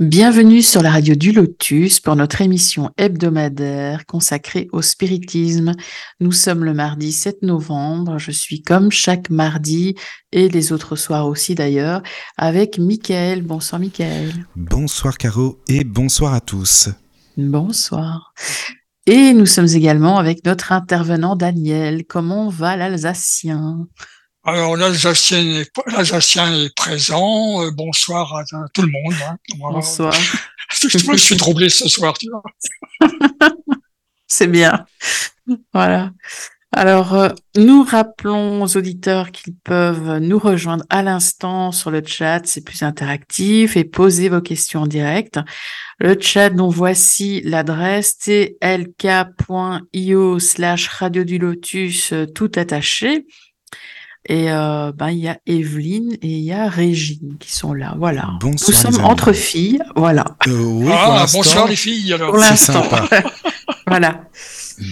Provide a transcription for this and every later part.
Bienvenue sur la radio du Lotus pour notre émission hebdomadaire consacrée au spiritisme. Nous sommes le mardi 7 novembre. Je suis comme chaque mardi et les autres soirs aussi d'ailleurs avec Mickaël. Bonsoir Mickaël. Bonsoir Caro et bonsoir à tous. Bonsoir. Et nous sommes également avec notre intervenant Daniel. Comment va l'Alsacien? Alors l'Alsacien est, est présent. Euh, bonsoir à, à tout le monde. hein. Bonsoir. je suis troublé ce soir, tu vois. C'est bien. Voilà. Alors, euh, nous rappelons aux auditeurs qu'ils peuvent nous rejoindre à l'instant sur le chat, c'est plus interactif, et poser vos questions en direct. Le chat dont voici l'adresse tlk.io slash radio du lotus euh, tout attaché. Et euh, ben, il y a Evelyne et il y a Régine qui sont là. Voilà. Bonsoir, Nous sommes amis. entre filles. Voilà. Euh, oui, pour ah, l'instant, bonsoir les filles. Alors. Pour c'est l'instant. sympa. voilà.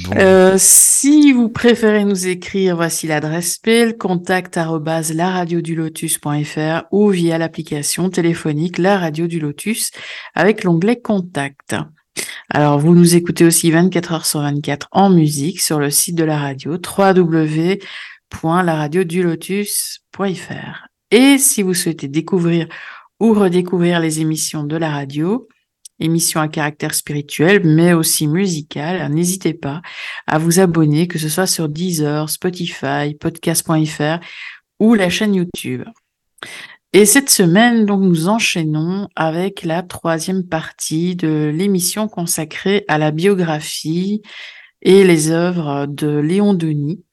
Bon. Euh, si vous préférez nous écrire, voici l'adresse mail contact arobase laradiodulotus.fr ou via l'application téléphonique La Radio du Lotus avec l'onglet Contact. Alors, vous nous écoutez aussi 24 heures sur 24 en musique sur le site de la radio www.laradiodulotus.fr. Et si vous souhaitez découvrir ou redécouvrir les émissions de la radio, émissions à caractère spirituel, mais aussi musical, n'hésitez pas à vous abonner, que ce soit sur Deezer, Spotify, podcast.fr ou la chaîne YouTube. Et cette semaine, donc, nous enchaînons avec la troisième partie de l'émission consacrée à la biographie et les œuvres de Léon Denis.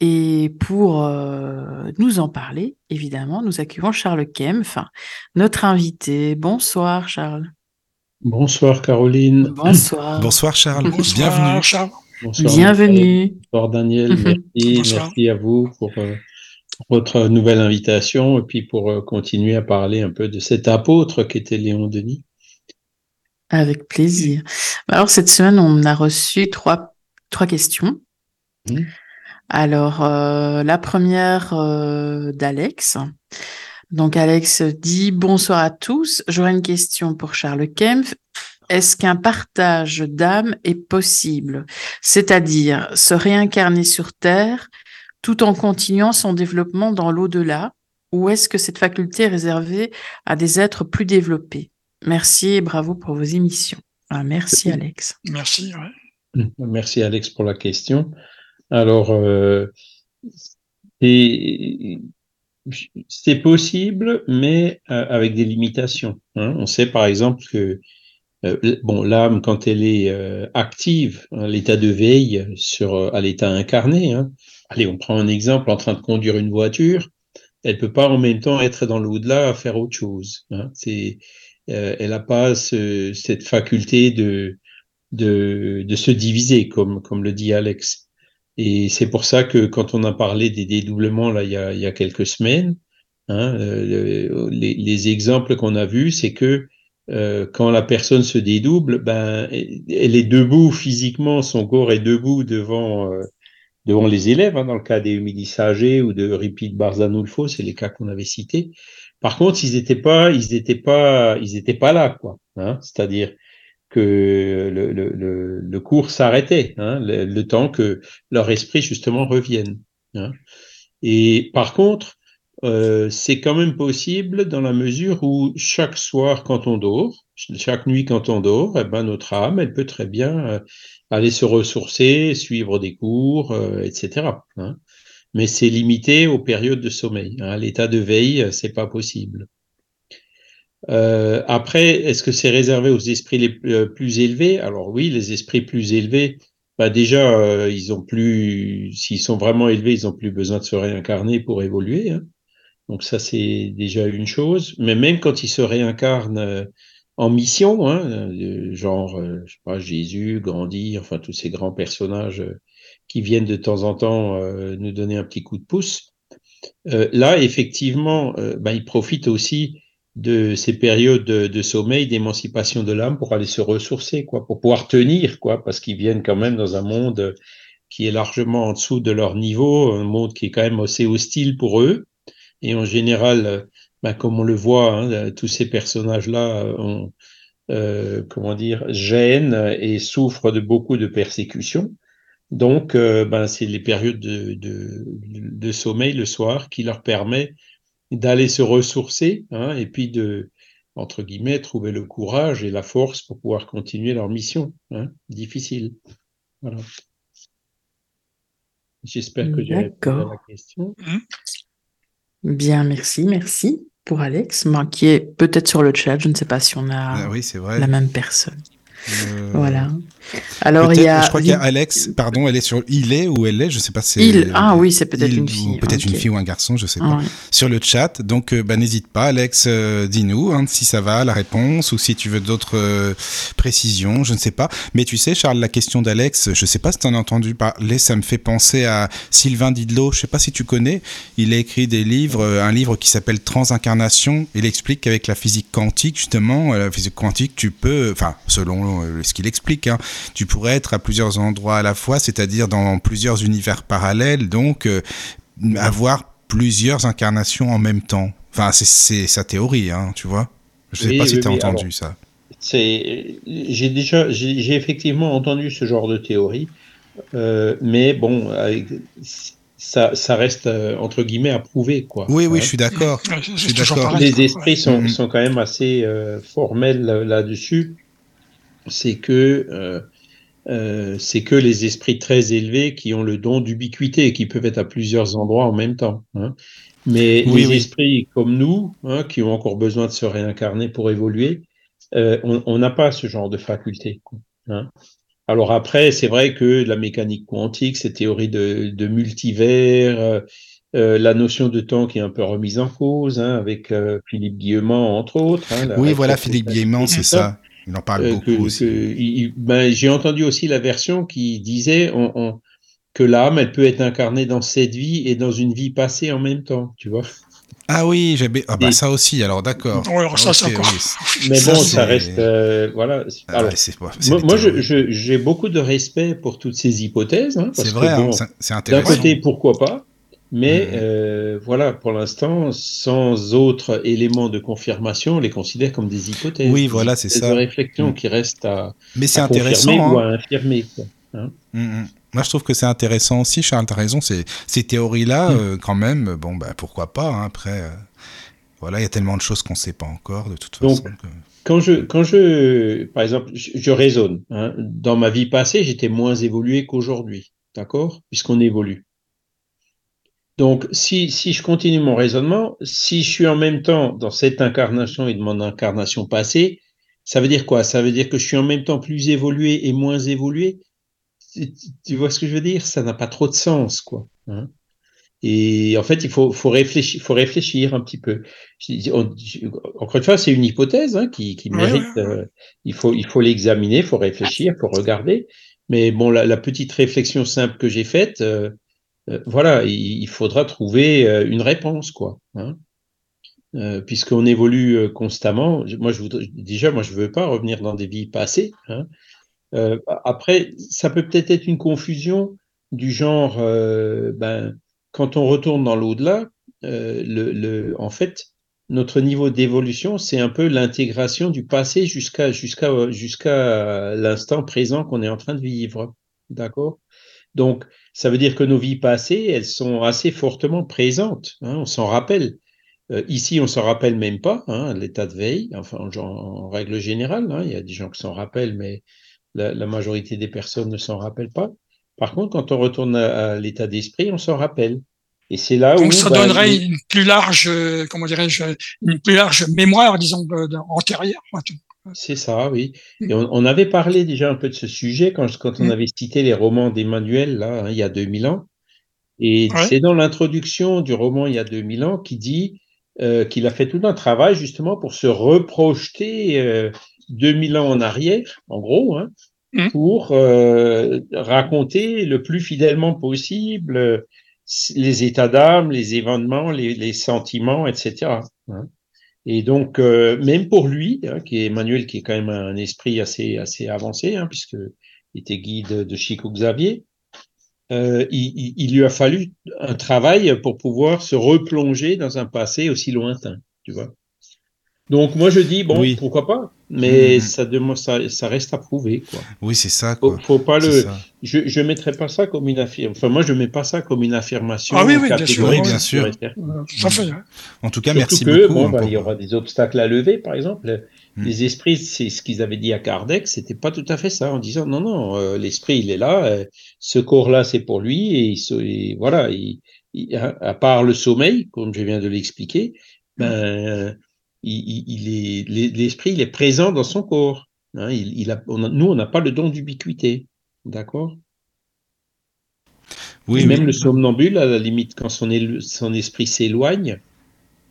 Et pour euh, nous en parler, évidemment, nous accueillons Charles Kempf, notre invité. Bonsoir, Charles. Bonsoir Caroline. Bonsoir. Bonsoir Charles, Bonsoir, bienvenue. Charles. Bonsoir Bienvenue. Bonsoir Daniel. Merci, Bonsoir. merci à vous pour, euh, votre nouvelle invitation et puis pour euh, continuer à parler un peu de cet apôtre qu'était Léon Denis. Avec plaisir. Alors, cette semaine, on a reçu trois, trois questions. Mhm. Alors, euh, la première euh, d'Alex. Donc, Alex dit Bonsoir à tous. J'aurais une question pour Charles Kempf. Est-ce qu'un partage d'âme est possible? C'est-à-dire se réincarner sur Terre tout en continuant son développement dans l'au-delà? Ou est-ce que cette faculté est réservée à des êtres plus développés Merci et bravo pour vos émissions. Ah, merci Alex. Merci. ouais. Merci Alex pour la question. Alors, euh, c'est possible, mais euh, avec des limitations. hein. On sait par exemple que euh, bon, l'âme, quand elle est euh, active, hein, l'état de veille sur à l'état incarné. hein. Allez, on prend un exemple en train de conduire une voiture. Elle peut pas en même temps être dans l'au-delà à faire autre chose. C'est, elle n'a pas ce- cette faculté de, de de se diviser comme comme le dit Alex. Et c'est pour ça que quand on a parlé des dédoublements là il y a, il y a quelques semaines, hein, euh, le- les, les exemples qu'on a vus, c'est que euh, quand la personne se dédouble, ben elle est debout physiquement, son corps est debout devant euh, devant les élèves, hein, dans le cas des Humidisagés ou de Ripid Barzanulfo, c'est les cas qu'on avait cités. Par contre, ils étaient pas, ils étaient pas, ils étaient pas là, quoi. Hein, C'est-à-dire que le, le, le, cours s'arrêtait, hein, le, le temps que leur esprit justement revienne. Hein. Et par contre, euh, c'est quand même possible dans la mesure où chaque soir quand on dort, chaque nuit quand on dort, eh ben notre âme, elle peut très bien euh, aller se ressourcer, suivre des cours, euh, etc. hein. Mais c'est limité aux périodes de sommeil. Hein. L'état de veille, euh, c'est pas possible. Euh, après, est-ce que c'est réservé aux esprits les plus, euh, plus élevés? Alors oui, les esprits plus élevés, bah déjà, euh, ils ont plus, s'ils sont vraiment élevés, ils ont plus besoin de se réincarner pour évoluer. hein. Donc ça, c'est déjà une chose. Mais même quand ils se réincarnent euh, en mission, hein, genre, je sais pas, Jésus, Gandhi, enfin tous ces grands personnages qui viennent de temps en temps nous donner un petit coup de pouce. Euh, là, effectivement, bah, ils profitent aussi de ces périodes de, sommeil, d'émancipation de l'âme pour aller se ressourcer, quoi, pour pouvoir tenir, quoi, parce qu'ils viennent quand même dans un monde qui est largement en dessous de leur niveau, un monde qui est quand même assez hostile pour eux. Et en général, ben, comme on le voit, hein, tous ces personnages-là ont, euh, comment dire, gênent et souffrent de beaucoup de persécutions. Donc, euh, ben, c'est les périodes de, de, de, sommeil le soir qui leur permet d'aller se ressourcer hein, et puis de, entre guillemets, trouver le courage et la force pour pouvoir continuer leur mission. Hein, difficile. Voilà. J'espère que j'ai répondu à la question. Bien, merci, merci pour Alex, qui est peut-être sur le chat. Je ne sais pas si on a ah oui, vrai. la même personne. Euh, Voilà. Alors il y a. Je crois qu'il y a Alex. Pardon, elle est sur. Il est ou elle est, je sais pas. si Il. Ah oui, c'est peut-être une fille. Peut-être une fille ou un garçon, je sais pas. Ouais. Sur le chat, donc euh, bah, n'hésite pas, Alex, euh, dis-nous hein, si ça va la réponse ou si tu veux d'autres euh, précisions, je ne sais pas. Mais tu sais, Charles, la question d'Alex, je sais pas si tu en as entendu parler, ça me fait penser à Sylvain Didlot. Je sais pas si tu connais. Il a écrit des livres, un livre qui s'appelle Transincarnation. Il explique qu'avec la physique quantique, justement, la physique quantique, tu peux, enfin, selon ce qu'il explique, hein, tu pourrais être à plusieurs endroits à la fois, c'est-à-dire dans plusieurs univers parallèles, donc euh, avoir plusieurs incarnations en même temps. Enfin, c'est- c'est sa théorie, hein, tu vois. Je sais Oui, pas si oui, tu as oui, entendu alors, ça. C'est, j'ai déjà, j'ai j'ai effectivement entendu ce genre de théorie, euh, mais bon, avec- ça, ça reste euh, entre guillemets à prouver, quoi. Oui, oui, je suis d'accord. Ouais, Je suis Les esprits sont, sont quand même assez euh, formels là- là-dessus. C'est que euh, euh, que les esprits très élevés qui ont le don d'ubiquité et qui peuvent être à plusieurs endroits en même temps. hein. Mais Oui, les oui. esprits comme nous, hein, qui ont encore besoin de se réincarner pour évoluer, euh, on n'a pas ce genre de faculté. hein. Alors après, c'est vrai que la mécanique quantique, ces théories de, de multivers, euh, la notion de temps qui est un peu remise en cause, hein, avec euh, Philippe Guillemant, entre autres. hein, Oui, voilà, Philippe Guillemant, c'est ça. Il en parle euh, beaucoup que- aussi. que- il- ben, J'ai entendu aussi la version qui disait on- on- que l'âme, elle peut être incarnée dans cette vie et dans une vie passée en même temps, tu vois. Ah oui, j'avais. Ah bah Et- ça aussi, alors d'accord. Ouais, alors ça, oui. Mais bon, ça reste. euh, voilà. Ah Alors, ouais, c'est pas- c'est moi, des moi, je- théories. je- j'ai beaucoup de respect pour toutes ces hypothèses. hein, parce C'est vrai, hein, bon, c'est- c'est D'un intéressant. côté, pourquoi pas Mais Mhm. euh, voilà, pour l'instant, sans autres éléments de confirmation, on les considère comme des hypothèses. Oui, des voilà, c'est ça. de réflexion Mhm. qui restent à, Mais c'est intéressant. ou hein. à infirmer. quoi. Mm, mm. Moi, je trouve que c'est intéressant aussi, Charles, tu as raison. Ces, ces théories-là, Mm. euh, quand même, bon, bah, pourquoi pas. hein, après, euh, voilà, il y a tellement de choses qu'on ne sait pas encore, de toute Donc, façon. que- quand je, quand je, par exemple, je, je raisonne, hein, dans ma vie passée, j'étais moins évolué qu'aujourd'hui, d'accord? Puisqu'on évolue. Donc, si, si je continue mon raisonnement, si je suis en même temps dans cette incarnation et de mon incarnation passée, ça veut dire quoi? Ça veut dire que je suis en même temps plus évolué et moins évolué? Tu, vois ce que je veux dire? Ça n'a pas trop de sens, quoi. hein. et en fait, il faut, faut, réfléchir, faut réfléchir un petit peu. On- encore une fois, c'est une hypothèse hein, qui, qui Ouais, mérite. ouais, euh, il faut, il faut l'examiner, il faut réfléchir, il faut regarder. Mais bon, la, la petite réflexion simple que j'ai faite, euh, euh, voilà, il, faudra trouver euh, une réponse, quoi. Hein. Euh, Puisqu'on évolue constamment. Moi, je déjà, moi, je veux pas revenir dans des vies passées. Hein. Après, ça peut peut-être être une confusion du genre, ben, quand on retourne dans l'au-delà, le, en fait, notre niveau d'évolution, c'est un peu l'intégration du passé jusqu'à jusqu'à jusqu'à l'instant présent qu'on est en train de vivre. D'accord? Donc, ça veut dire que nos vies passées, elles sont assez fortement présentes. Hein, on s'en rappelle. Euh, ici, on s'en rappelle même pas, hein, l'état de veille, enfin, en, en règle générale. Hein, il y a des gens qui s'en rappellent, mais la, la, majorité des personnes ne s'en rappellent pas. Par contre, quand on retourne à, à l'état d'esprit, on s'en rappelle. Et c'est là Donc où. ça bah, donnerait une plus large, euh, comment dirais-je, une plus large mémoire, disons, de- antérieure. C'est ça, oui. Et on, on avait parlé déjà un peu de ce sujet quand, quand on Mm. avait cité les romans d'Emmanuel, là, hein, il y a 2000 ans. Et Ouais. c'est dans l'introduction du roman il y a 2000 ans qu'il dit euh, qu'il a fait tout un travail justement pour se reprojeter euh, 2000 ans en arrière, en gros, hein, Mm. pour euh, raconter le plus fidèlement possible euh, les états d'âme, les événements, les, les sentiments, etc. hein. Et donc, euh, même pour lui, hein, qui est Emmanuel, qui est quand même un esprit assez, avancé, hein, puisque il était guide de Chico Xavier, euh, il, lui a fallu un travail pour pouvoir se replonger dans un passé aussi lointain, tu vois. Donc moi je dis bon Oui. pourquoi pas, mais Mhm. ça, demande, ça ça reste à prouver quoi. Oui, c'est ça, Faut, quoi. faut pas le, ça. je je mettrais pas ça comme une affirmation. Enfin moi je mets pas ça comme une affirmation. Ah oui, oui, bien sûr. Oui, bien sûr. Hein. En tout cas, Surtout merci que, beaucoup. bon, hein, bah, il y aura des obstacles à lever, par exemple. Hmm. Les esprits, c'est ce qu'ils avaient dit à Kardec, c'était pas tout à fait ça, en disant non, non, euh, l'esprit, il est là, euh, ce corps-là, c'est pour lui, et, il se- et voilà, il- il- à, à part le sommeil, comme je viens de l'expliquer, ben, il, l'esprit, il est présent dans son corps. hein, il, il a, on a- nous, on n'a pas le don d'ubiquité, d'accord? Oui, Et oui. même le somnambule, à la limite, quand son esprit s'éloigne,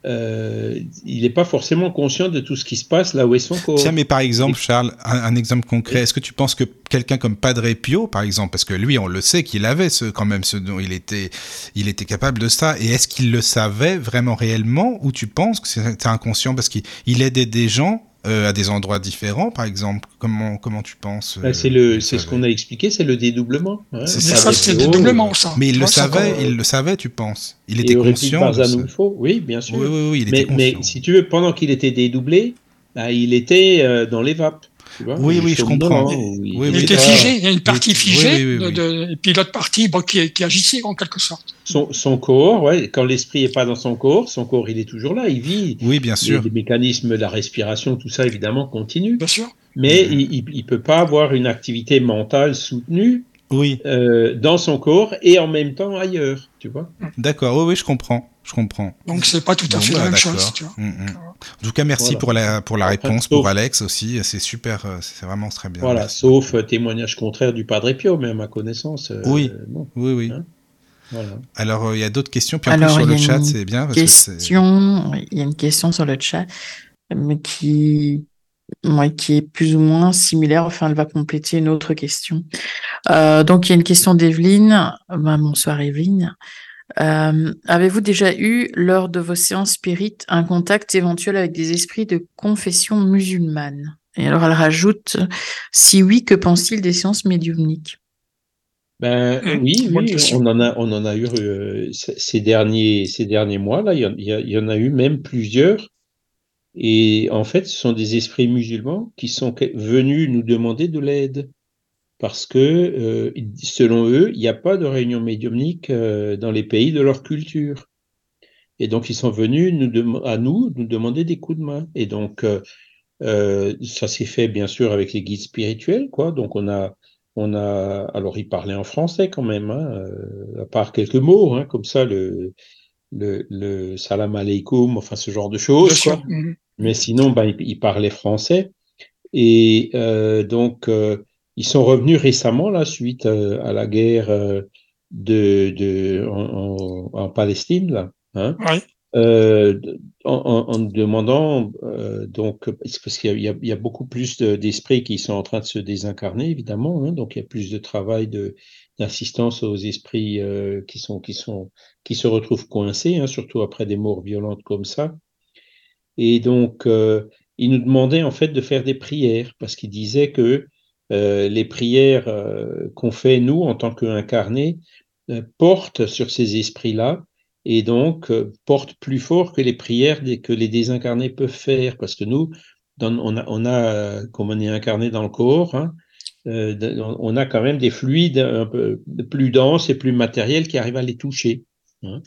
euh, il n'est pas forcément conscient de tout ce qui se passe là où est son corps. Tiens, mais par exemple, Charles, un, un exemple concret. Est-ce que tu penses que quelqu'un comme Padre Pio, par exemple, parce que lui, on le sait qu'il avait ce, quand même ce dont il était, il était capable de ça. Et est-ce qu'il le savait vraiment réellement, ou tu penses que c'était inconscient parce qu'il il aidait des gens euh, à des endroits différents, par exemple Comment, comment tu penses Ben, euh, c'est le, qu'il c'est ce qu'on a expliqué, c'est le dédoublement. hein. C'est Mais ça, c'est le dédoublement, ça. Mais il le savait, encore- il le savait, tu penses Il était conscient de ce... Barzanulfo, oui, bien sûr. Oui, oui, oui, il mais, était mais conscient. si tu veux, pendant qu'il était dédoublé, ben, il était euh, dans les vapes. Vois, Oui, oui, je comprends. où il Oui, Il oui, était figé, il y a une partie figée, oui, oui, oui. de- de- et puis l'autre partie bon, qui, qui agissait en quelque sorte. Son, son corps, ouais, quand l'esprit est pas dans son corps, son corps, il est toujours là, il vit. Oui, bien sûr. les mécanismes de la respiration, tout ça, évidemment, continue. Bien sûr. Mais Mhm. il, il peut pas avoir une activité mentale soutenue Oui, euh, dans son corps et en même temps ailleurs, tu vois. d'accord. Oui, oui, je comprends. Je comprends. Donc c'est pas tout à fait bah, la même d'accord. chose. Tu vois. Mm, mm. En tout cas, merci Voilà. pour la, pour la réponse, sauf- pour Alex aussi. C'est super, euh, c'est vraiment très bien. Voilà, Merci. sauf euh, témoignage contraire du Padre Pio, mais à ma connaissance. euh, Oui. non, Oui, oui. Hein voilà. Alors, euh, il y a d'autres questions. Puis en Alors, plus, sur il y le a chat, une c'est bien. Parce question, il y a une question sur le chat, mais qui, ouais, qui est plus ou moins similaire. Enfin, elle va compléter une autre question. Euh, donc, il y a une question d'Evelyne. Ben, bonsoir, Evelyne. Euh, avez-vous déjà eu, lors de vos séances spirites, un contact éventuel avec des esprits de confession musulmane? Et alors, elle rajoute, si oui, que pense-t-il des séances médiumniques? Ben Mmh, oui, on en a, on en a eu euh, ces derniers, ces derniers mois là. Il y, en, il y a- il y en a eu même plusieurs. Et en fait, ce sont des esprits musulmans qui sont venus nous demander de l'aide parce que, euh, selon eux, il n'y a pas de réunion médiumnique euh, dans les pays de leur culture. Et donc, ils sont venus nous à nous nous demander des coups de main. Et donc, euh, ça s'est fait bien sûr avec les guides spirituels, quoi. Donc, on a, on a, alors ils parlaient en français quand même, hein, à part quelques mots, hein, comme ça, le, le, le salam alaikum, enfin ce genre de choses, quoi. Mhm. Mais sinon, ben, ils, ils parlaient français. Et donc, ils sont revenus récemment, là, suite euh, à la guerre euh, de, de, en, en, en Palestine, là. Hein, euh, en, en, demandant, donc, parce qu'il y a, y beaucoup plus de- d'esprits qui sont en train de se désincarner, évidemment, hein, donc il y a plus de travail de d'assistance aux esprits qui sont qui sont qui se retrouvent coincés, hein, surtout après des morts violentes comme ça. Et donc, euh, il nous demandait en fait de faire des prières parce qu'il disait que euh, les prières euh, qu'on fait nous en tant qu'incarnés euh, portent sur ces esprits-là et donc portent plus fort que les prières que les désincarnés peuvent faire parce que nous, on a, comme on est incarné dans le corps, hein, on a quand même des fluides un peu plus denses et plus matériels qui arrivent à les toucher. hein.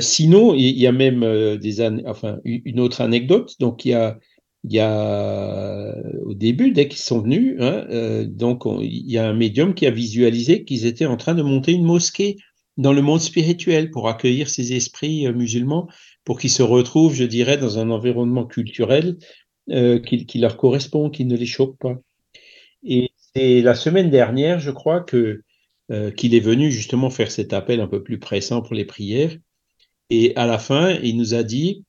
Sinon, il y a même des enfin une autre anecdote. Donc il y a il y a au début dès qu'ils sont venus, hein, euh, donc on- il y a un médium qui a visualisé qu'ils étaient en train de monter une mosquée dans le monde spirituel pour accueillir ces esprits euh, musulmans, pour qu'ils se retrouvent, je dirais, dans un environnement culturel euh, qui, leur correspond, qui ne les choque pas. Et c'est la semaine dernière, je crois, que qu'il est venu justement faire cet appel un peu plus pressant pour les prières. Et à la fin, il nous a dit,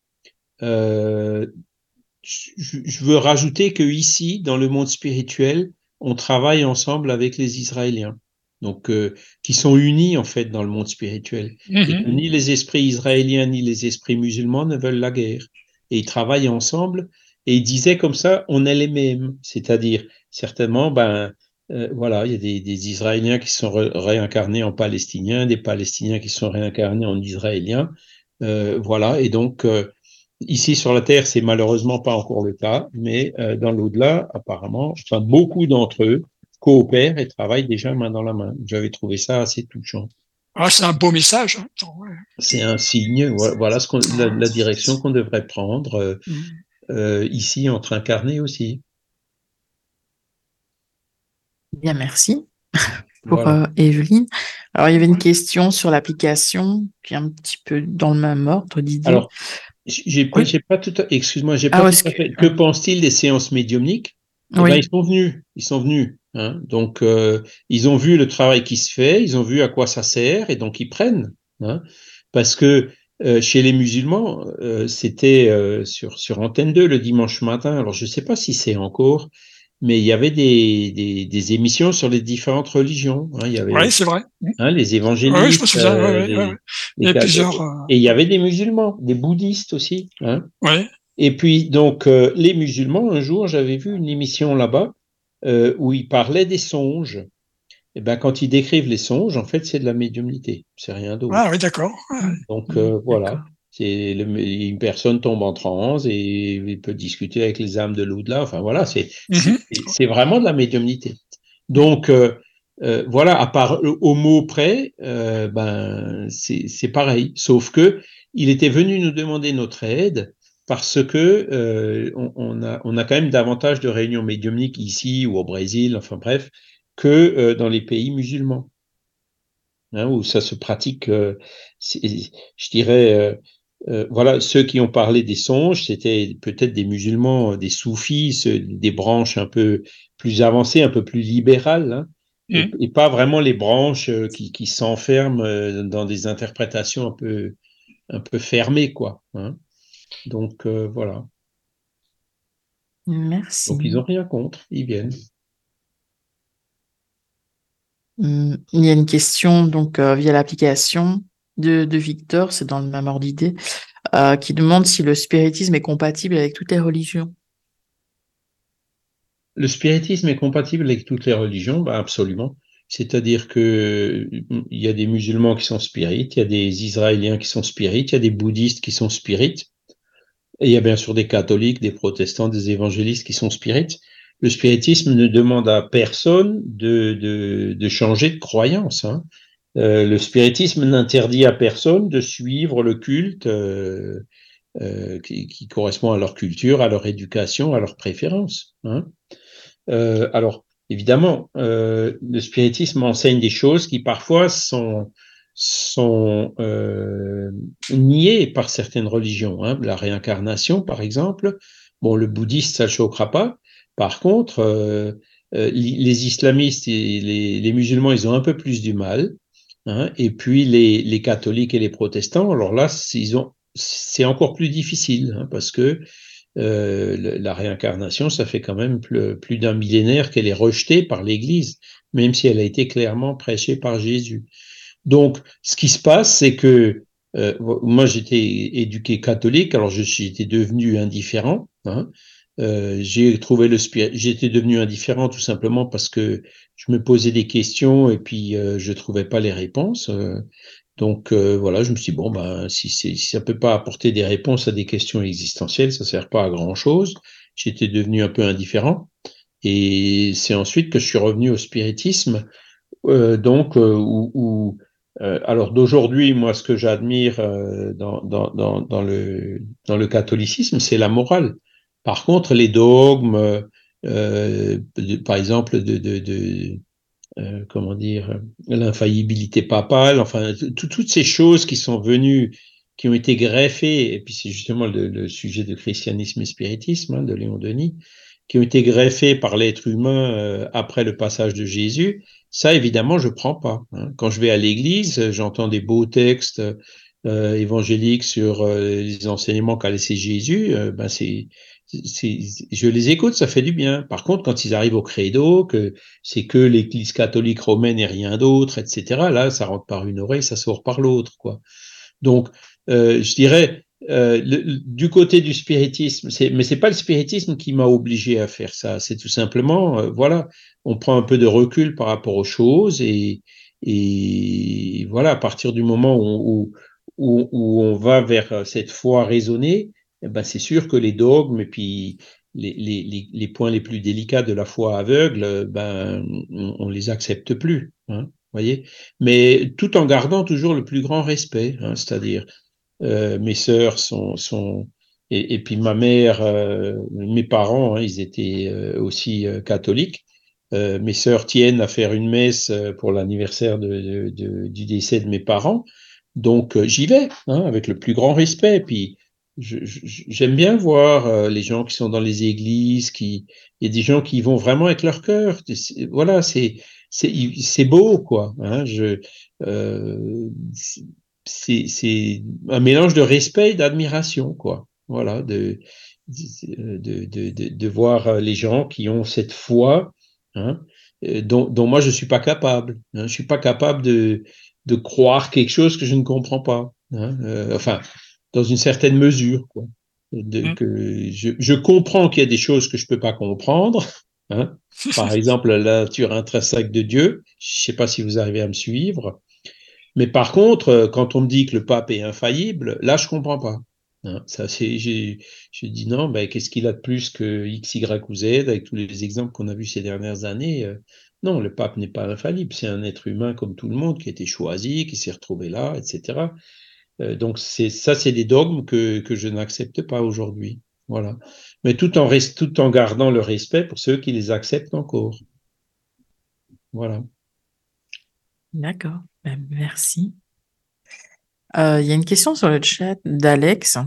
je, je veux rajouter que ici, dans le monde spirituel, on travaille ensemble avec les Israéliens, donc euh, qui sont unis en fait dans le monde spirituel. Mhm. ni les esprits israéliens ni les esprits musulmans ne veulent la guerre. et ils travaillent ensemble. Et ils disaient comme ça, on est les mêmes. C'est-à-dire, certainement, ben, euh, voilà, il y a des, des Israéliens qui sont réincarnés en Palestiniens, des Palestiniens qui sont réincarnés en Israéliens. Euh, voilà, et donc, euh, ici sur la Terre, c'est malheureusement pas encore le cas, mais euh, dans l'au-delà, apparemment, enfin, beaucoup d'entre eux coopèrent et travaillent déjà main dans la main. J'avais trouvé ça assez touchant. Ah, c'est un beau message. Hein. Ouais. C'est un signe, voilà, voilà ce qu'on, la, la direction qu'on devrait prendre. Euh, Mhm. euh, ici entre incarnés aussi. Bien, merci pour Voilà. euh, Evelyne. Alors, il y avait une question sur l'application, qui est un petit peu dans le même ordre, Didier. Alors, j'ai pas, Oui. j'ai pas tout à, excuse-moi, j'ai Ah, pas tout à excuse- fait. Que pense-t-il des séances médiumniques? Eh oui, ben, ils sont venus, ils sont venus. Hein. Donc, euh, ils ont vu le travail qui se fait, ils ont vu à quoi ça sert, et donc ils prennent. Hein. Parce que euh, chez les musulmans, euh, c'était euh, sur sur Antenne 2 le dimanche matin. Alors, je sais pas si c'est encore, mais il y avait des, des, des émissions sur les différentes religions. Hein. Il y avait Oui, c'est vrai. hein, les évangélistes, Oui, je me souviens. euh, les- les Il y plusieurs. euh, et il y avait des musulmans, des bouddhistes aussi. Hein. Et puis, donc, euh, les musulmans, un jour, j'avais vu une émission là-bas euh, où ils parlaient des songes. Et ben, quand ils décrivent les songes, en fait, c'est de la médiumnité. C'est rien d'autre. Ah oui, d'accord. Donc, euh, voilà. C'est une personne tombe en transe et il peut discuter avec les âmes de l'au-delà. Enfin, voilà, c'est Mhm. c'est- c'est vraiment de la médiumnité. Donc, euh, euh, voilà, à part au- au mot près, euh, ben, c'est c'est pareil. Sauf que il était venu nous demander notre aide parce que euh, on, on a, on a quand même davantage de réunions médiumniques ici ou au Brésil, enfin bref, que euh, dans les pays musulmans, hein, où ça se pratique. euh, je dirais, euh, euh, voilà, ceux qui ont parlé des songes, c'était peut-être des musulmans, des soufis, ceux- des branches un peu plus avancées, un peu plus libérales, hein, et, Mhm. et pas vraiment les branches euh, qui, qui s'enferment euh, dans des interprétations un peu, un peu fermées, quoi. hein. Donc euh, voilà. Merci. Donc ils ont rien contre, ils viennent. Hum, Il y a une question donc euh, via l'application de, Victor, c'est dans le même ordre d'idée, euh, qui demande si le spiritisme est compatible avec toutes les religions. Le spiritisme est compatible avec toutes les religions, bah absolument. C'est-à-dire que il y a des musulmans qui sont spirites, il y a des Israéliens qui sont spirites, il y a des bouddhistes qui sont spirites, et il y a bien sûr des catholiques, des protestants, des évangélistes qui sont spirites. Le spiritisme ne demande à personne de, de, de changer de croyance. Hein. Euh, le spiritisme n'interdit à personne de suivre le culte euh, euh, qui, qui correspond à leur culture, à leur éducation, à leurs préférences. Hein. Euh, alors, évidemment, euh, le spiritisme enseigne des choses qui parfois sont, sont niées par certaines religions. Hein. La réincarnation, par exemple. Bon, le bouddhiste, ça ne choquera pas. Par contre, les islamistes et les, les, musulmans, ils ont un peu plus du mal. Hein. Et puis les, les, catholiques et les protestants, alors là, c'est encore plus difficile hein, parce que euh, la réincarnation, ça fait quand même plus, plus d'un millénaire qu'elle est rejetée par l'Église, même si elle a été clairement prêchée par Jésus. Donc, ce qui se passe, c'est que euh, moi, j'étais éduqué catholique, alors j'étais devenu indifférent. Hein, euh, j'ai trouvé le j'étais devenu indifférent tout simplement parce que je me posais des questions et puis euh, je trouvais pas les réponses. euh, donc euh, voilà, je me suis dit, bon ben si, si ça peut pas apporter des réponses à des questions existentielles, ça sert pas à grand chose. J'étais devenu un peu indifférent et c'est ensuite que je suis revenu au spiritisme, donc où, où alors d'aujourd'hui, moi, ce que j'admire dans, dans, dans, le, dans le catholicisme, c'est la morale. Par contre, les dogmes, euh, par exemple, de, euh, comment dire, l'infaillibilité papale, enfin, toutes ces choses qui sont venues, qui ont été greffées, et puis c'est justement le, sujet de christianisme et spiritisme hein, de Léon Denis, qui ont été greffées par l'être humain euh, après le passage de Jésus, ça évidemment je prends pas. Hein. Quand je vais à l'église, j'entends des beaux textes euh, évangéliques sur euh, les enseignements qu'a laissé Jésus, ben c'est je les écoute, ça fait du bien. Par contre, quand ils arrivent au credo, que c'est que l'Église catholique romaine et rien d'autre, etc. Là, ça rentre par une oreille, ça sort par l'autre, quoi. Donc, euh, je dirais, euh, du côté du spiritisme, mais c'est pas le spiritisme qui m'a obligé à faire ça. C'est tout simplement, euh, voilà, on prend un peu de recul par rapport aux choses et, et voilà, à partir du moment où, où, où on va vers cette foi raisonnée, ben c'est sûr que les dogmes et puis les, les, les, points les plus délicats de la foi aveugle, ben on, on les accepte plus, hein, voyez. Mais tout en gardant toujours le plus grand respect, hein, c'est-à-dire euh, mes sœurs sont, sont et, et, puis ma mère, euh, mes parents, hein, ils étaient euh, aussi euh, catholiques. Euh, mes sœurs tiennent à faire une messe euh, pour l'anniversaire de, de, de, du décès de mes parents. Donc j'y vais hein, avec le plus grand respect. Puis j'aime bien voir les gens qui sont dans les églises, qui il y a des gens qui vont vraiment avec leur cœur. Voilà, c'est c'est beau quoi. Hein, je c'est un mélange de respect et d'admiration, quoi. Voilà, de de, de, de, voir les gens qui ont cette foi hein, dont, dont, moi je suis pas capable. Hein, je suis pas capable de, de croire quelque chose que je ne comprends pas. Hein, euh, enfin, dans une certaine mesure, quoi. De, mmh. que je, je comprends qu'il y a des choses que je peux pas comprendre. Hein. Par exemple, la nature intrinsèque de Dieu. Je sais pas si vous arrivez à me suivre. Mais par contre, euh, quand on me dit que le pape est infaillible, là, je comprends pas. Hein, ça, c'est, j'ai, je dis non, ben, qu'est-ce qu'il a de plus que X, Y ou Z avec tous les exemples qu'on a vus ces dernières années? Euh, non, le pape n'est pas infaillible. C'est un être humain comme tout le monde qui a été choisi, qui s'est retrouvé là, etc. Euh, donc, ça, c'est des dogmes que, je n'accepte pas aujourd'hui. Voilà. Mais tout en reste, tout en gardant le respect pour ceux qui les acceptent encore. Voilà. D'accord, ben, merci. Euh, il y a une question sur le chat d'Alex.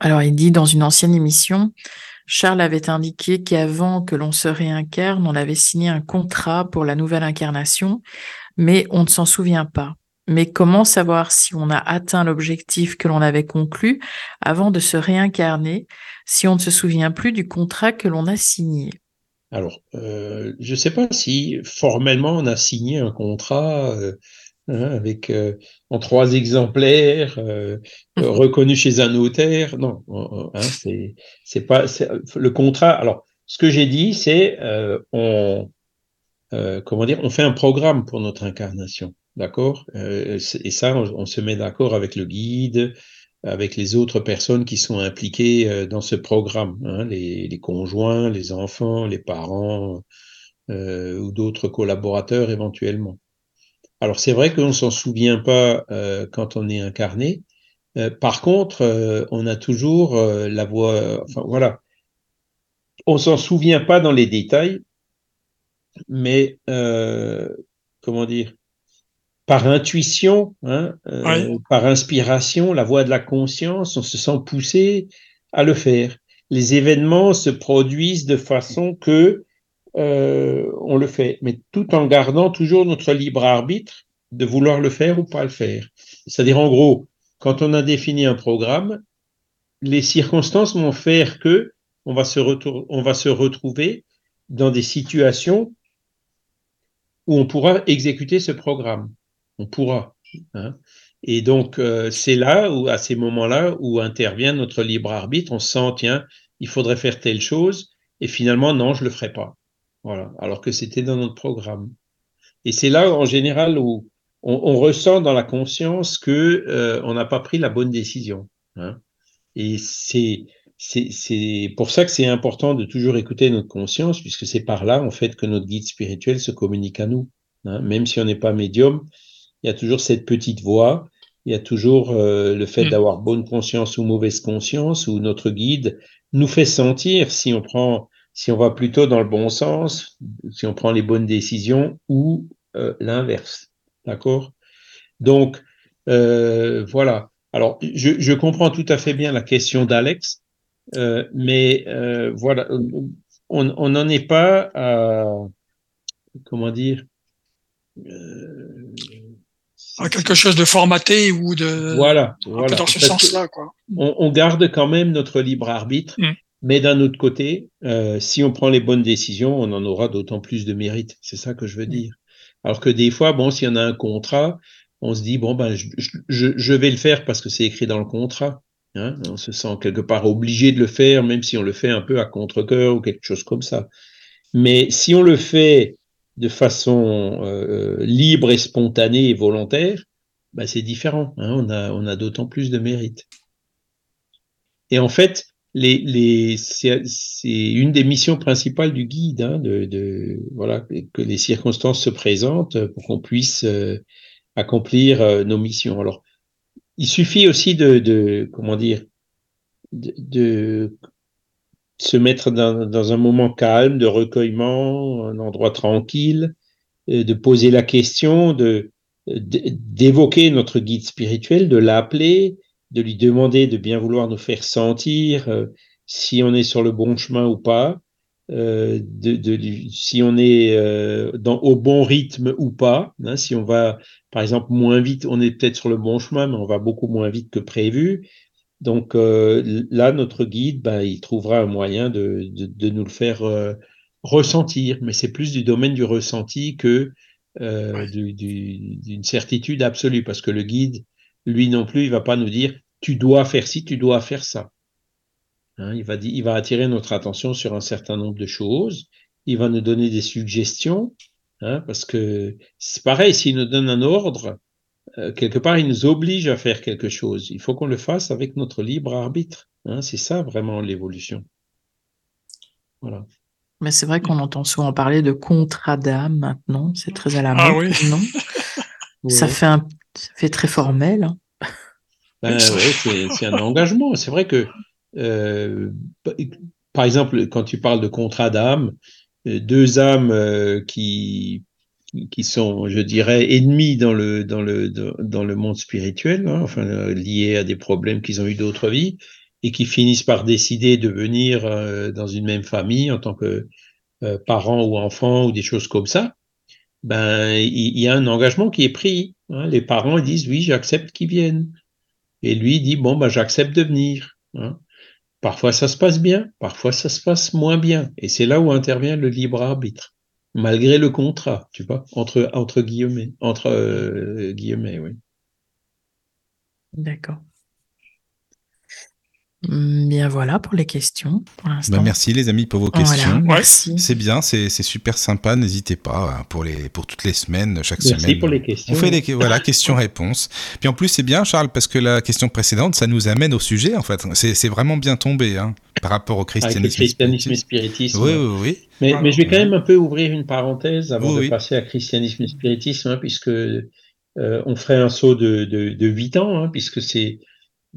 Alors, il dit dans une ancienne émission, Charles avait indiqué qu'avant que l'on se réincarne, on avait signé un contrat pour la nouvelle incarnation, mais on ne s'en souvient pas. Mais comment savoir si on a atteint l'objectif que l'on avait conclu avant de se réincarner, si on ne se souvient plus du contrat que l'on a signé? Alors, euh, je ne sais pas si formellement on a signé un contrat euh, hein, avec euh, en trois exemplaires euh, reconnus chez un notaire. Non, hein, c'est c'est pas le contrat. Alors, ce que j'ai dit, c'est on comment dire, on fait un programme pour notre incarnation, d'accord? Et ça, on, se met d'accord avec le guide, avec les autres personnes qui sont impliquées euh, dans ce programme, hein, les, conjoints, les enfants, les parents euh, ou d'autres collaborateurs éventuellement. Alors c'est vrai qu'on s'en souvient pas euh, quand on est incarné. Euh, par contre, euh, on a toujours euh, la voix. Enfin voilà, on s'en souvient pas dans les détails, mais comment dire par intuition, hein, euh, oui. par inspiration, la voix de la conscience, on se sent poussé à le faire. Les événements se produisent de façon que euh, on le fait, mais tout en gardant toujours notre libre arbitre de vouloir le faire ou pas le faire. C'est-à-dire, en gros, quand on a défini un programme, les circonstances vont faire que on va se, on va se retrouver dans des situations où on pourra exécuter ce programme on pourra. Hein. Et donc, euh, c'est là où, à ces moments-là, où intervient notre libre arbitre. On se sent, tiens, il faudrait faire telle chose, et finalement, non, je le ferai pas. Voilà. Alors que c'était dans notre programme. Et c'est là, en général, où on, ressent dans la conscience que euh, on n'a pas pris la bonne décision. Hein. Et c'est c'est pour ça que c'est important de toujours écouter notre conscience, puisque c'est par là, en fait, que notre guide spirituel se communique à nous. Hein. Même si on n'est pas médium, il y a toujours cette petite voix, il y a toujours euh, le fait mmh. d'avoir bonne conscience ou mauvaise conscience, où notre guide nous fait sentir si on prend, si on va plutôt dans le bon sens, si on prend les bonnes décisions ou euh, l'inverse. D'accord? Donc, euh, voilà. Alors, je, je, comprends tout à fait bien la question d'Alex, mais voilà, on n'en est pas à, comment dire, quelque chose de formaté ou de voilà, voilà. dans ce sens-là quoi. On, on, garde quand même notre libre arbitre, mm. mais d'un autre côté, euh, si on prend les bonnes décisions, on en aura d'autant plus de mérite. C'est ça que je veux dire. Alors que des fois, bon, s'il y en a un contrat, on se dit bon ben je, je, je vais le faire parce que c'est écrit dans le contrat. Hein, on se sent quelque part obligé de le faire, même si on le fait un peu à contre-cœur ou quelque chose comme ça. Mais si on le fait de façon euh, libre et spontanée et volontaire, ben c'est différent. Hein, on a, d'autant plus de mérite. Et en fait, c'est une des missions principales du guide, hein, voilà, que les circonstances se présentent pour qu'on puisse euh, accomplir euh, nos missions. Alors, il suffit aussi de, comment dire, de se mettre dans, un moment calme, de recueillement, un endroit tranquille, euh, de poser la question, de d'évoquer notre guide spirituel, de l'appeler, de lui demander de bien vouloir nous faire sentir euh, si on est sur le bon chemin ou pas, euh, de, si on est au bon rythme ou pas. Hein, si on va, par exemple, moins vite, on est peut-être sur le bon chemin, mais on va beaucoup moins vite que prévu. Donc euh, là, notre guide, ben, il trouvera un moyen de, de, de nous le faire euh, ressentir, mais c'est plus du domaine du ressenti que euh, du, d'une certitude absolue, parce que le guide, lui non plus, il va pas nous dire tu dois faire ci, tu dois faire ça. Hein, il, va, il va attirer notre attention sur un certain nombre de choses. Il va nous donner des suggestions, hein, parce que c'est pareil, s'il nous donne un ordre, euh, quelque part, il nous oblige à faire quelque chose. Il faut qu'on le fasse avec notre libre arbitre. Hein, c'est ça vraiment l'évolution. Voilà. Mais c'est vrai qu'on entend souvent parler de contrat d'âme maintenant. C'est très à la Ah mode, oui. non? Ça fait un, ça fait très formel. hein. Ben, ouais, c'est c'est un engagement. C'est vrai que, euh, par exemple, quand tu parles de contrat d'âme, euh, deux âmes euh, qui qui sont, je dirais, ennemies dans le dans le dans le monde spirituel, hein, enfin euh, liés à des problèmes qu'ils ont eu d'autres vies, et qui finissent par décider de venir euh, dans une même famille en tant que euh, parents ou enfants ou des choses comme ça. Ben, il y, a un engagement qui est pris. hein. Les parents disent oui, j'accepte qu'ils viennent. Et lui dit bon ben j'accepte de venir. hein. Parfois ça se passe bien, parfois ça se passe moins bien. Et c'est là où intervient le libre arbitre, malgré le contrat, tu vois, entre entre guillemets, entre euh, guillemets, oui. D'accord. Hum, Bien voilà pour les questions pour. Bah, merci les amis pour vos Voilà, questions. merci. C'est bien, c'est super sympa. N'hésitez pas hein, pour les pour toutes les semaines, chaque Merci semaine. pour les questions. On fait des voilà questions-réponses. Puis en plus c'est bien Charles parce que la question précédente ça nous amène au sujet en fait. C'est vraiment bien tombé hein, par rapport au Avec christianisme. le christianisme et spiritisme. spiritisme. Oui oui oui. Mais, mais je vais quand même un peu ouvrir une parenthèse avant Oui, de oui. passer à christianisme et spiritisme, hein, puisque euh, on ferait un saut de, de, de 8 ans, hein, puisque c'est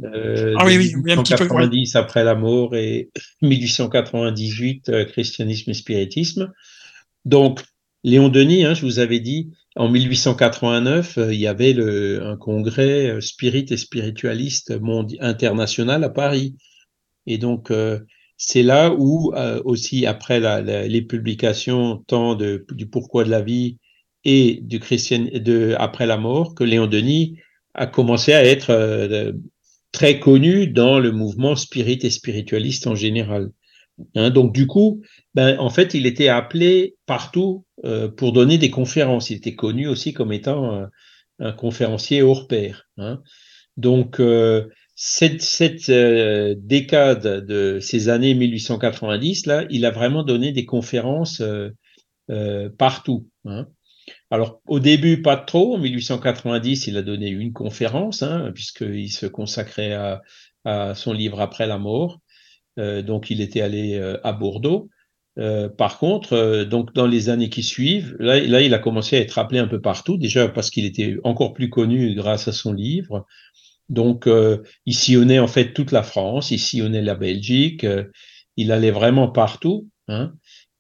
euh, Ah oui, oui, oui, un petit peu, 1890 après la mort et 1898 euh, christianisme et spiritisme. Donc, Léon Denis, hein, je vous avais dit, en 1889, euh, il y avait le, un congrès euh, spirit et spiritualiste international à Paris. Et donc, euh, c'est là où euh, aussi après la, la- les publications tant de, du pourquoi de la vie et du christian de après la mort que Léon Denis a commencé à être très connu dans le mouvement spirit et spiritualiste en général. Hein, donc du coup, ben, en fait, il était appelé partout euh, pour donner des conférences. Il était connu aussi comme étant un, conférencier hors pair. Hein. Donc euh, cette, cette euh, décade de ces années 1890 là, il a vraiment donné des conférences partout. Hein. Alors au début pas trop. En 1890, il a donné une conférence hein, puisqu'il se consacrait à, à son livre après la mort. Euh, donc il était allé euh, à Bordeaux. Euh, par contre, euh, donc dans les années qui suivent, là, là, il a commencé à être appelé un peu partout, déjà parce qu'il était encore plus connu grâce à son livre. Donc, euh, il sillonnait en fait toute la France, il sillonnait la Belgique, euh, il allait vraiment partout, hein,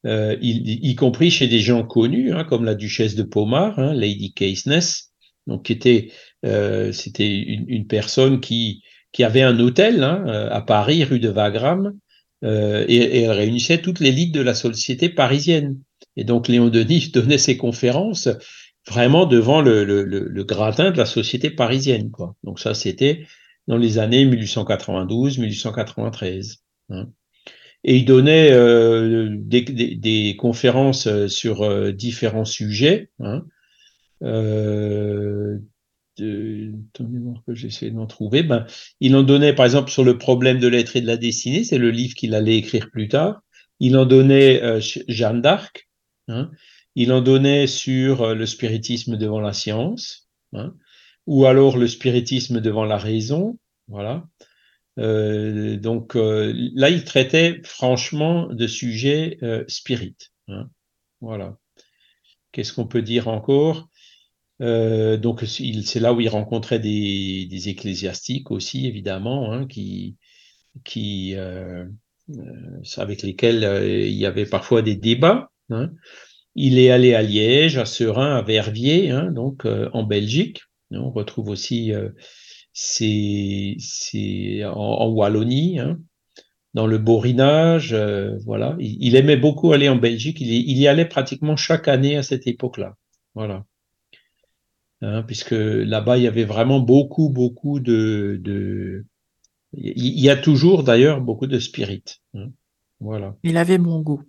euh, il- y compris chez des gens connus, hein, comme la duchesse de Pomard, hein, Lady Caithness, donc qui était, euh, c'était une, une personne qui qui avait un hôtel hein, euh, à Paris, rue de Wagram, euh, et, et elle réunissait toute l'élite de la société parisienne. Et donc Léon Denis donnait ses conférences vraiment devant le, le, le, le gratin de la société parisienne. Quoi. Donc ça, c'était dans les années 1892-1893. Hein. Et il donnait euh, des, des, des conférences sur euh, différents sujets. Hein. Euh, de, que j'essaie d'en trouver, ben, il en donnait par exemple sur le problème de l'être et de la destinée, c'est le livre qu'il allait écrire plus tard. Il en donnait euh, Jeanne d'Arc. Hein. Il en donnait sur euh, le spiritisme devant la science, hein, ou alors le spiritisme devant la raison. Voilà. Euh, donc euh, là, il traitait franchement de sujets euh, spirites. Hein. Voilà. Qu'est-ce qu'on peut dire encore? Euh, Donc c'est là où il rencontrait des, ecclésiastiques aussi, évidemment, hein, qui avec lesquels il y avait parfois des débats. Hein. Il est allé à Liège, à Serein, à Verviers, hein, donc en Belgique. On retrouve aussi c'est en, en, Wallonie, hein, dans le Borinage, euh, voilà. Il, il, aimait beaucoup aller en Belgique. Il, il, y allait pratiquement chaque année à cette époque-là, voilà. Hein, puisque là-bas il y avait vraiment beaucoup, beaucoup de, de... il y a toujours d'ailleurs beaucoup de spirit. Hein, voilà. Il avait bon goût.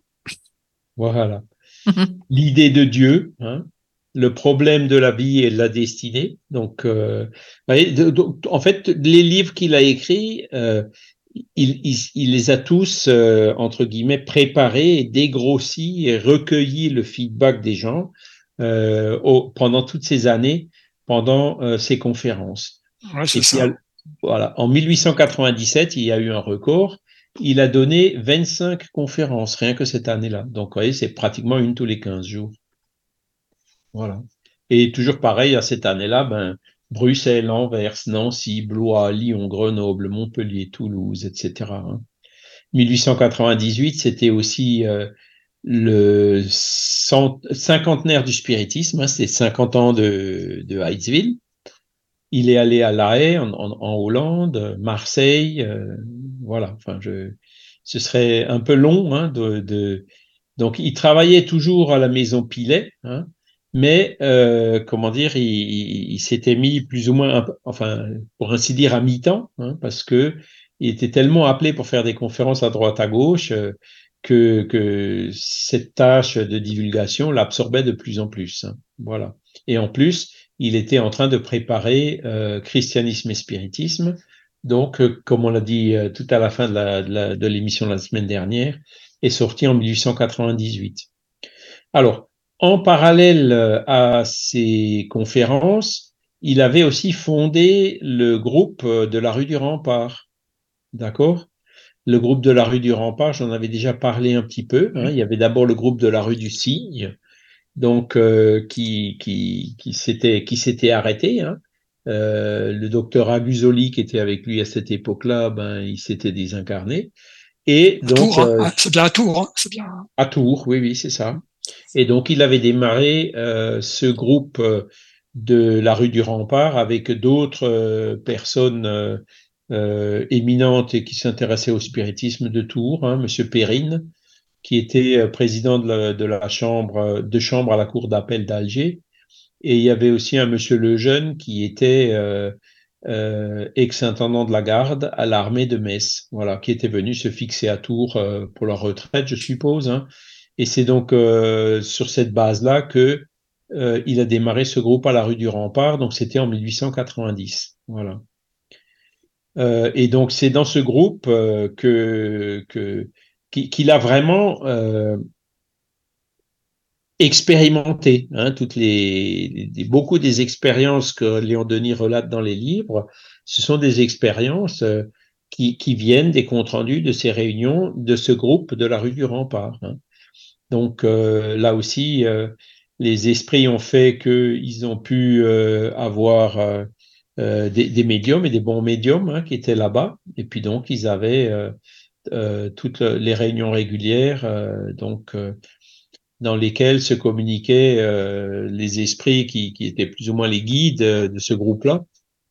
Voilà. L'idée de Dieu, hein, le problème de la vie et de la destinée. Donc, euh, en fait, les livres qu'il a écrits, euh, il, il, il, les a tous, euh, entre guillemets, préparés et dégrossis et recueilli le feedback des gens euh, au, pendant toutes ces années, pendant euh, ces conférences. Ouais, c'est ça. A, voilà, en 1897, il y a eu un record. Il a donné 25 conférences, rien que cette année-là. Donc, vous voyez, c'est pratiquement une tous les 15 jours. Voilà. Et toujours pareil, à cette année-là, ben, Bruxelles, Anvers, Nancy, Blois, Lyon, Grenoble, Montpellier, Toulouse, etc. Hein. 1898, c'était aussi euh, le cinquantenaire du spiritisme, hein, c'est 50 ans de, de Heidsville. Il est allé à La Haye, en, Hollande, Marseille, euh, voilà. Enfin, je, ce serait un peu long hein, Donc, il travaillait toujours à la maison Pilet, hein, mais euh, comment dire, il, s'était mis plus ou moins, enfin, pour ainsi dire, à mi-temps, hein, parce que il était tellement appelé pour faire des conférences à droite à gauche euh, que, que cette tâche de divulgation l'absorbait de plus en plus. Hein, voilà. Et en plus, il était en train de préparer euh, christianisme et spiritisme. Donc, euh, comme on l'a dit euh, tout à la fin de l'émission de, de, la semaine dernière, est sorti en 1898. Alors, en parallèle euh, à ces conférences, il avait aussi fondé le groupe euh, de la rue du Rempart. D'accord? Le groupe de la rue du Rempart, j'en avais déjà parlé un petit peu. Hein. Il y avait d'abord le groupe de la rue du Cygne, donc euh, qui, qui, qui s'était qui s'était arrêté. Hein. Euh, le docteur Agusoli qui était avec lui à cette époque-là, ben il s'était désincarné. Et donc, hein. euh, c'est bien à Tours, hein. c'est bien. À Tours, oui, oui, c'est ça. Et donc, il avait démarré euh, ce groupe euh, de la rue du Rempart avec d'autres euh, personnes éminentes et qui s'intéressaient au spiritisme de Tours, hein, Monsieur Perrine, qui était président de la, chambre de chambre à la cour d'appel d'Alger, et il y avait aussi un Monsieur Lejeune qui était ex-intendant de la garde à l'armée de Metz, voilà, qui était venu se fixer à Tours pour la retraite, je suppose. Hein, et c'est donc euh, sur cette base-là que euh, il a démarré ce groupe à la rue du Rempart. Donc c'était en 1890. Voilà. Euh, et donc c'est dans ce groupe qu'il qu a vraiment expérimenté hein, toutes les, beaucoup des expériences que Léon Denis relate dans les livres. Ce sont des expériences qui, qui, viennent des comptes rendus de ces réunions de ce groupe de la rue du Rempart. Hein. Donc euh, là aussi, euh, les esprits ont fait qu'ils ont pu euh, avoir des, des, médiums et des bons médiums hein, qui étaient là-bas. Et puis donc, ils avaient toutes les réunions régulières, donc dans lesquelles se communiquaient les esprits qui, qui, étaient plus ou moins les guides de ce groupe-là,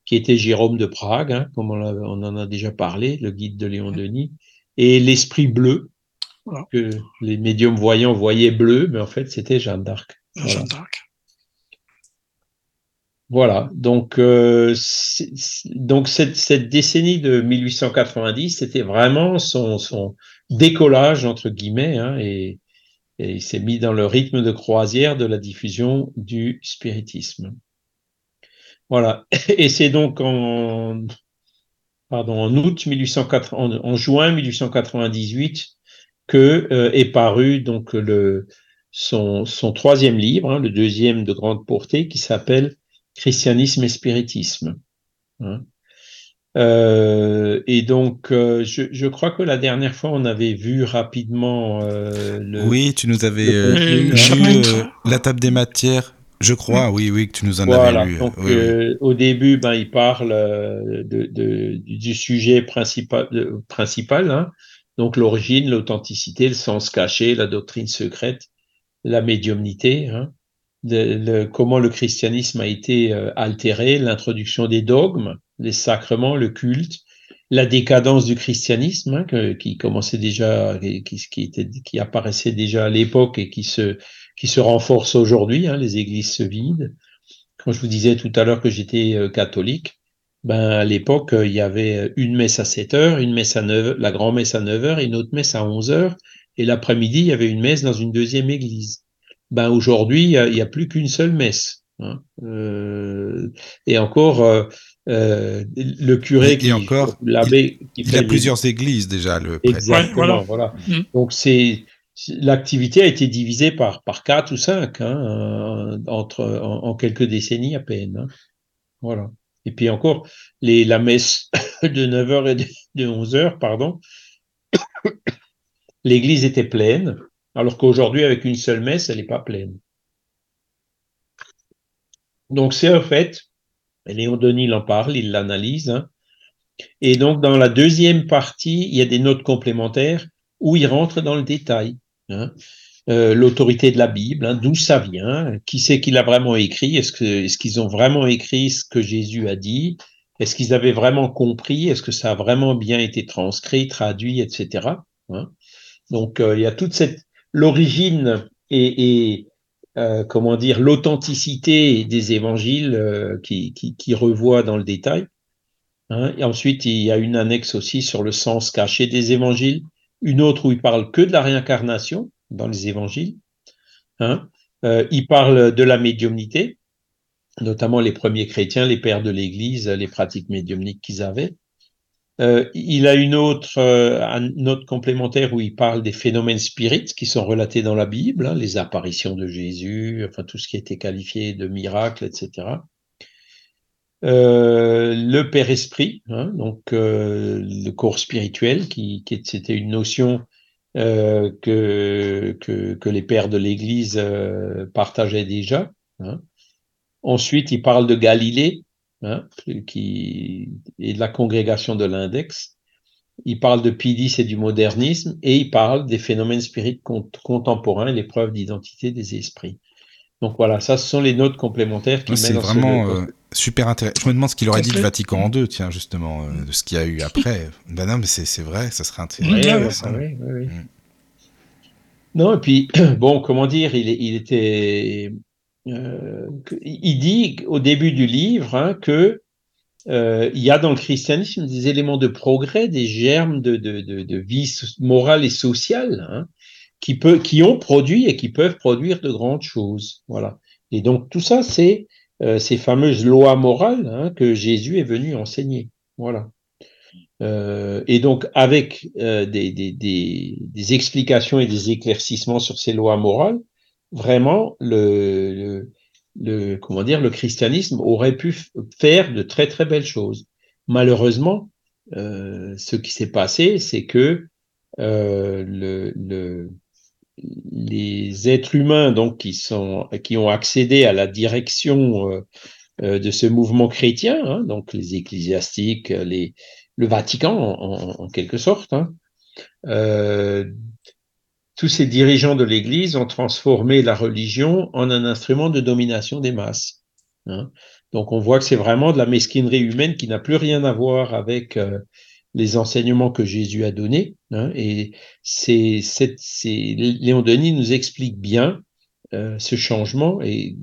qui était Jérôme de Prague, hein, comme on, on, en a déjà parlé, le guide de Léon Denis, et l'esprit bleu, voilà. que les médiums voyants voyaient bleu, mais en fait c'était Jeanne d'Arc. Voilà. Jeanne d'Arc. Voilà, donc, euh, donc cette, cette, décennie de 1890, c'était vraiment son, son, décollage, entre guillemets, hein, et, et il s'est mis dans le rythme de croisière de la diffusion du spiritisme. Voilà. Et c'est donc en, pardon, en août 1880, en, en juin 1898 que euh, est paru donc le son, son troisième livre, hein, le deuxième de grande portée, qui s'appelle Christianisme et spiritisme. Hein. Euh, et donc, euh, je, je, crois que la dernière fois, on avait vu rapidement euh, le. Oui, tu nous avais lu la table des matières. Je crois, oui, oui, que tu nous en voilà, avais lu. Donc, oui, oui. au début, ben, il parle de, de, du sujet principal, principal hein, donc l'origine, l'authenticité, le sens caché, la doctrine secrète, la médiumnité, hein, le, comment le christianisme a été euh, altéré, l'introduction des dogmes, les sacrements, le culte, la décadence du christianisme hein, que, qui commençait déjà, qui, qui, était, qui apparaissait déjà à l'époque et qui se, qui se renforce aujourd'hui. Hein, les églises se vident. Quand je vous disais tout à l'heure que j'étais euh, catholique, ben à l'époque il y avait une messe à 7 heures, une messe à 9 la grand messe à 9 heures et une autre messe à 11 heures. Et l'après-midi, il y avait une messe dans une deuxième église ben aujourd'hui, il n'y a, a, plus qu'une seule messe. Hein. Euh, et encore, euh, euh, le curé et qui, encore, l'abbé, il, il a plusieurs églises déjà. Le Exactement, voilà. voilà. Mmh. Donc c'est l'activité a été divisée par par quatre ou cinq hein, entre en, en, quelques décennies à peine. Hein. Voilà. Et puis encore la messe de 9h et de 11h, pardon. L'église était pleine alors qu'aujourd'hui, avec une seule messe, elle n'est pas pleine. Donc c'est un fait, Léon Denis en parle, il l'analyse, hein. et donc dans la deuxième partie, il y a des notes complémentaires où il rentre dans le détail. Hein. Euh, l'autorité de la Bible, hein, d'où ça vient, qui c'est qui l'a vraiment écrit, est-ce qu'ils ont vraiment écrit ce que Jésus a dit, est-ce qu'ils avaient vraiment compris, est-ce que ça a vraiment bien été transcrit, traduit, etc. Hein. Donc euh, il y a toute cette l'origine et, euh, comment dire l'authenticité des évangiles qui, revoit dans le détail. Hein. Et ensuite, il y a une annexe aussi sur le sens caché des évangiles, une autre où il parle que de la réincarnation dans les évangiles. Hein. Euh, il parle de la médiumnité, notamment les premiers chrétiens, les pères de l'Église, les pratiques médiumniques qu'ils avaient. Euh, il a une autre, euh, un autre complémentaire où il parle des phénomènes spirites qui sont relatés dans la Bible, hein, les apparitions de Jésus, enfin tout ce qui été qualifié de miracle, etc. Euh, le Père Esprit, hein, donc le corps spirituel, qui, qui c'était une notion euh, que, que, que les pères de l'Église euh, partageaient déjà. Hein. Ensuite, il parle de Galilée, hein, qui est de la congrégation de l'index. Il parle de Pidis et du modernisme et il parle des phénomènes spirites contemporains et preuves d'identité des esprits. Donc voilà, ça, ce sont les notes complémentaires qui C'est vraiment euh, super intéressant. Je me demande ce qu'il aurait dit du Vatican II, tiens, justement, euh, de ce qu'il y a eu après. ben non, mais c'est vrai, ça serait intéressant. Oui, oui, oui, mm. Non, et puis, bon, comment dire, il, il était euh, il dit au début du livre hein, que euh, il y a dans le christianisme des éléments de progrès, des germes de, de, de, de vie morale et sociale hein, qui, peut, qui ont produit et qui peuvent produire de grandes choses. Voilà. Et donc tout ça, c'est euh, ces fameuses lois morales hein, que Jésus est venu enseigner. Voilà. Euh, et donc avec euh, des, des, des, des, explications et des éclaircissements sur ces lois morales, vraiment le, le, comment dire le christianisme aurait pu faire de très très belles choses. Malheureusement, euh, ce qui s'est passé, c'est que euh, le, le, les êtres humains donc qui sont qui ont accédé à la direction euh, euh de ce mouvement chrétien, hein, donc les ecclésiastiques, les le Vatican en, quelque sorte, hein, euh, tous ces dirigeants de l'Église ont transformé la religion en un instrument de domination des masses. Hein. Donc on voit que c'est vraiment de la mesquinerie humaine qui n'a plus rien à voir avec les enseignements que Jésus a donnés. Hein. Et c'est, Léon Denis nous explique bien euh, ce changement et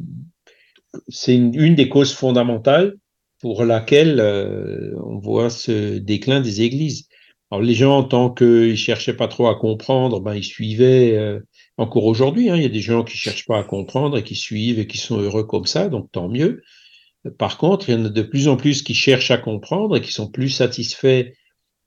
c'est une, des causes fondamentales pour laquelle euh, on voit ce déclin des églises. Alors les gens, tant qu'ils cherchaient pas trop à comprendre, ben ils suivaient. Euh, encore aujourd'hui, hein, il y a des gens qui cherchent pas à comprendre et qui suivent et qui sont heureux comme ça, donc tant mieux. Par contre, il y en a de plus en plus qui cherchent à comprendre et qui sont plus satisfaits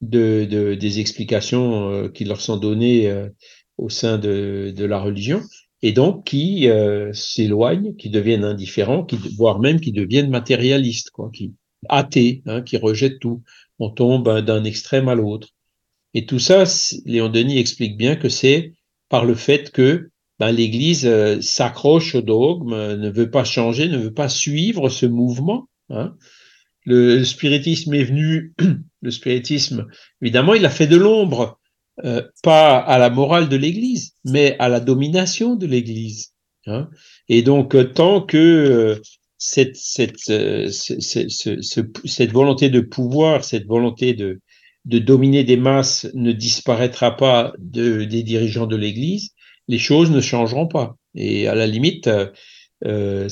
de, de des explications euh, qui leur sont données euh, au sein de, de, la religion, et donc qui euh, s'éloignent, qui deviennent indifférents, qui, voire même qui deviennent matérialistes, quoi, qui athées, hein, qui rejettent tout. On tombe d'un extrême à l'autre. Et tout ça, Léon Denis explique bien que c'est par le fait que ben, l'Église euh, s'accroche au dogme, ne veut pas changer, ne veut pas suivre ce mouvement. Hein. Le, spiritisme est venu, le spiritisme, évidemment, il a fait de l'ombre, euh, pas à la morale de l'Église, mais à la domination de l'Église. Hein. Et donc, euh, tant que cette, cette, volonté de pouvoir, cette volonté de, dominer des masses ne disparaîtra pas de, des dirigeants de l'Église, les choses ne changeront pas. Et à la limite, euh,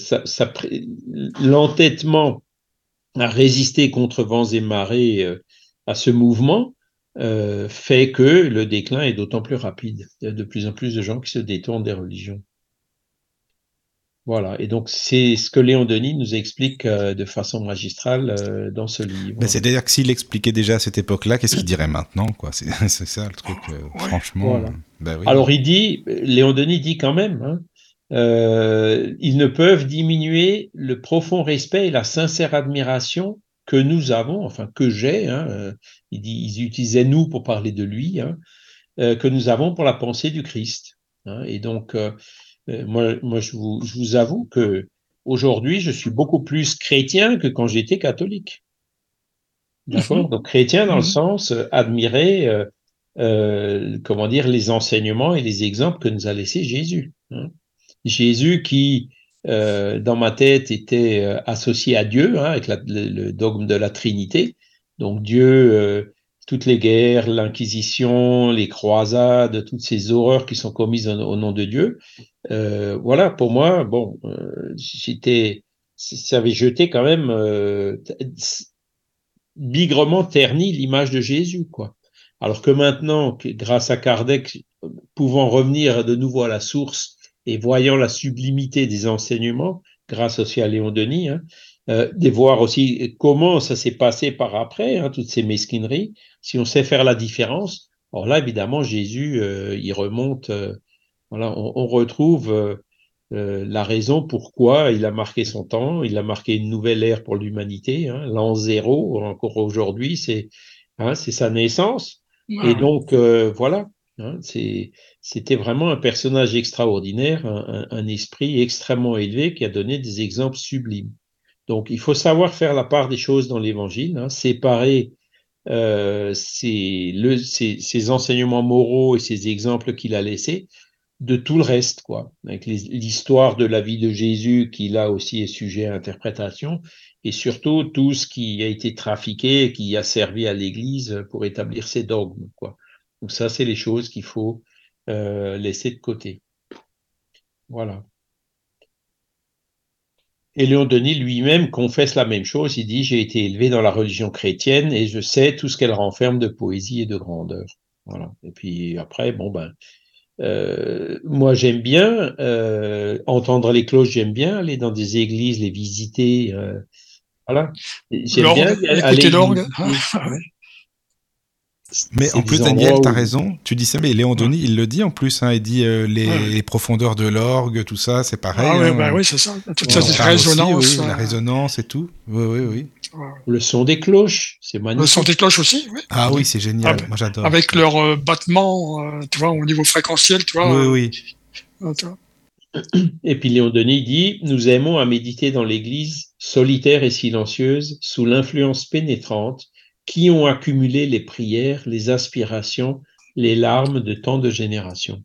l'entêtement à résister contre vents et marées euh, à ce mouvement euh, fait que le déclin est d'autant plus rapide. Il y a de plus en plus de gens qui se détournent des religions. Voilà, et donc c'est ce que Léon Denis nous explique euh, de façon magistrale euh, dans ce livre. C'est-à-dire que s'il expliquait déjà à cette époque-là, qu'est-ce qu'il dirait maintenant quoi? C'est ça le truc, euh, franchement. Ben oui. Alors il dit, Léon Denis dit quand même, hein, ils ne peuvent diminuer le profond respect et la sincère admiration que nous avons, enfin que j'ai, hein, il dit, ils utilisaient nous pour parler de lui, hein, que nous avons pour la pensée du Christ. Hein, et donc euh, moi, moi je, vous, je vous avoue que aujourd'hui, je suis beaucoup plus chrétien que quand j'étais catholique. D'accord? Mhm. Donc chrétien dans le mhm. sens euh, admirer, euh, euh, comment dire, les enseignements et les exemples que nous a laissés Jésus. Hein. Jésus qui, euh, dans ma tête, était associé à Dieu, hein, avec le, dogme de la Trinité. Donc Dieu toutes les guerres, l'Inquisition, les croisades, toutes ces horreurs qui sont commises au, nom de Dieu. Euh, voilà, pour moi, bon, euh, j'étais, ça avait jeté quand même euh, bigrement terni l'image de Jésus, quoi. Alors que maintenant, grâce à Kardec, pouvant revenir de nouveau à la source et voyant la sublimité des enseignements, grâce aussi à Léon Denis, hein, euh, de voir aussi comment ça s'est passé par après, hein, toutes ces mesquineries, si on sait faire la différence. Alors là, évidemment, Jésus, euh, il remonte, euh, voilà, on, on retrouve la raison pourquoi il a marqué son temps, il a marqué une nouvelle ère pour l'humanité, hein, l'an zéro, encore aujourd'hui, c'est hein, c'est sa naissance. Et donc, voilà, hein, c'était vraiment un personnage extraordinaire, un, esprit extrêmement élevé qui a donné des exemples sublimes. Donc, il faut savoir faire la part des choses dans l'Évangile, hein, séparer euh, enseignements moraux et ces exemples qu'il a laissés de tout le reste, quoi. Avec l'histoire de la vie de Jésus, qui là aussi est sujet à interprétation, et surtout tout ce qui a été trafiqué et qui a servi à l'Église pour établir ses dogmes, quoi. Donc ça, c'est les choses qu'il faut euh, laisser de côté. Voilà. Et Léon Denis lui-même confesse la même chose. Il dit J'ai été élevé dans la religion chrétienne et je sais tout ce qu'elle renferme de poésie et de grandeur. Voilà. Et puis après, bon ben, euh, moi j'aime bien euh, entendre les cloches. J'aime bien aller dans des églises, les visiter. Euh, voilà. J'aime bien écouter l'orgue. Mais en plus, Daniel, tu as raison. Tu dis ça, mais Léon Denis, il le dit en plus. Hein, il dit euh, les, profondeurs de l'orgue, tout ça, c'est pareil. Ah hein. bah oui, c'est ça. Toute cette résonance. La résonance et tout. Oui, oui, oui. Le son des cloches, c'est magnifique. Le son des cloches aussi, oui. Ah oui, c'est génial. Moi, j'adore. Avec leur euh, battement, euh, tu vois, au niveau fréquentiel, tu vois. Oui, oui. Et puis Léon Denis dit Nous aimons à méditer dans l'Église solitaire et silencieuse, sous l'influence pénétrante qui ont accumulé les prières, les aspirations, les larmes de tant de générations.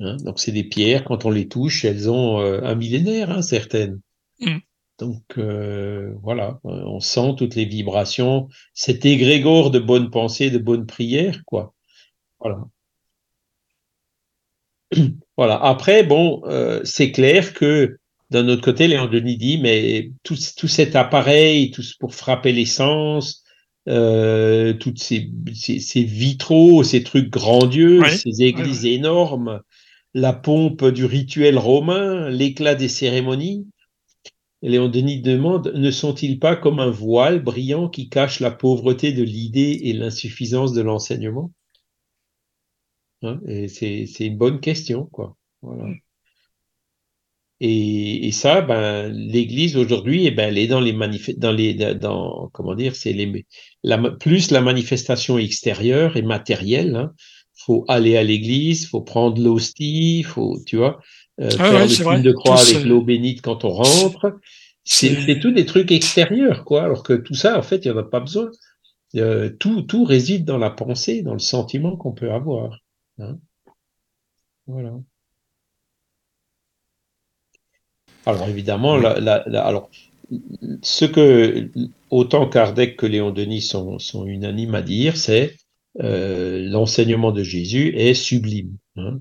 Hein, donc c'est des pierres, quand on les touche, elles ont euh, un millénaire, hein, certaines. Mm. Donc euh, voilà, on sent toutes les vibrations, cet égrégore de bonnes pensées, de bonnes prières, quoi. Voilà. Voilà. Après, bon, euh, c'est clair que d'un autre côté, Léon Denis dit, mais tout, tout cet appareil, tout pour frapper l'essence, euh, toutes ces, ces, vitraux, ces trucs grandieux, ces églises énormes, la pompe du rituel romain, l'éclat des cérémonies, Léon Denis demande Ne sont-ils pas comme un voile brillant qui cache la pauvreté de l'idée et l'insuffisance de l'enseignement? Hein C'est une bonne question, quoi. Voilà. Et, et, ça, ben, l'Église aujourd'hui, eh ben, elle est dans les dans les, dans, comment dire, c'est les, la, plus la manifestation extérieure et matérielle. Hein. Faut aller à l'Église, faut prendre l'hostie, faut, tu vois, euh, ah faire le signe de croix avec l'eau bénite quand on rentre. C'est tout des trucs extérieurs, quoi. Alors que tout ça, en fait, il n'y en a pas besoin. Euh, tout, tout réside dans la pensée, dans le sentiment qu'on peut avoir. Hein. Voilà. Alors évidemment, alors, ce que autant Kardec que Léon Denis sont, sont unanimes à dire, c'est euh, l'enseignement de Jésus est sublime. Hein,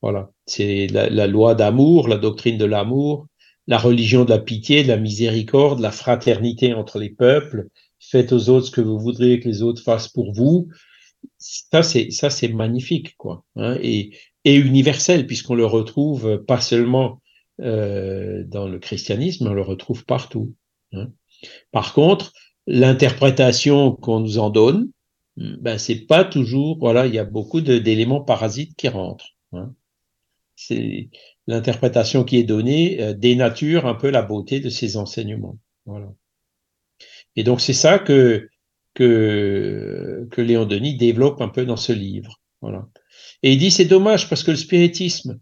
voilà, c'est la, loi d'amour, la doctrine de l'amour, la religion de la pitié, de la miséricorde, la fraternité entre les peuples. Faites aux autres ce que vous voudriez que les autres fassent pour vous. Ça, c'est ça, c'est magnifique, quoi, hein, et, et universel puisqu'on le retrouve pas seulement euh, dans le christianisme, on le retrouve partout. Hein. Par contre, l'interprétation qu'on nous en donne, ben c'est pas toujours. Voilà, il y a beaucoup d'éléments parasites qui rentrent. Hein. C'est l'interprétation qui est donnée euh, dénature un peu la beauté de ces enseignements. Voilà. Et donc c'est ça que que que Léon Denis développe un peu dans ce livre. Voilà. Et il dit c'est dommage parce que le spiritisme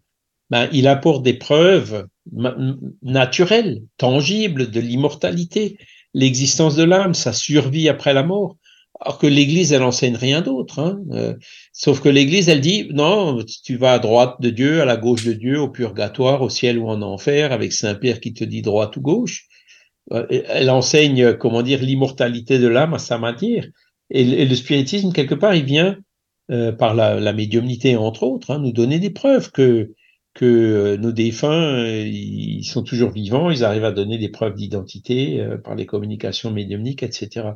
ben, il apporte des preuves naturelles, tangibles de l'immortalité, l'existence de l'âme, sa survie après la mort. Alors que l'Église, elle enseigne rien d'autre. Hein. Euh, sauf que l'Église, elle dit, non, tu vas à droite de Dieu, à la gauche de Dieu, au purgatoire, au ciel ou en enfer, avec Saint-Pierre qui te dit droite ou gauche. Euh, elle enseigne, comment dire, l'immortalité de l'âme à sa matière. Et, le spiritisme, quelque part, il vient, euh, par la, médiumnité, entre autres, hein, nous donner des preuves que que euh, nos défunts, euh, ils sont toujours vivants, ils arrivent à donner des preuves d'identité euh, par les communications médiumniques, etc.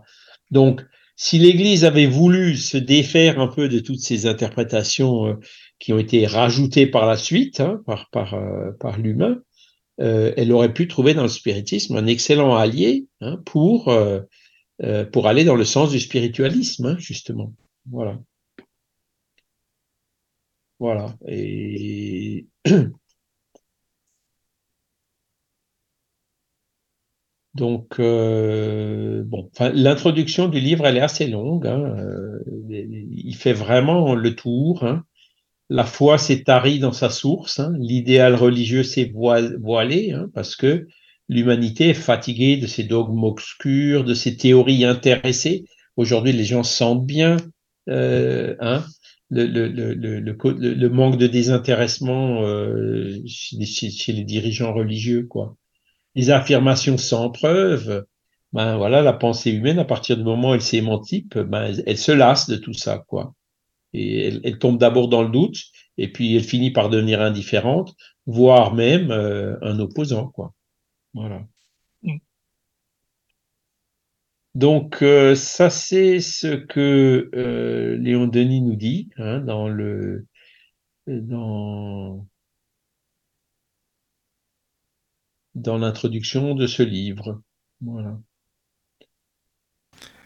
Donc, si l'Église avait voulu se défaire un peu de toutes ces interprétations qui ont été rajoutées par la suite, hein, par, l'humain, elle aurait pu trouver dans le spiritisme un excellent allié hein, pour, pour aller dans le sens du spiritualisme, hein, justement. Voilà. Voilà. Et donc, euh, l'introduction du livre, elle est assez longue. Hein, euh, il fait vraiment le tour. Hein. La foi s'est tarie dans sa source. Hein. L'idéal religieux s'est voilé parce que l'humanité est fatiguée de ces dogmes obscurs, de ces théories intéressées. Aujourd'hui, les gens sentent bien. Euh, le, le, le, le, manque de désintéressement euh, chez, les dirigeants religieux, quoi. Les affirmations sans preuve, ben voilà, la pensée humaine, à partir du moment où elle s'émancipe, ben, elle, se lasse de tout ça, quoi. Et elle, elle tombe d'abord dans le doute, et puis elle finit par devenir indifférente, voire même euh, un opposant, quoi. Voilà. Donc euh, ça c'est ce que euh, Léon Denis nous dit hein, dans le dans dans l'introduction de ce livre. Voilà.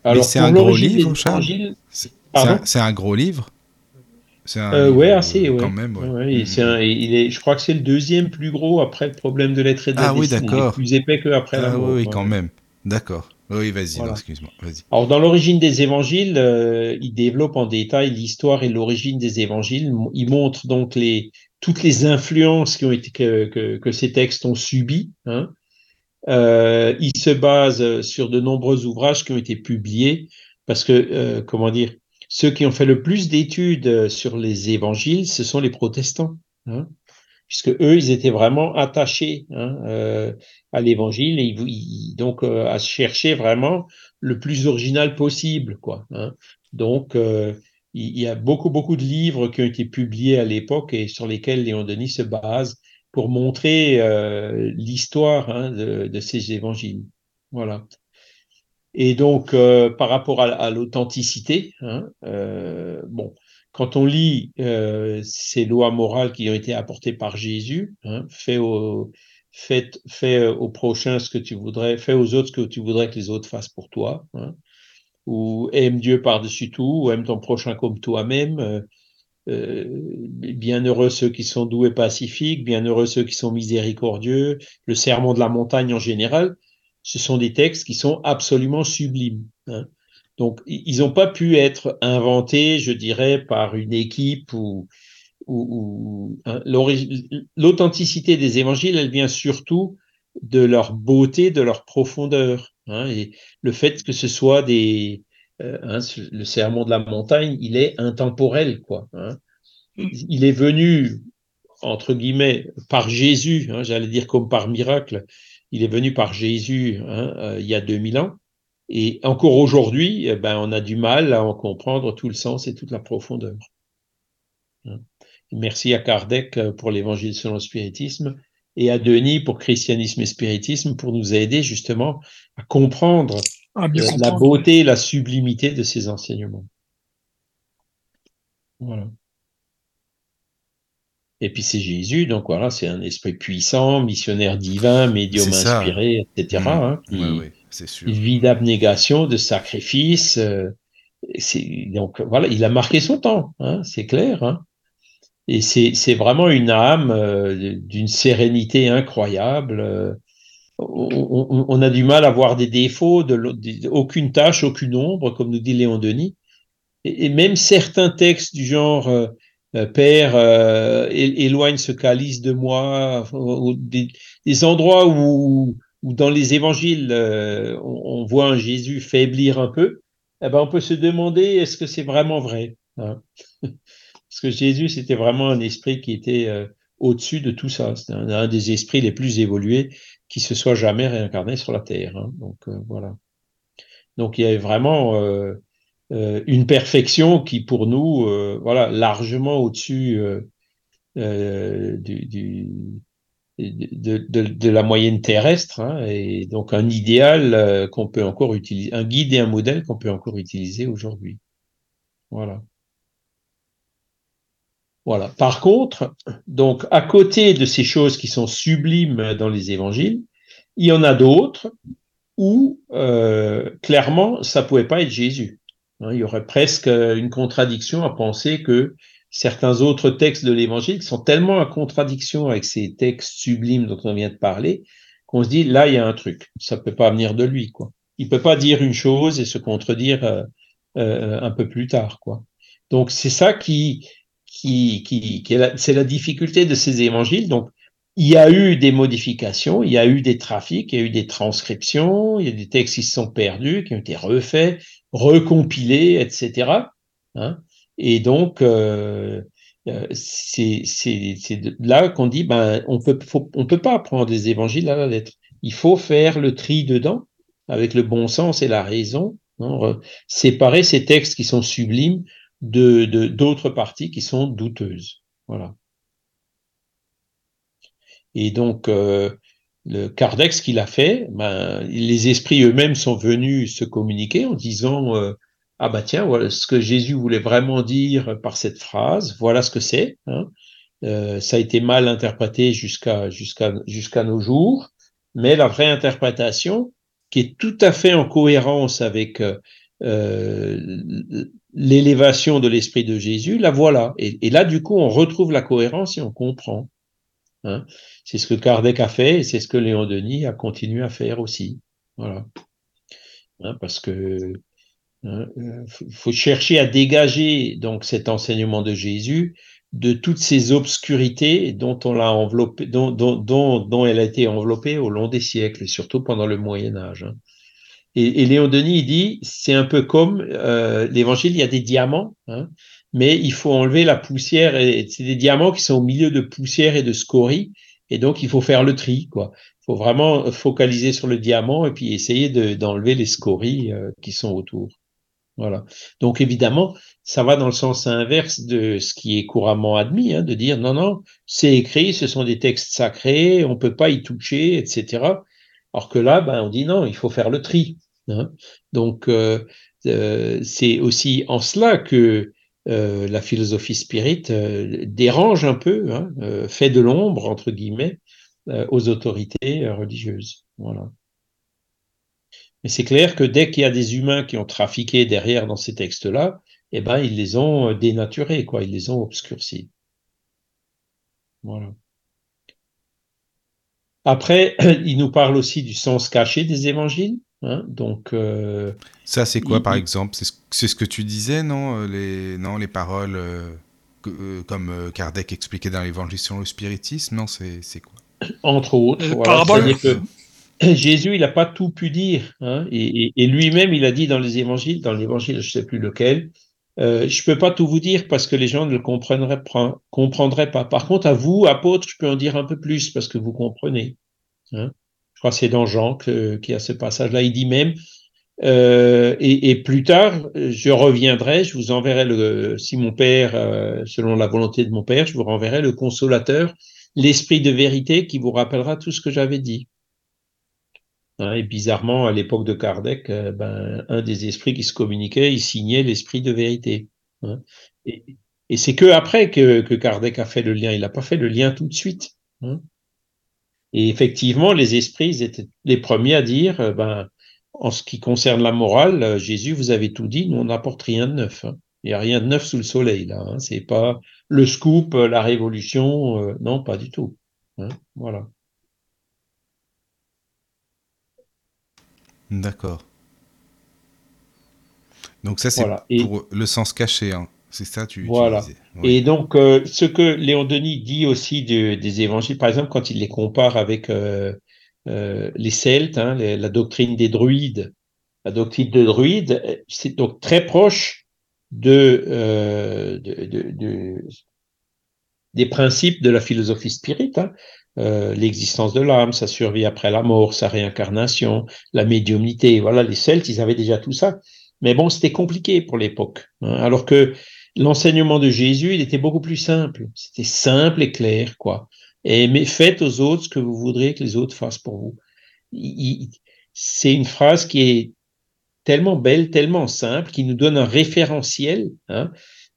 Alors c'est un gros livre, Charles. C'est un, gros livre. C'est un euh, ouais, assez, ouais. quand même. Ouais. Mm, un, mm. il est, je crois que c'est le deuxième plus gros après le problème de l'être et de ah, oui, d'accord. Plus épais que après la ah mort. Oui, quand même. D'accord. Oui, vas-y, excuse-moi. Vas Alors, dans l'origine des évangiles, euh, il développe en détail l'histoire et l'origine des évangiles. Il montre donc les, toutes les influences qui ont été, que, que, que ces textes ont subies. Hein. Euh, il se base sur de nombreux ouvrages qui ont été publiés parce que, euh, comment dire, ceux qui ont fait le plus d'études sur les évangiles, ce sont les protestants. Hein puisque eux, ils étaient vraiment attachés hein, euh, à l'Évangile et donc euh, à chercher vraiment le plus original possible, quoi. Hein. Donc, euh, il y a beaucoup beaucoup de livres qui ont été publiés à l'époque et sur lesquels Léon Denis se base pour montrer l'histoire hein, de, ces évangiles. Voilà. Et donc, par rapport à, à l'authenticité, bon, quand on lit euh, ces lois morales qui ont été apportées par Jésus, hein, fait, au, fais, fais au prochain ce que tu voudrais, fais aux autres ce que tu voudrais que les autres fassent pour toi, hein, ou aime Dieu par-dessus tout, ou aime ton prochain comme toi-même. Euh, euh, bienheureux ceux qui sont doux et pacifiques, bienheureux ceux qui sont miséricordieux, le sermon de la montagne en général, ce sont des textes qui sont absolument sublimes. Hein. Donc, ils n'ont pas pu être inventés, je dirais, par une équipe ou, ou, hein, l'authenticité des évangiles, elle vient surtout de leur beauté, de leur profondeur. Hein, et le fait que ce soit des, euh, hein, le sermon de la montagne, il est intemporel, quoi. Hein. Mm. Il est venu entre guillemets par Jésus, j'allais dire comme par miracle. Il est venu par Jésus euh, il y a 2000 ans. Et encore aujourd'hui, eh ben, on a du mal à en comprendre tout le sens et toute la profondeur. Merci à Kardec euh, pour l'évangile selon le spiritisme et à Denis pour christianisme et spiritisme pour nous aider justement à comprendre euh, la beauté, la sublimité de ces enseignements. Voilà. Et puis c'est Jésus, donc voilà, c'est un esprit puissant, missionnaire divin, médium inspiré, etc. Mmh. Hein, qui, vit d'abnégation, de sacrifice. Euh, donc voilà, il a marqué son temps, hein, c'est clair. Hein. Et c'est vraiment une âme euh, d'une sérénité incroyable. Euh, on, a du mal à voir des défauts, aucune tâche, aucune ombre, comme nous dit Léon Denis. Et, même certains textes du genre Père, éloigne ce calice de moi, des, endroits où, dans les évangiles on, voit un Jésus faiblir un peu, eh ben on peut se demander est-ce que c'est vraiment vrai hein? Parce que Jésus, c'était vraiment un esprit qui était euh, au-dessus de tout ça. C'était un, des esprits les plus évolués qui se soit jamais réincarné sur la Terre. Hein. Donc euh, voilà. Donc il y avait vraiment euh, une perfection qui, pour nous, voilà, largement au-dessus du, de, la moyenne terrestre, hein, et donc un idéal qu'on peut encore utiliser, un guide et un modèle qu'on peut encore utiliser aujourd'hui. Voilà. Voilà. Par contre, donc à côté de ces choses qui sont sublimes dans les évangiles, il y en a d'autres où euh, clairement ça pouvait pas être Jésus. Hein, il y aurait presque une contradiction à penser que certains autres textes de l'évangile sont tellement en contradiction avec ces textes sublimes dont on vient de parler qu'on se dit là il y a un truc, ça peut pas venir de lui quoi. Il peut pas dire une chose et se contredire euh, euh, un peu plus tard quoi. Donc c'est ça qui qui, qui, c'est la difficulté de ces évangiles. Donc, il y a eu des modifications, il y a eu des trafics, il y a eu des transcriptions, il y a des textes qui se sont perdus, qui ont été refaits, recompilés, etc. Et donc, euh, euh c'est là qu'on dit, ben, on peut, on peut pas prendre des évangiles à la lettre. Il faut faire le tri dedans, avec le bon sens et la raison, hein, séparer ces textes qui sont sublimes de d'autres parties qui sont douteuses. Voilà. Et donc, euh, le Kardec, ce qu'il a fait, ben, les esprits eux-mêmes sont venus se communiquer en disant euh, Ah bah tiens, voilà ce que Jésus voulait vraiment dire par cette phrase, voilà ce que c'est. Hein. Euh, ça a été mal interprété jusqu'à nos jours, mais la vraie interprétation, qui est tout à fait en cohérence avec l'élévation de l'esprit de Jésus, la voilà. Et, là, du coup, on retrouve la cohérence et on comprend. Hein. C'est ce que Kardec a fait et c'est ce que Léon Denis a continué à faire aussi. Voilà. Hein, parce que hein, euh, faut chercher à dégager donc cet enseignement de Jésus de toutes ces obscurités dont on l'a enveloppé, dont, dont, dont, dont, elle a été enveloppée au long des siècles surtout pendant le Moyen Âge. Hein. Et, Léon Denis il dit, c'est un peu comme euh, l'évangile, il y a des diamants, hein, mais il faut enlever la poussière, et c'est des diamants qui sont au milieu de poussière et de scories, et donc il faut faire le tri, quoi. Il faut vraiment focaliser sur le diamant et puis essayer d'enlever les scories euh, qui sont autour. Voilà. Donc évidemment, ça va dans le sens inverse de ce qui est couramment admis, hein, de dire non, non, c'est écrit, ce sont des textes sacrés, on peut pas y toucher, etc. Alors que là, ben, on dit non, il faut faire le tri. Hein. Donc, euh, euh, c'est aussi en cela que euh, la philosophie spirit dérange un peu, hein, fait de l'ombre, entre guillemets, aux autorités religieuses. Voilà. Mais c'est clair que dès qu'il y a des humains qui ont trafiqué derrière dans ces textes-là, eh ben, ils les ont dénaturés, quoi, ils les ont obscurcis. Voilà. Après, il nous parle aussi du sens caché des évangiles. Hein, donc, euh, ça, c'est quoi, il- par exemple? C'est ce, que tu disais, non euh, les, non, les paroles euh, que- euh, comme euh, Kardec expliquait dans l'Évangile sur le spiritisme, non, c'est quoi? Entre autres, voilà, que Jésus, il n'a pas tout pu dire, hein, et, lui-même, il a dit dans les évangiles, dans l'évangile, je ne sais plus lequel, euh, je peux pas tout vous dire parce que les gens ne le comprendraient, pas- comprendraient pas. Par contre, à vous, apôtres, je peux en dire un peu plus parce que vous comprenez. hein. Je crois que c'est dans Jean qu'il y a ce passage-là. Il dit même, euh, et, et plus tard, je reviendrai, je vous enverrai le, si mon Père, euh, selon la volonté de mon Père, je vous renverrai le consolateur, l'esprit de vérité qui vous rappellera tout ce que j'avais dit. Hein, et bizarrement, à l'époque de Kardec, euh, ben, un des esprits qui se communiquait, il signait l'esprit de vérité. hein. Et, c'est que après que, Kardec a fait le lien. Il n'a pas fait le lien tout de suite. hein. Et effectivement, les esprits étaient les premiers à dire, euh, ben, en ce qui concerne la morale, euh, Jésus, vous avez tout dit, nous on n'apporte rien de neuf. Il n'y a rien de neuf sous le soleil là. C'est pas le scoop, la révolution, non, pas du tout. Voilà. D'accord. Donc ça, c'est Voilà. Et- pour le sens caché. hein. C'est ça, tu, Voilà. Et donc, euh, ce que Léon Denis dit aussi de- des évangiles, par exemple, quand il les compare avec euh, euh, les Celtes, hein, les- la doctrine des druides, la doctrine de druides, c'est donc très proche de, de- de- de- des principes de la philosophie spirite. hein. Euh, L'existence de l'âme, sa survie après la mort, sa réincarnation, la médiumnité. Voilà, les Celtes, ils avaient déjà tout ça. Mais bon, c'était compliqué pour l'époque. hein. alors que l'enseignement de Jésus, il était beaucoup plus simple. C'était simple et clair, quoi. Et mais faites aux autres ce que vous voudriez que les autres fassent pour vous. C'est une phrase qui est tellement belle, tellement simple, qui nous donne un référentiel. Hein.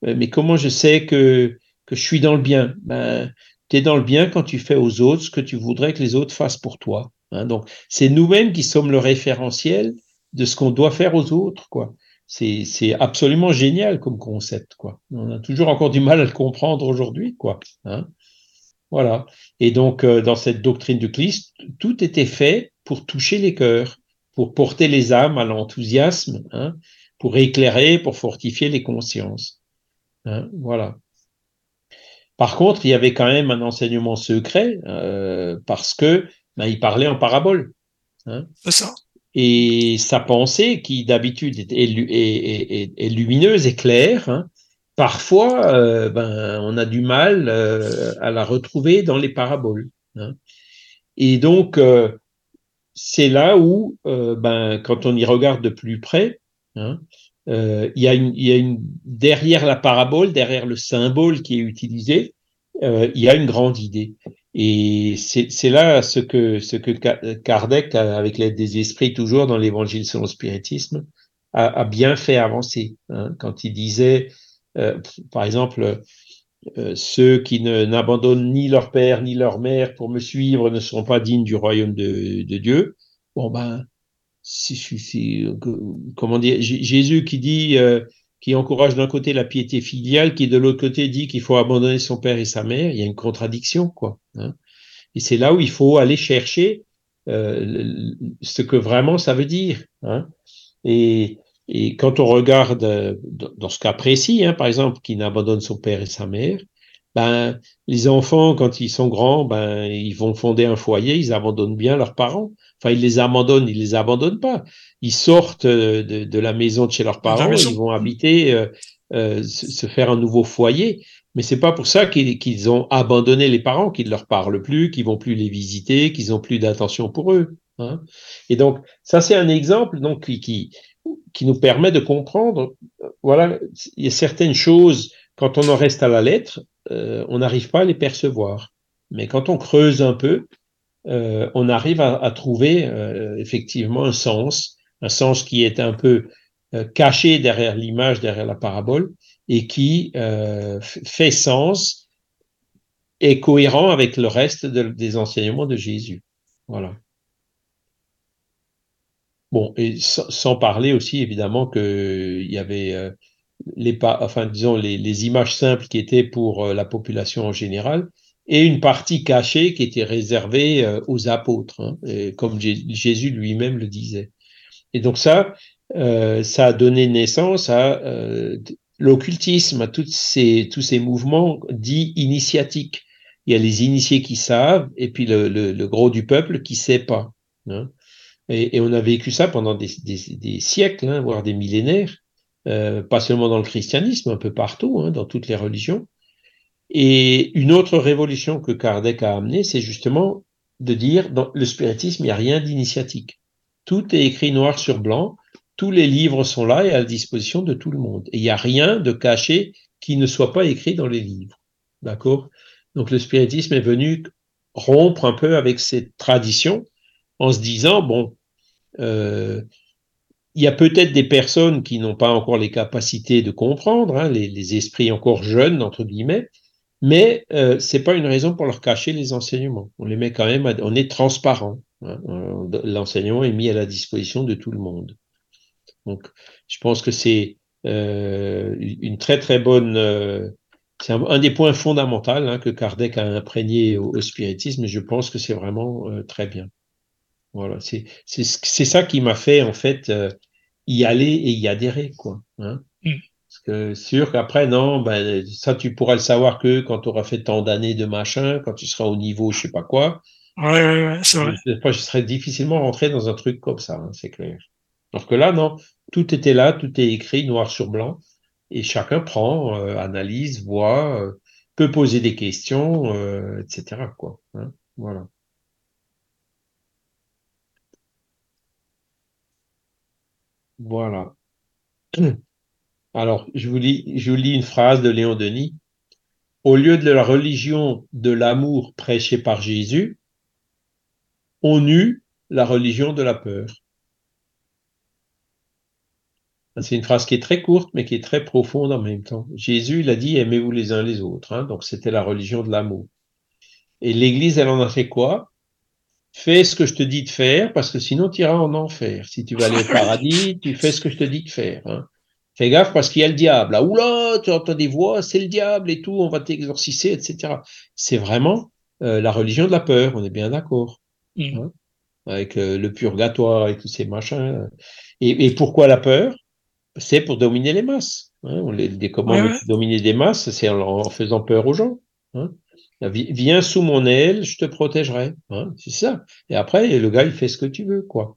Euh, Mais comment je sais que que je suis dans le bien? Ben, tu es dans le bien quand tu fais aux autres ce que tu voudrais que les autres fassent pour toi. Hein. Donc, c'est nous-mêmes qui sommes le référentiel de ce qu'on doit faire aux autres, quoi. C'est, absolument génial comme concept, quoi. On a toujours encore du mal à le comprendre aujourd'hui, quoi. Hein voilà. Et donc, euh, dans cette doctrine du Christ, tout était fait pour toucher les cœurs, pour porter les âmes à l'enthousiasme, hein, pour éclairer, pour fortifier les consciences. Voilà. Par contre, il y avait quand même un enseignement secret euh, parce que ben, il parlait en parabole. Hein, C'est ça. et sa pensée, qui d'habitude est, est, est, est, est, lumineuse et claire, hein, parfois, euh, ben, on a du mal euh, à la retrouver dans les paraboles. Hein. Et donc, c'est là où, ben, quand on y regarde de plus près, il y, a une, y a une derrière la parabole, derrière le symbole qui est utilisé, il y a une grande idée. Et c'est là ce que, ce que Kardec, avec l'aide des esprits, toujours dans l'évangile selon le spiritisme, a, bien fait avancer. Hein, quand il disait, euh, par exemple, euh, ceux qui n'abandonnent ni leur père ni leur mère pour me suivre ne seront pas dignes du royaume de, de Dieu. Bon, ben, si, comment dire, Jésus qui dit, euh, qui encourage d'un côté la piété filiale, qui de l'autre côté dit qu'il faut abandonner son père et sa mère, il y a une contradiction, quoi. Hein. Et c'est là où il faut aller chercher euh, ce que vraiment ça veut dire. Hein. Et, et, quand on regarde euh, dans ce cas précis, hein, par exemple, qui n'abandonne son père et sa mère, ben les enfants quand ils sont grands, ben ils vont fonder un foyer, ils abandonnent bien leurs parents. Enfin, ils les abandonnent, ils les abandonnent pas. Ils sortent de, de la maison de chez leurs parents, ils vont habiter, euh, euh, se faire un nouveau foyer. Mais c'est pas pour ça qu'ils qu ont abandonné les parents, qu'ils ne leur parlent plus, qu'ils vont plus les visiter, qu'ils ont plus d'attention pour eux. Hein. Et donc, ça c'est un exemple donc qui, qui, qui nous permet de comprendre. Voilà, il y a certaines choses quand on en reste à la lettre, euh, on n'arrive pas à les percevoir. Mais quand on creuse un peu, euh, on arrive à, trouver euh, effectivement un sens, un sens qui est un peu euh, caché derrière l'image, derrière la parabole, et qui fait sens est cohérent avec le reste des enseignements de Jésus. Voilà. Bon, et sans, parler aussi évidemment que il y avait les enfin disons les, images simples qui étaient pour la population en général et une partie cachée qui était réservée euh, aux apôtres, hein, comme Jésus lui-même le disait. Et donc ça, ça a donné naissance à l'occultisme, à ces, tous ces mouvements dits initiatiques. Il y a les initiés qui savent et puis le, gros du peuple qui sait pas. Hein. Et, on a vécu ça pendant des, siècles, hein, voire des millénaires, euh, pas seulement dans le christianisme, un peu partout, dans toutes les religions. Et une autre révolution que Kardec a amenée, c'est justement de dire dans le spiritisme, il n'y a rien d'initiatique. Tout est écrit noir sur blanc, tous les livres sont là et à la disposition de tout le monde. Et il n'y a rien de caché qui ne soit pas écrit dans les livres. D'accord? Donc le spiritisme est venu rompre un peu avec cette tradition en se disant, bon, euh, il y a peut-être des personnes qui n'ont pas encore les capacités de comprendre, hein, les, esprits encore jeunes, entre guillemets, mais euh, c'est pas une raison pour leur cacher les enseignements. On les met quand même, on est transparent. Hein, l'enseignement est mis à la disposition de tout le monde. Donc, je pense que c'est euh, une très très bonne. Euh, c'est un, des points fondamentaux hein, que Kardec a imprégné au, spiritisme, je pense que c'est vraiment euh, très bien. Voilà, c'est c'est ça qui m'a fait en fait y aller et y adhérer quoi. Hein. Mm. Que sûr qu'après non, ben ça tu pourras le savoir que quand tu auras fait tant d'années de machin, quand tu seras au niveau je sais pas quoi. Ouais ouais, ouais c'est vrai. Je, je, serais difficilement rentré dans un truc comme ça, hein, c'est clair. Alors que là non, tout était là, tout est écrit noir sur blanc et chacun prend, euh, analyse, voit, euh, peut poser des questions, euh, etc. Quoi. Hein, voilà. Voilà. Alors, je vous, lis, une phrase de Léon Denis. Au lieu de la religion de l'amour prêchée par Jésus, on eut la religion de la peur. C'est une phrase qui est très courte, mais qui est très profonde en même temps. Jésus, il a dit aimez-vous les uns les autres. Hein. donc c'était la religion de l'amour. Et l'Église, elle en a fait quoi? Fais ce que je te dis de faire, parce que sinon tu iras en enfer. Si tu vas aller au paradis, tu fais ce que je te dis de faire. Hein. Fais gaffe parce qu'il y a le diable. Ah, oula, tu entends des voix, c'est le diable et tout, on va t'exorciser, etc. C'est vraiment euh, la religion de la peur, on est bien d'accord. Mmh. Hein. avec euh, le purgatoire et tous ces machins. et pourquoi la peur? C'est pour dominer les masses. Hein. On les, comment dominer des masses, c'est en, faisant peur aux gens. Hein. Viens sous mon aile, je te protégerai. C'est ça. Et après, le gars, il fait ce que tu veux, quoi.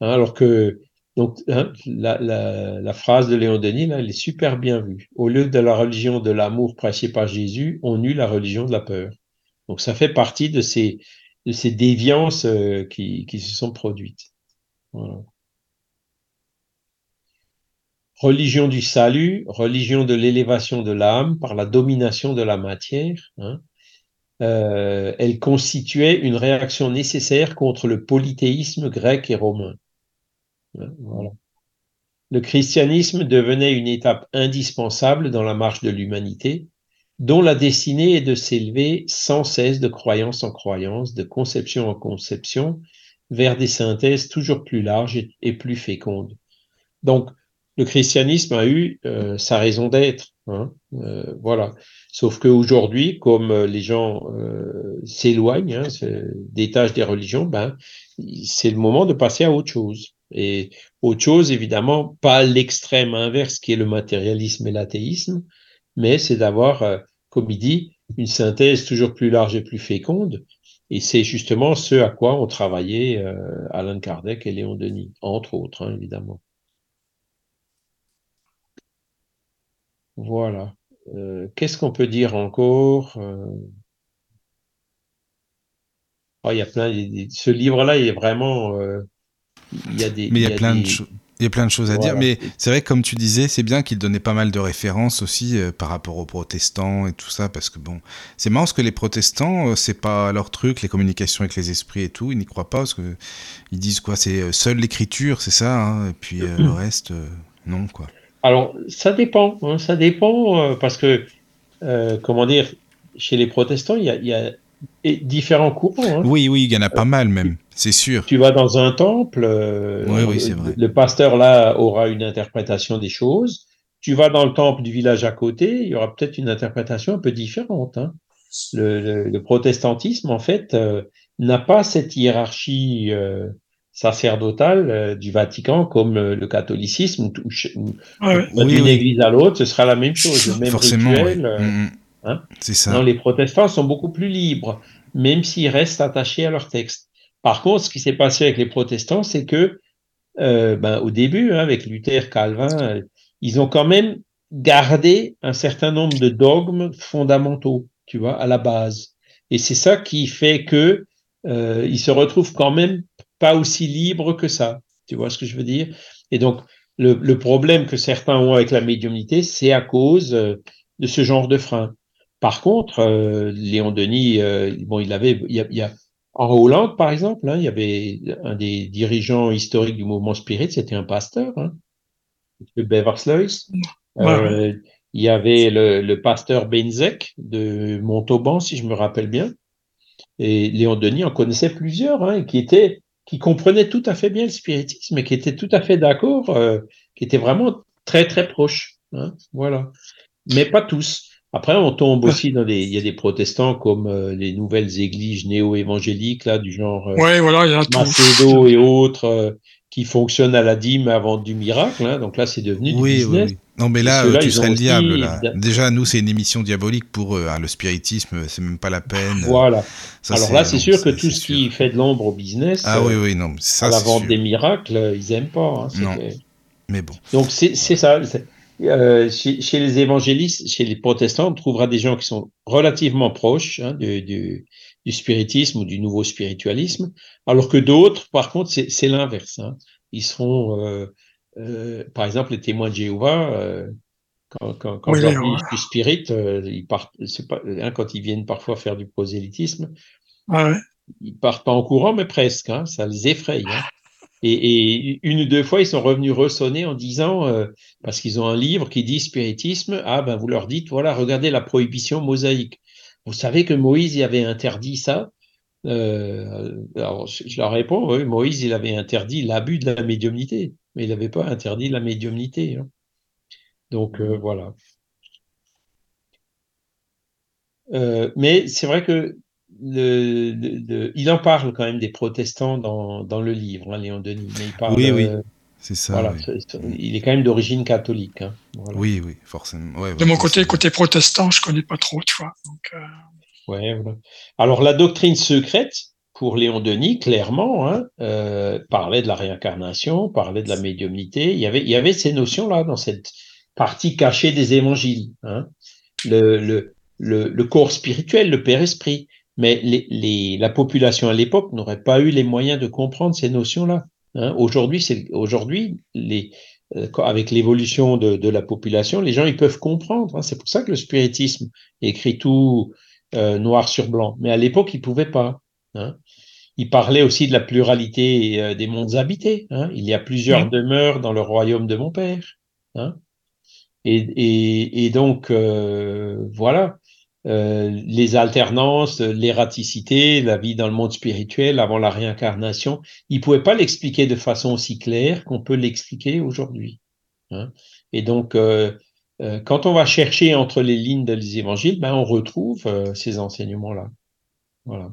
Alors que donc la, la, phrase de Léon Denis, là, elle est super bien vue. Au lieu de la religion de l'amour prêchée par Jésus, on eut la religion de la peur. Donc ça fait partie de ces, de ces déviances euh, qui, se sont produites. Religion du salut, religion de l'élévation de l'âme par la domination de la matière, hein, euh, elle constituait une réaction nécessaire contre le polythéisme grec et romain. Le christianisme devenait une étape indispensable dans la marche de l'humanité, dont la destinée est de s'élever sans cesse de croyance en croyance, de conception en conception, vers des synthèses toujours plus larges et plus fécondes. Donc, le christianisme a eu euh, sa raison d'être. Hein, euh, voilà. Sauf qu'aujourd'hui, comme euh, les gens s'éloignent hein, des tâches des religions, ben, c'est le moment de passer à autre chose. Et autre chose, évidemment, pas l'extrême inverse qui est le matérialisme et l'athéisme, mais c'est d'avoir, comme il dit, une synthèse toujours plus large et plus féconde. Et c'est justement ce à quoi ont travaillé Alain Kardec et Léon Denis, entre autres, hein, évidemment. Voilà. Euh, qu'est-ce qu'on peut dire encore euh? oh, Il y a plein. Ce livre-là, est vraiment. Euh, il y a des. Mais il y a, plein de choses. Il y a plein de choses à dire, mais c'est vrai, comme tu disais, c'est bien qu'il donnait pas mal de références aussi par rapport aux protestants et tout ça, parce que bon, c'est marrant parce que les protestants, c'est pas leur truc, les communications avec les esprits et tout, ils n'y croient pas parce que ils disent quoi, c'est seule l'écriture, c'est ça, hein, et puis le reste, non quoi. Alors, ça dépend, hein, ça dépend euh, parce que, euh, comment dire, chez les protestants, il y a, il y a et différents courants. hein. Oui, oui, il y en a pas mal même, c'est sûr. Tu vas dans un temple, euh, Oui, oui, c'est le- vrai. le pasteur là aura une interprétation des choses. Tu vas dans le temple du village à côté, il y aura peut-être une interprétation un peu différente. hein. Le, le- le protestantisme, en fait, euh, n'a pas cette hiérarchie euh, sacerdotale euh, du Vatican comme euh, le catholicisme, où, où- où- Ouais, ouais. Oui, d'une oui. église à l'autre, ce sera la même chose, le même Forcément, rituel. ouais. euh, Mm, mm. Hein? c'est ça. non, les protestants sont beaucoup plus libres, même s'ils restent attachés à leur texte. Par contre, ce qui s'est passé avec les protestants, c'est que, euh, ben, au début, hein, avec Luther, Calvin, euh, ils ont quand même gardé un certain nombre de dogmes fondamentaux, tu vois, à la base. Et c'est ça qui fait que euh, ils se retrouvent quand même pas aussi libres que ça. Tu vois ce que je veux dire? Et donc, le, le problème que certains ont avec la médiumnité, c'est à cause de ce genre de frein. Par contre, euh, Léon Denis, euh, bon, il avait, il y a, il y a- en Hollande, par exemple, hein, il y avait un des dirigeants historiques du mouvement spirit, c'était un pasteur, hein. Beversluis. Ouais, Euh, il y avait le, le pasteur Benzek de Montauban, si je me rappelle bien. Et Léon Denis en connaissait plusieurs, hein, qui étaient, qui comprenaient tout à fait bien le spiritisme et qui étaient tout à fait d'accord, euh, qui étaient vraiment très très proches. Hein, voilà. Mais pas tous. Après, on tombe aussi dans des, il y a des protestants comme euh, les nouvelles églises néo-évangéliques là, du genre euh, Ouais, voilà, il y a tout. Macedo et autres euh, qui fonctionnent à la dîme avant du miracle. Hein, donc là, c'est devenu du Oui, oui, business. oui. Non, mais là, tu serais le diable. Là. Déjà, nous, c'est une émission diabolique pour eux. hein. Le spiritisme, c'est même pas la peine. Voilà. Ça, Alors là, c'est sûr que tout ce qui fait de l'ombre au business, Ah euh, oui, oui, non, ça, à la vente sûr. des miracles, ils aiment pas. hein, Non. Mais bon. Donc c'est c'est ça. Euh, chez, chez les évangélistes, chez les protestants, on trouvera des gens qui sont relativement proches hein, du, du, du spiritisme ou du nouveau spiritualisme, alors que d'autres, par contre, c'est l'inverse. hein. Ils seront, euh, euh, par exemple, les témoins de Jéhovah. euh, quand, quand, quand Oui, leur suis spirit, euh, ils partent, pas, hein, quand ils viennent parfois faire du prosélytisme, Ouais, ouais. ils partent pas en courant, mais presque, hein, ça les effraie. Et, une ou deux fois, ils sont revenus ressonner en disant, euh, parce qu'ils ont un livre qui dit spiritisme, ah ben vous leur dites, voilà, regardez la prohibition mosaïque. Vous savez que Moïse y avait interdit ça? Euh, Alors je leur réponds, oui, Moïse il avait interdit l'abus de la médiumnité, mais il n'avait pas interdit la médiumnité. hein. Donc euh, voilà. Mais c'est vrai que le, il en parle quand même des protestants dans, dans le livre, hein, Léon Denis. Mais il parle, Oui, oui, euh, C'est ça. voilà, oui. c'est- c'est- il est quand même d'origine catholique. hein, voilà. Oui, oui, forcément. Ouais, De mon côté, c'est- côté protestant, je connais pas trop, tu vois. Donc, euh, Ouais, voilà. Alors la doctrine secrète pour Léon Denis, clairement, hein, euh, parlait de la réincarnation, parlait de la médiumnité. Il y avait, il y avait ces notions-là dans cette partie cachée des évangiles. Hein. Le, le, le, le corps spirituel, le Père Esprit. Mais les, les, la population à l'époque n'aurait pas eu les moyens de comprendre ces notions-là. Hein. Aujourd'hui, c'est aujourd'hui les euh, avec l'évolution de, de la population, les gens ils peuvent comprendre. hein. C'est pour ça que le spiritisme écrit tout euh, noir sur blanc. Mais à l'époque, ils pouvaient pas. Hein. Il parlait aussi de la pluralité euh, des mondes habités. Hein. Il y a plusieurs demeures dans le royaume de mon père. Hein. Et, et, et donc, euh, voilà, euh, les alternances, l'ératicité, la vie dans le monde spirituel avant la réincarnation, il pouvait pas l'expliquer de façon aussi claire qu'on peut l'expliquer aujourd'hui. Hein. Et donc, euh, euh, quand on va chercher entre les lignes des évangiles, ben, on retrouve ces enseignements-là. Voilà.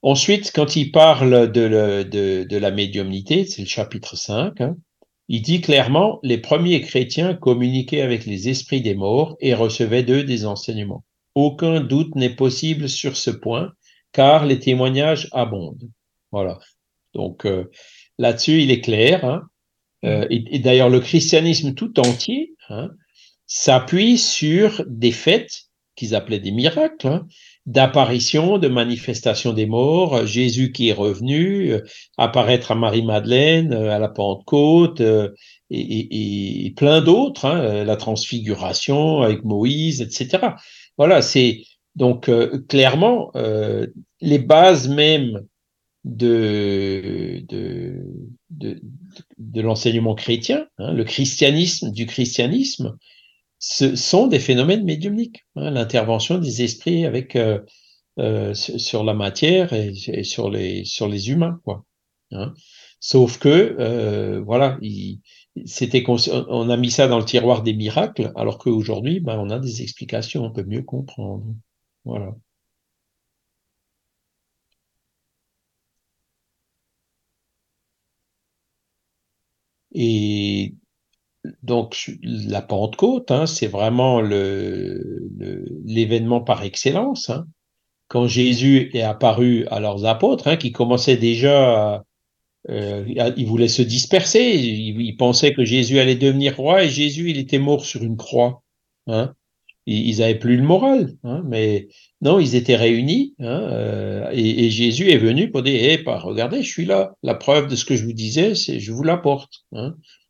Ensuite, quand il parle de, la médiumnité, c'est le chapitre 5, hein, il dit clairement, les premiers chrétiens communiquaient avec les esprits des morts et recevaient d'eux des enseignements. Aucun doute n'est possible sur ce point, car les témoignages abondent. Voilà. Donc euh, là-dessus, il est clair. hein. Euh, et et d'ailleurs, le christianisme tout entier hein, s'appuie sur des faits qu'ils appelaient des miracles, hein, d'apparition, de manifestation des morts, euh, Jésus qui est revenu, euh, apparaître à Marie-Madeleine, euh, à la Pentecôte, et, plein d'autres, hein, la transfiguration avec Moïse, etc. Voilà, c'est donc clairement les bases même de l'enseignement chrétien, hein, le christianisme du christianisme, ce sont des phénomènes médiumniques. hein, L'intervention des esprits avec euh, euh, sur la matière et, sur les sur les humains, quoi. hein. Sauf que euh, voilà, il- c'était on a mis ça dans le tiroir des miracles, alors qu'aujourd'hui, ben, on a des explications, on peut mieux comprendre. Voilà. Et donc la Pentecôte, hein, c'est vraiment l'événement par excellence. hein. Quand Jésus est apparu à leurs apôtres, hein, qui commençaient déjà, euh, ils voulaient se disperser, ils, pensaient que Jésus allait devenir roi et Jésus, il était mort sur une croix. Ils, ils avaient plus le moral, mais non, ils étaient réunis, euh, et, Jésus est venu pour dire, eh, regardez, je suis là. La preuve de ce que je vous disais, c'est je vous l'apporte.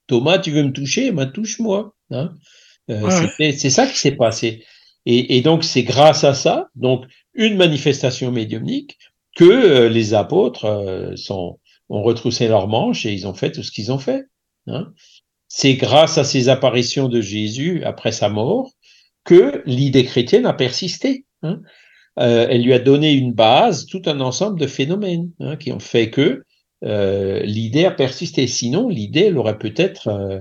Thomas, tu veux me toucher, ben touche-moi. Hein. Euh, Ouais. c'est ça qui s'est passé. Et, et donc c'est grâce à ça, donc une manifestation médiumnique, que euh, les apôtres euh, sont, ont retroussé leurs manches et ils ont fait tout ce qu'ils ont fait. Hein. C'est grâce à ces apparitions de Jésus après sa mort que l'idée chrétienne a persisté. hein. Elle lui a donné une base, tout un ensemble de phénomènes hein, qui ont fait que euh, l'idée a persisté. Sinon, l'idée, elle aurait peut-être, euh,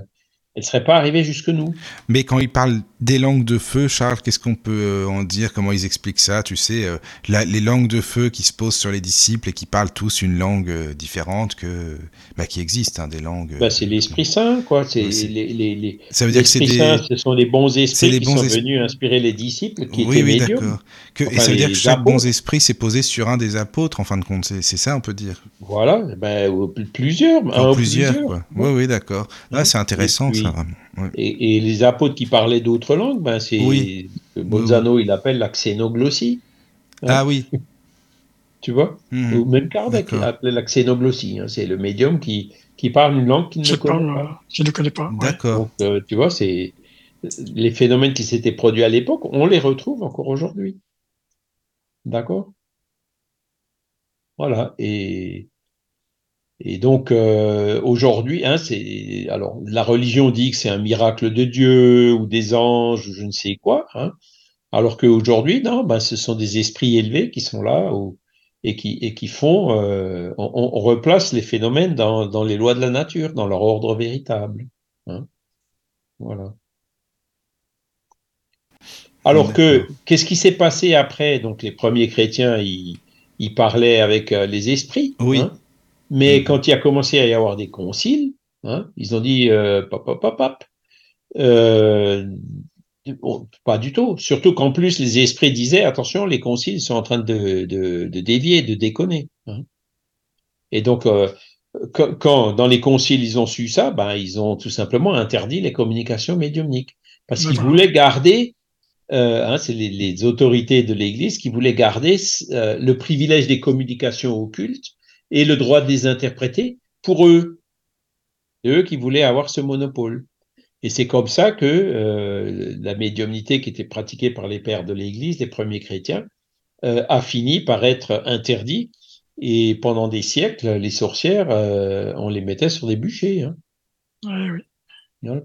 elle serait pas arrivée jusque nous. Mais quand ils parlent des langues de feu, Charles, qu'est-ce qu'on peut euh, en dire? Comment ils expliquent ça? Tu sais, euh, la- les langues de feu qui se posent sur les disciples et qui parlent tous une langue euh, différente que, bah, qui existe, hein, des langues. euh, Bah, c'est l'Esprit Saint, quoi. C'est Ouais, c'est- les, les, les, Ça veut dire que c'est des. Saint, ce sont les bons esprits les qui sont esprits. venus inspirer les disciples qui oui, étaient oui, médiums. et ça veut dire que chaque bon esprit s'est posé sur un des apôtres, en fin de compte. C'est ça, on peut dire. Voilà, ben, plusieurs, un Enfin, ou plusieurs, quoi. Oui, oui, d'accord. Ah, c'est intéressant, puis- ça, vraiment. Ouais. Et, et les apôtres qui parlaient d'autres langues, ben c'est Oui. que Bolzano il appelle la xénoglossie, Ah oui. tu vois, Mhm. ou même Kardec appelait la xénoglossie. hein. C'est le médium qui qui parle une langue qu'il ne connaît parle, pas. euh, je ne connais pas. D'accord. Donc euh, tu vois, c'est les phénomènes qui s'étaient produits à l'époque, on les retrouve encore aujourd'hui. D'accord? Voilà. Et et donc euh, aujourd'hui, hein, c'est alors la religion dit que c'est un miracle de Dieu ou des anges ou je ne sais quoi, hein, alors qu'aujourd'hui, non, ben, ce sont des esprits élevés qui sont là ou, et qui et qui font, euh, on, on replace les phénomènes dans, dans les lois de la nature, dans leur ordre véritable. hein. Voilà. Alors que qu'est-ce qui s'est passé après? Donc les premiers chrétiens, ils, ils parlaient avec euh, les esprits. Oui. hein. Mais Mhm. quand il a commencé à y avoir des conciles, hein, ils ont dit euh, pop, pop, pop, pop. Euh, bon, pas du tout. Surtout qu'en plus, les esprits disaient attention, les conciles sont en train de, de, de dévier, de déconner. hein. Et donc, euh, quand, quand dans les conciles ils ont su ça, ben ils ont tout simplement interdit les communications médiumniques parce qu'ils voulaient garder, euh, hein, c'est les, les autorités de l'Église qui voulaient garder euh, le privilège des communications occultes et le droit de les interpréter pour eux. C'est eux qui voulaient avoir ce monopole. Et c'est comme ça que euh, la médiumnité qui était pratiquée par les pères de l'Église, les premiers chrétiens, euh, a fini par être interdit. Et pendant des siècles, les sorcières, euh, on les mettait sur des bûchers. hein. Ouais, oui.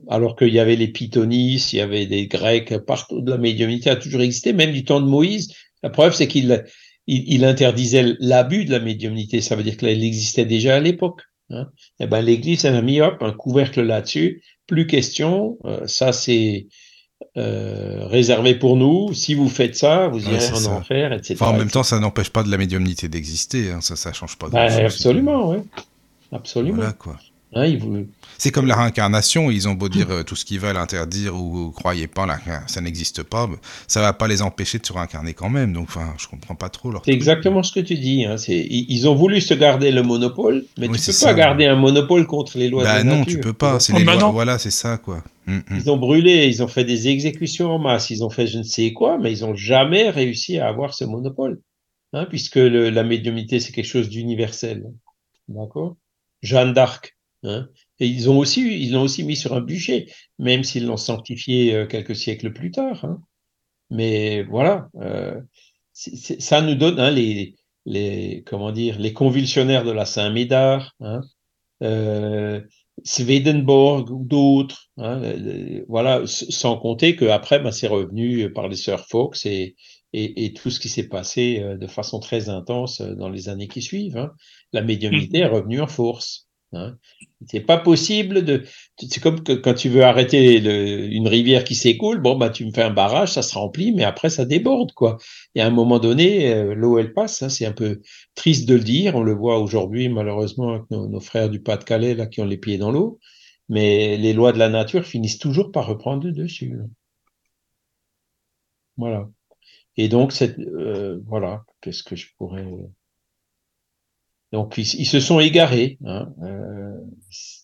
Alors qu'il y avait les pythonistes, il y avait des Grecs, partout de la médiumnité a toujours existé, même du temps de Moïse. La preuve, c'est qu'il il, il interdisait l'abus de la médiumnité. Ça veut dire qu'elle existait déjà à l'époque. Hein. Et ben, l'Église elle a mis hop, un couvercle là-dessus. Plus question. euh, ça, c'est euh, réservé pour nous. Si vous faites ça, vous irez en ça. enfer, etc. Enfin, en même etc. temps, ça n'empêche pas de la médiumnité d'exister. hein. Ça, ça change pas. Ben, grand-chose. absolument, oui. Absolument. Voilà, quoi. Vous- C'est comme la réincarnation, ils ont beau dire euh, tout ce qu'ils veulent, interdire ou, ou croyez pas, la- ça n'existe pas, ça va pas les empêcher de se réincarner quand même. Donc, enfin, je comprends pas trop leur. C'est exactement ce que tu dis. Hein. C'est, ils, ont voulu se garder le monopole, mais Oui, tu peux ça. pas garder un monopole contre les lois Bah de la non, nature. tu peux pas. C'est Oh, les bah lois. non. Voilà, c'est ça, quoi. Hum, hum. Ils ont brûlé, ils ont fait des exécutions en masse, ils ont fait je ne sais quoi, mais ils ont jamais réussi à avoir ce monopole, hein, puisque le- la médiumnité c'est quelque chose d'universel, d'accord? Jeanne d'Arc, hein, et ils ont aussi, ils l'ont aussi mis sur un bûcher, même s'ils l'ont sanctifié euh, quelques siècles plus tard. hein. Mais voilà, euh, ça nous donne hein, les, les, comment dire, les convulsionnaires de la Saint-Médard, euh, Swedenborg ou d'autres. Voilà, sans compter qu'après, ben, c'est revenu par les sœurs Fox et, et, tout ce qui s'est passé de façon très intense dans les années qui suivent. La médiumnité est revenue en force. Hein. C'est pas possible de. C'est comme quand tu veux arrêter une rivière qui s'écoule, bon bah tu me fais un barrage, ça se remplit, mais après ça déborde quoi. Et à un moment donné, euh, l'eau elle passe. Hein, c'est un peu triste de le dire. On le voit aujourd'hui malheureusement avec nos, frères du Pas-de-Calais là qui ont les pieds dans l'eau. Mais les lois de la nature finissent toujours par reprendre dessus. Voilà. Et donc euh, voilà, qu'est-ce que je pourrais donc, ils, se sont égarés. Hein. Euh,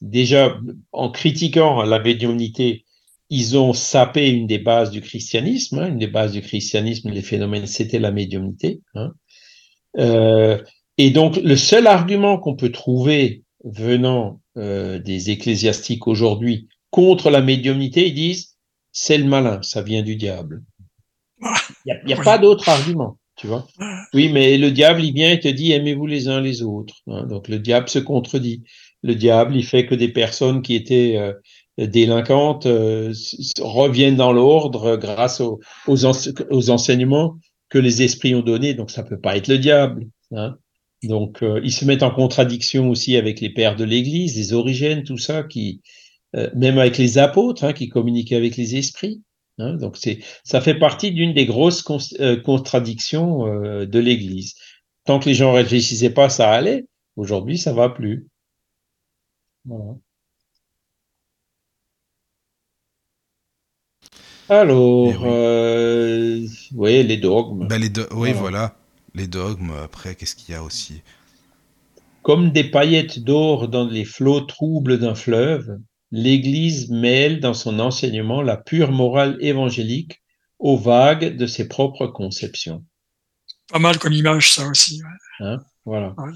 déjà, en critiquant la médiumnité, ils ont sapé une des bases du christianisme. Hein. Une des bases du christianisme, les phénomènes, c'était la médiumnité. Hein. Euh, et donc, le seul argument qu'on peut trouver venant euh, des ecclésiastiques aujourd'hui contre la médiumnité, ils disent c'est le malin, ça vient du diable. Il n'y a, a pas d'autre argument tu vois. Oui, mais le diable, il vient et te dit aimez-vous les uns les autres. Hein. Donc le diable se contredit. Le diable, il fait que des personnes qui étaient euh, délinquantes euh, reviennent dans l'ordre grâce aux, enseignements que les esprits ont donnés. Donc ça peut pas être le diable. Hein. Donc euh, ils se mettent en contradiction aussi avec les pères de l'Église, les origines, tout ça, qui même avec les apôtres, hein, qui communiquaient avec les esprits. Hein, donc c'est, ça fait partie d'une des grosses euh, contradictions euh, de l'Église. Tant que les gens réfléchissaient pas, ça allait. Aujourd'hui, ça va plus. Voilà. Alors, oui. Euh, oui. les dogmes. Ben les Oui, voilà. Les dogmes, après, qu'est-ce qu'il y a aussi? Comme des paillettes d'or dans les flots troubles d'un fleuve, l'Église mêle dans son enseignement la pure morale évangélique aux vagues de ses propres conceptions. Pas mal comme image, ça aussi. Hein, voilà. Ouais.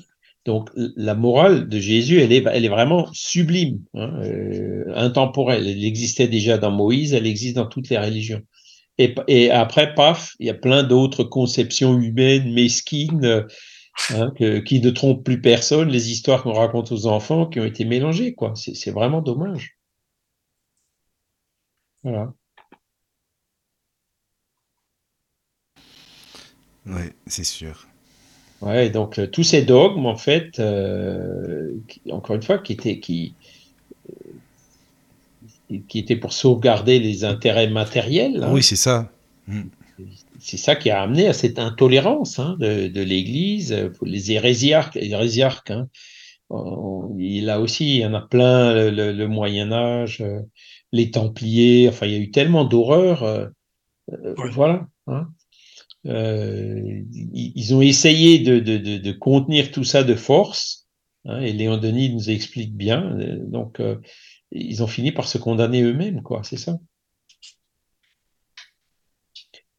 Donc la morale de Jésus, elle est, elle est vraiment sublime, hein, euh, intemporelle. Elle existait déjà dans Moïse, elle existe dans toutes les religions. Et, et après, paf, il y a plein d'autres conceptions humaines, mesquines, hein, que, qui ne trompent plus personne, les histoires qu'on raconte aux enfants qui ont été mélangées, quoi. C'est vraiment dommage. Voilà. Oui, c'est sûr. Ouais, donc euh, tous ces dogmes, en fait, euh, qui, encore une fois, qui étaient, qui, euh, qui étaient pour sauvegarder les intérêts matériels. Hein. Oui, c'est ça. C'est ça qui a amené à cette intolérance hein, de, de l'Église, les hérésiarques. hérésiarques hein. Il a aussi, il y en a plein, le, le Moyen Âge, euh, les Templiers. Enfin, il y a eu tellement d'horreurs. Euh, euh. Voilà. Hein. Euh, ils ont essayé de, de, de, de, contenir tout ça de force. Hein, et Léon Denis nous explique bien. Donc, euh, ils ont fini par se condamner eux-mêmes, quoi. C'est ça.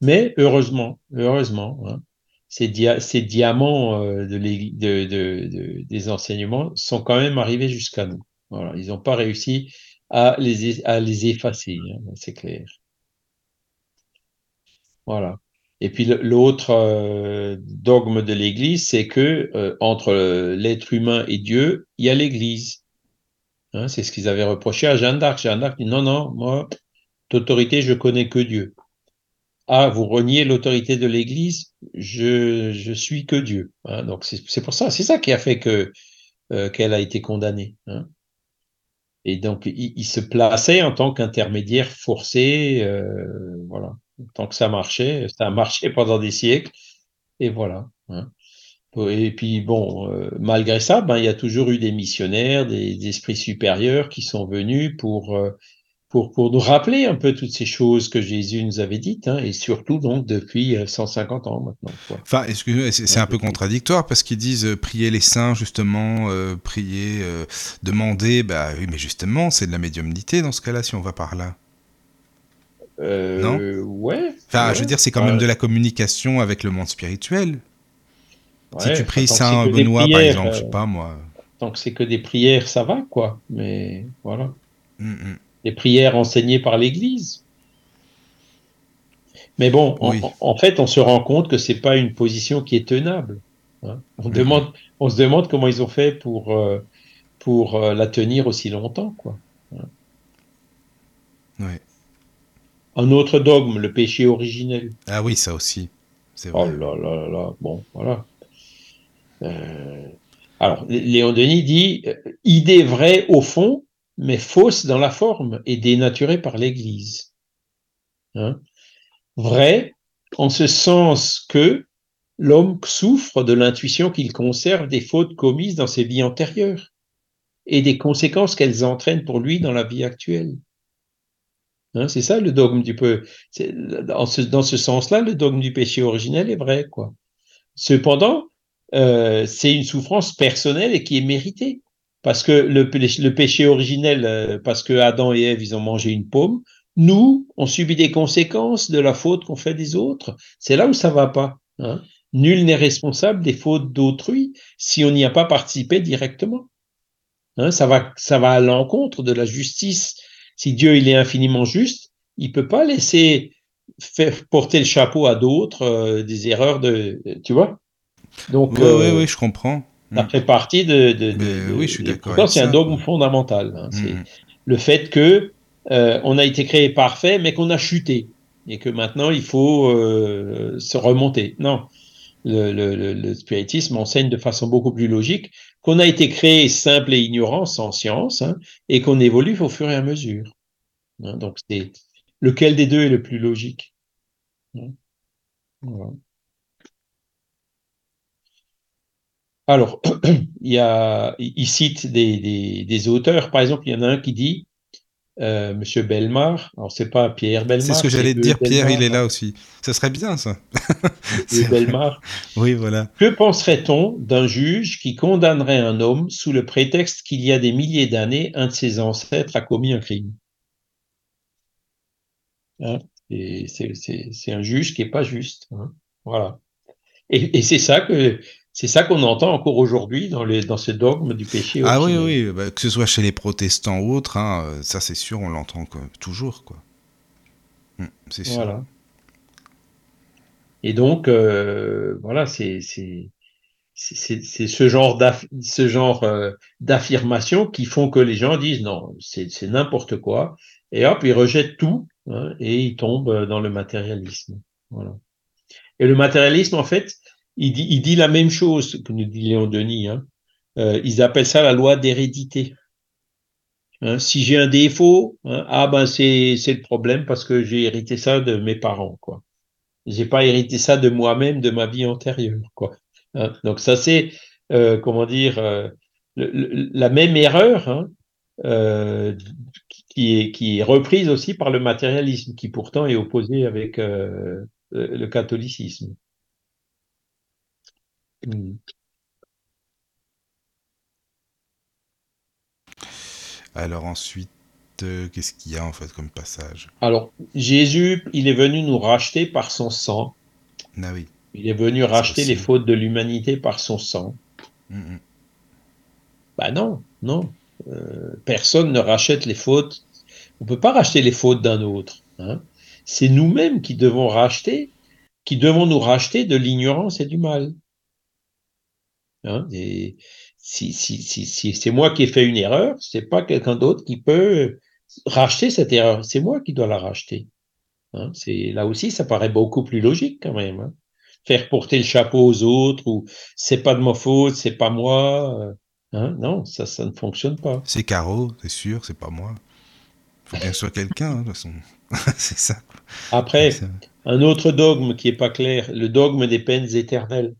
Mais heureusement, heureusement, hein, ces, dia ces, diamants euh, de de, de, des enseignements sont quand même arrivés jusqu'à nous. Voilà, ils n'ont pas réussi à les, à les effacer, hein, c'est clair. Voilà. Et puis l'autre euh, dogme de l'Église, c'est que euh, entre l'être humain et Dieu, il y a l'Église. Hein, c'est ce qu'ils avaient reproché à Jeanne d'Arc. Jeanne d'Arc dit non, non, moi, d'autorité, je connais que Dieu. Ah, vous reniez l'autorité de l'Église, je, suis que Dieu. Hein, donc c'est pour ça, c'est ça qui a fait que euh, qu'elle a été condamnée. Hein. Et donc il, se plaçait en tant qu'intermédiaire forcé, euh, voilà. Tant que ça marchait, ça a marché pendant des siècles, et voilà. Hein. Et puis bon, euh, malgré ça, ben il y a toujours eu des missionnaires, des, esprits supérieurs qui sont venus pour pour, pour nous rappeler un peu toutes ces choses que Jésus nous avait dites, hein, et surtout donc depuis 150 ans maintenant. Quoi. Enfin, excusez-moi, c'est un peu contradictoire parce qu'ils disent euh, prier les saints, justement, euh, prier, euh, demander, bah oui, mais justement, c'est de la médiumnité dans ce cas-là, si on va par là. Euh, non? Ouais. Enfin, ouais, je veux dire, c'est quand même de la communication avec le monde spirituel. Ouais, si tu pries Saint Benoît, par prières, exemple, je euh, sais pas moi. Tant que c'est que des prières, ça va, quoi. Mais voilà. Mm, mm. Des prières enseignées par l'Église. Mais bon, en- Oui. en, en fait, on se rend compte que c'est pas une position qui est tenable. hein. On, demande, on se demande comment ils ont fait pour, euh, pour euh, la tenir aussi longtemps, quoi. Ouais. Un autre dogme, le péché originel. Ah oui, ça aussi. C'est Oh vrai. là là là là, bon, voilà. Euh, alors, Lé- Léon Denis dit idée vraie au fond, mais fausse dans la forme et dénaturée par l'Église. Hein Vrai en ce sens que l'homme souffre de l'intuition qu'il conserve des fautes commises dans ses vies antérieures et des conséquences qu'elles entraînent pour lui dans la vie actuelle. Hein, c'est ça le dogme du peu. c'est- Dans ce, dans ce sens-là, le dogme du péché originel est vrai, quoi. Cependant, euh, c'est une souffrance personnelle et qui est méritée. Parce que le, pé- le péché originel, euh, parce que Adam et Ève, ils ont mangé une pomme, nous, on subit des conséquences de la faute qu'on fait des autres. C'est là où ça va pas. Hein. Nul n'est responsable des fautes d'autrui si on n'y a pas participé directement. Hein, ça va, ça va à l'encontre de la justice. Si Dieu il est infiniment juste, il peut pas laisser faire porter le chapeau à d'autres euh, des erreurs de, tu vois. Donc, Oui, euh, oui, oui, je comprends. Ça Mm. fait partie de. de, de- oui, je suis d'accord c'est un dogme fondamental. hein. C'est Mm. le fait que euh, on a été créé parfait, mais qu'on a chuté et que maintenant il faut euh, se remonter. Non, le, le, le, le spiritisme enseigne de façon beaucoup plus logique qu'on a été créé simple et ignorant, sans science, hein, et qu'on évolue au fur et à mesure. Hein, donc c'est lequel des deux est le plus logique. Hein. Voilà. Alors, il y a, il cite des, des, des auteurs. Par exemple, il y en a un qui dit, euh, Monsieur Belmar. Alors, c'est pas Pierre Belmar. C'est ce que j'allais te dire, Pierre, il est là aussi. Ça serait bien, ça. C'est. Belmar. Oui, voilà. Que penserait-on d'un juge qui condamnerait un homme sous le prétexte qu'il y a des milliers d'années, un de ses ancêtres a commis un crime? Hein c'est- un juge qui est pas juste. hein. Voilà. Et, et c'est ça que c'est ça qu'on entend encore aujourd'hui dans, les- dans ce dogme du péché. Ah oui, oui, bah, que ce soit chez les protestants ou autres, hein, euh, ça c'est sûr, on l'entend toujours, quoi. Mm, c'est sûr. Voilà. Et donc, euh, voilà, c'est ce genre ce genre euh, d'affirmations qui font que les gens disent non, c'est c'est n'importe quoi, et hop, ils rejettent tout hein, et ils tombent dans le matérialisme. Voilà. Et le matérialisme, en fait, il dit il dit la même chose que nous dit Léon Denis. Hein. Euh, ils appellent ça la loi d'hérédité. Hein, si j'ai un défaut, hein, ah ben c'est le problème parce que j'ai hérité ça de mes parents, quoi. J'ai pas hérité ça de moi-même, de ma vie antérieure, quoi. Hein, donc ça c'est euh, comment dire euh, la même erreur hein, euh, qui est qui est reprise aussi par le matérialisme, qui pourtant est opposé avec euh, le le catholicisme. Mm. Alors ensuite, euh, qu'est-ce qu'il y a en fait comme passage? Alors Jésus, il est venu nous racheter par son sang. Ah oui. Il est venu racheter aussi. les fautes de l'humanité par son sang. Mm, mm. Bah non, non. Euh, personne ne rachète les fautes. On peut pas racheter les fautes d'un autre. hein. C'est nous-mêmes qui devons racheter, qui devons nous racheter de l'ignorance et du mal. Hein, et si si, si, si c'est moi qui ai fait une erreur, c'est pas quelqu'un d'autre qui peut racheter cette erreur. C'est moi qui dois la racheter. Hein, c'est là aussi, ça paraît beaucoup plus logique quand même. hein. Faire porter le chapeau aux autres ou c'est pas de ma faute, c'est pas moi. euh? Non, ça, ça ne fonctionne pas. C'est Caro, c'est sûr, c'est pas moi. Faut bien que ce soit quelqu'un, de toute façon. c'est ça. Après, un autre dogme qui est pas clair, le dogme des peines éternelles.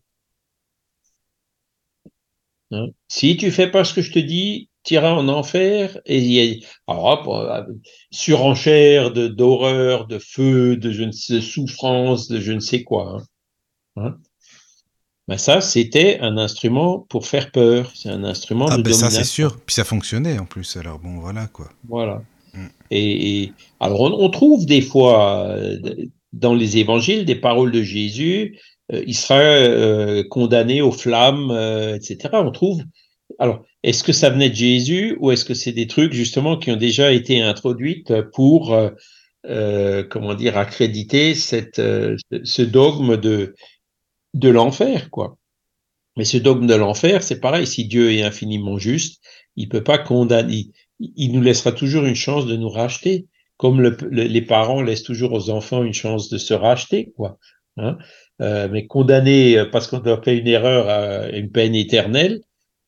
Hein? Si tu fais pas ce que je te dis, tu iras en enfer et il y a alors, hop, euh, surenchère de d'horreur, de feu, de je ne sais souffrance, de je ne sais quoi. Hein? Hein? Ben ça, c'était un instrument pour faire peur. C'est un instrument Ah de ben ça c'est sûr. Puis ça fonctionnait en plus. Alors bon, voilà quoi. Voilà. Mm. Et, et- alors on, on trouve des fois euh, dans les évangiles des paroles de Jésus, il sera euh, condamné aux flammes, euh, etc. On trouve. Alors, est-ce que ça venait de Jésus ou est-ce que c'est des trucs justement qui ont déjà été introduites pour, euh, euh, comment dire, accréditer cette, euh, ce dogme de de l'enfer, quoi? Mais ce dogme de l'enfer, c'est pareil. Si Dieu est infiniment juste, il peut pas condamner. Il, nous laissera toujours une chance de nous racheter, comme le- le- les parents laissent toujours aux enfants une chance de se racheter, quoi. Hein? Euh, mais condamner euh, parce qu'on a fait une erreur à une peine éternelle,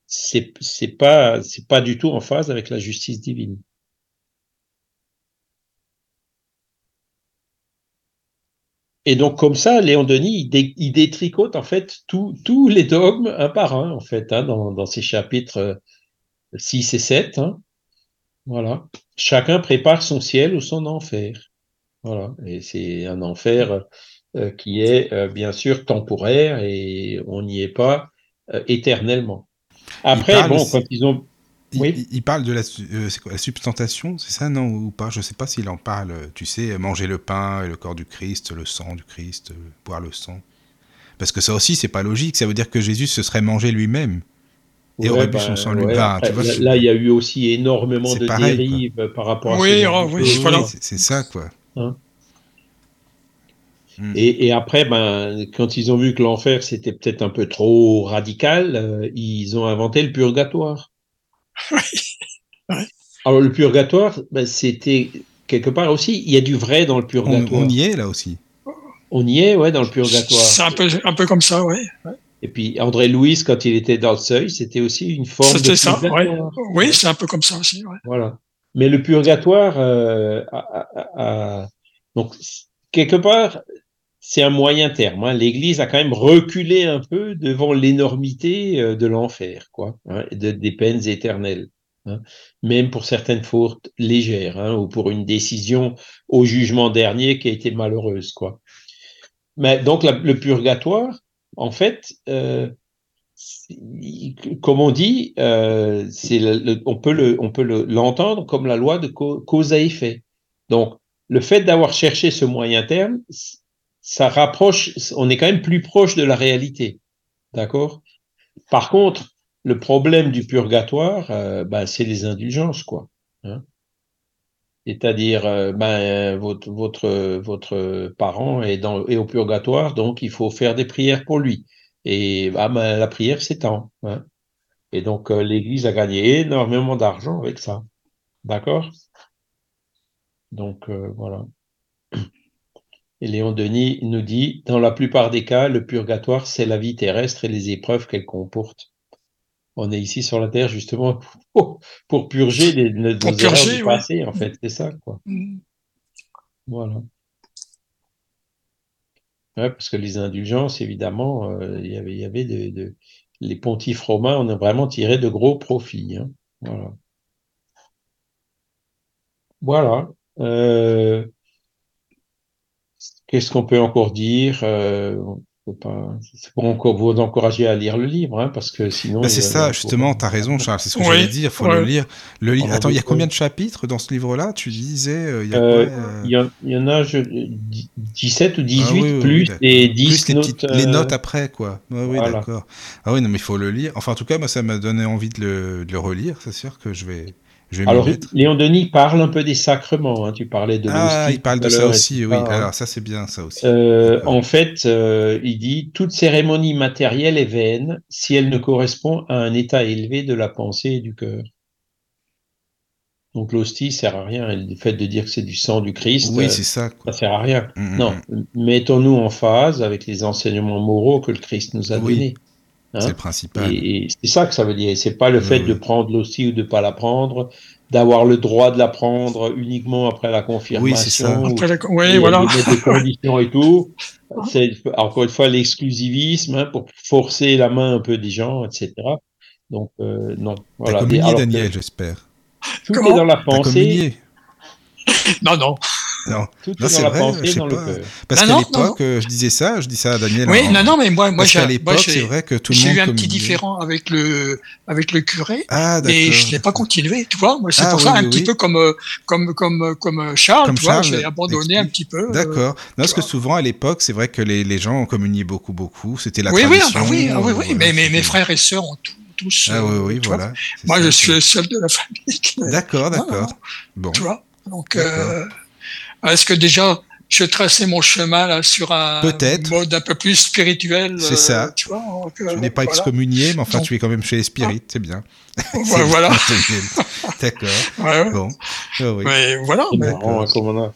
c'est c'est pas c'est pas du tout en phase avec la justice divine. Et donc comme ça, Léon Denis, il, dé- il détricote en fait tous les dogmes un par un en fait hein, dans, dans ces chapitres euh, 6 et 7. hein. Voilà. Chacun prépare son ciel ou son enfer. Voilà. Et c'est un enfer euh, qui est euh, bien sûr temporaire et on n'y est pas euh, éternellement. Après, bon, quand ils ont Il, Oui. il- parle de la, euh, quoi, la substantation, c'est ça, non, ou pas? Je sais pas s'il en parle. Tu sais, manger le pain et le corps du Christ, le sang du Christ, euh, boire le sang. Parce que ça aussi, c'est pas logique. Ça veut dire que Jésus se serait mangé lui-même. Et aurait bu son sang lui- ben, après, vois, là, il y a eu aussi énormément de pareil, quoi. dérives par rapport à Oui, ce oh, oui, voilà. c'est c'est ça, quoi. Et, et après, ben, quand ils ont vu que l'enfer c'était peut-être un peu trop radical, euh, ils ont inventé le purgatoire. Alors le purgatoire, ben, c'était quelque part aussi, il y a du vrai dans le purgatoire. on y est là aussi. On y est, ouais, dans le purgatoire. C'est un peu, un peu comme ça, oui. Et puis André Louis, quand il était dans le seuil, c'était aussi une forme de C'était ça, ouais. purgatoire. Oui, c'est un peu comme ça aussi, ouais. Voilà. Mais le purgatoire, euh, a- a- a- donc quelque part, c'est un moyen terme. hein. L'Église a quand même reculé un peu devant l'énormité euh, de l'enfer, quoi, hein, des peines éternelles. hein. Même pour certaines fautes légères, ou pour une décision au jugement dernier qui a été malheureuse, quoi. Mais donc le purgatoire, en fait, euh, comme on dit, euh, on peut l'entendre comme la loi de ca- cause à effet. Donc, le fait d'avoir cherché ce moyen terme, ça rapproche, on est quand même plus proche de la réalité, d'accord? Par contre, le problème du purgatoire, euh, ben, c'est les indulgences, quoi. hein. C'est-à-dire, euh, ben, votre, votre, votre parent est, dans, au purgatoire, donc il faut faire des prières pour lui. Et ah, ben, la prière s'étend. Hein. Et donc, euh, l'Église a gagné énormément d'argent avec ça. D'accord? Donc, voilà. Et Léon Denis nous dit, dans la plupart des cas, le purgatoire, c'est la vie terrestre et les épreuves qu'elle comporte. On est ici sur la Terre justement pour, pour purger les, nos Pour erreurs purger, du passé, en fait. C'est ça, quoi. Mm. Voilà. Ouais, parce que les indulgences, évidemment, euh, il y avait, il y avait de, de- les pontifes romains, on a vraiment tiré de gros profits. hein. Voilà. Voilà. Euh, Qu'est-ce qu'on peut encore dire? Euh, c'est pour encore vous encourager à lire le livre, hein, parce que sinon. Bah, il c'est il ça, justement, t'as raison, Charles, c'est ce que Oui, j'allais dire, faut ouais. le lire. Le li- Attends, il y a combien de chapitres dans ce livre-là? Tu disais, il y a Euh, quoi, euh, Il y, en- il y en a je, 17 ou 18 Ah oui, oui, oui, plus les 10 plus les, notes. petites- les euh, notes après, quoi. Ouais, oui, voilà. d'accord. Ah oui, non, mais il faut le lire. Enfin, en tout cas, moi, ça m'a donné envie de le, de le relire. C'est sûr que je vais, je vais m'y Alors. Léon Denis parle un peu des sacrements. Hein. Tu parlais de Ah, l'hostie il parle de ça aussi, oui. Alors, ça, c'est bien, ça aussi. Euh, en fait, euh, il dit toute cérémonie matérielle est vaine si elle ne correspond à un état élevé de la pensée et du cœur. Donc l'hostie sert à rien. Le fait de dire que c'est du sang du Christ, Oui, euh, c'est ça, quoi. ça sert à rien. Mm, mm, Non, mm. mettons-nous en phase avec les enseignements moraux que le Christ nous a Oui. donnés. Hein? C'est le principal. Et, et c'est ça que ça veut dire. C'est pas le Oui, fait oui. de prendre l'hostie ou de pas la prendre, d'avoir le droit de la prendre uniquement après la confirmation. Oui, c'est ça. ou- Après, la- oui, voilà. des conditions et tout. C'est encore une fois l'exclusivisme hein, pour forcer la main un peu des gens, etc. Donc euh, non, voilà. Communié, Daniel, j'espère. tout Comment est dans la pensée, Non, non. Non, tout Non, est la vrai, pensée, dans le pas. cœur. parce qu'à l'époque, euh, je disais ça, je dis ça à Daniel. Oui, en- non, non, mais moi, moi, j'ai, l'époque, j'ai- c'est vrai que tout le j'ai monde eu un petit différent avec le, avec le curé. Ah, d'accord. Et je l'ai pas continué, tu vois. Moi, c'est Ah, pour oui, ça, un oui, petit oui. peu comme, euh, comme, comme, euh, comme Charles, Comme tu vois, Charles j'ai abandonné un petit peu. D'accord. Non, parce que vois. souvent à l'époque, c'est vrai que les, les gens communiaient beaucoup, beaucoup. C'était la oui, oui, ah tradition. bah oui, ah oui, oui. mais, mes frères et sœurs ont tout- tous. Ah oui, oui, vois. voilà. Moi, ça, je c'est- suis le seul de la famille. D'accord, Non, d'accord. non, Bon. Tu vois. Donc, euh, est-ce que déjà, je traçais mon chemin là sur un Peut-être. mode un peu plus spirituel. C'est euh, ça. Tu vois, donc, euh, n'es pas voilà. excommunié, mais enfin, Donc- tu es quand même chez les spirites, c'est bien. Voilà. D'accord. Ouais, ouais. Bon. Ah oui. Mais voilà. Mais- hein, comme on a.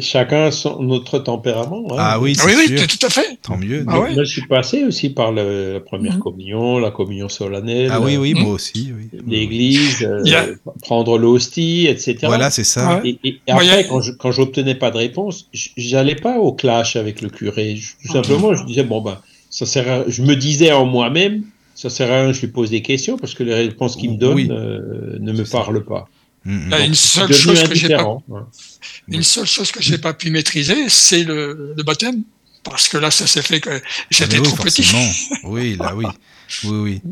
Chacun a son, notre tempérament. hein. Ah oui, Ah c'est oui, oui, sûr. tout à fait. Tant mieux. Ah ouais. Moi, je suis passé aussi par le- la première Mhm. communion, la communion solennelle, Ah oui, oui, Mm. moi aussi. Oui. l'église, euh, prendre l'hostie, etc. Voilà, c'est ça. Et, après, quand je quand j'obtenais pas de réponse, j'allais pas au clash avec le curé. Je- Tout simplement, je disais bon ben, ça sert. À... Je me disais en moi-même, ça sert à rien. que Je lui pose des questions parce que les réponses qu'il me donne Oui. euh, ne me parlent pas. Mm, mm. Une seule chose que j'ai pas, indifférent, une seule chose que j'ai pas pu maîtriser, c'est le, le baptême, parce que là, ça s'est fait que j'étais oui, trop petit. Oui, là, oui. Oui, oui.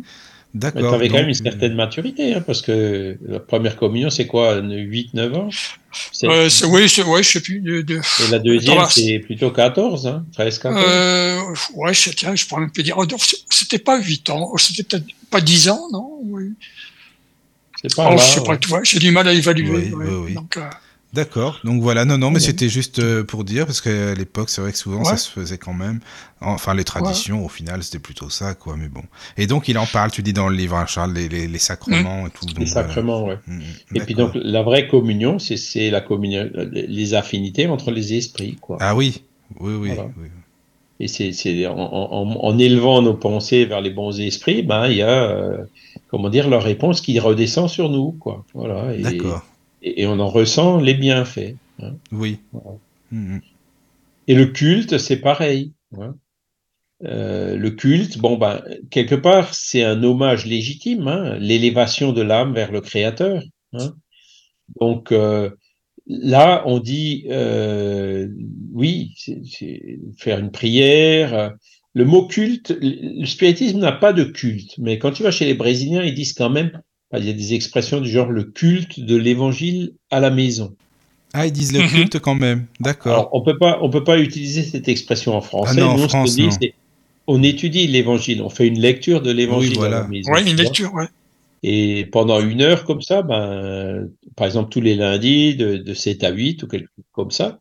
D'accord. tu avais quand même une donc, euh, certaine maturité, hein, parce que la première communion, c'est quoi 8-9 ans? C'est- Euh, oui, ouais, je sais plus. De, de- Et la deuxième, c'est plutôt 14, hein, 13-14. euh, ouais, je, tiens, je pourrais même plus dire. Oh, c'était pas 8 ans, c'était peut-être pas 10 ans, non oui. C'est pas Oh, je sais ouais. pas, tu vois, j'ai du mal à évaluer. Oui, ouais. oui, oui. Donc, euh, D'accord. Donc voilà, non, non, mais c'était juste euh, pour dire, parce qu'à l'époque, c'est vrai que souvent, Ouais. ça se faisait quand même. Enfin, les traditions, au final, c'était plutôt ça, quoi, mais bon. Et donc, il en parle, tu dis dans le livre, hein, Charles, les, les, les sacrements et tout. donc les voilà. sacrements, ouais. Mm, mm, Et puis donc, la vraie communion, c'est- c'est la communion, les affinités entre les esprits, quoi. Ah oui, oui, oui. Voilà. oui. Et c'est en, en, en élevant nos pensées vers les bons esprits, ben il y a, euh, comment dire, leur réponse qui redescend sur nous, quoi. Voilà. Et, D'accord. et, et on en ressent les bienfaits. hein. Oui. Voilà. Mm, mm. Et le culte, c'est pareil. hein. Euh, le culte, bon ben quelque part, c'est un hommage légitime, hein, l'élévation de l'âme vers le Créateur. Donc euh, là, on dit euh, oui, c'est faire une prière. Le mot culte, le spiritisme n'a pas de culte, mais quand tu vas chez les Brésiliens, ils disent quand même, il y a des expressions du genre le culte de l'Évangile à la maison. Ah, ils disent le Mhm. culte quand même. D'accord. Alors, on peut pas, on peut pas utiliser cette expression en français. Ah non, en Nous, France, dit, non. c'est, on étudie l'évangile, on fait une lecture de l'évangile Oui, voilà. à la maison. tu une lecture, ouais. Et pendant une heure comme ça, ben, par exemple, tous les lundis de, de 7 à 8 ou quelque chose comme ça,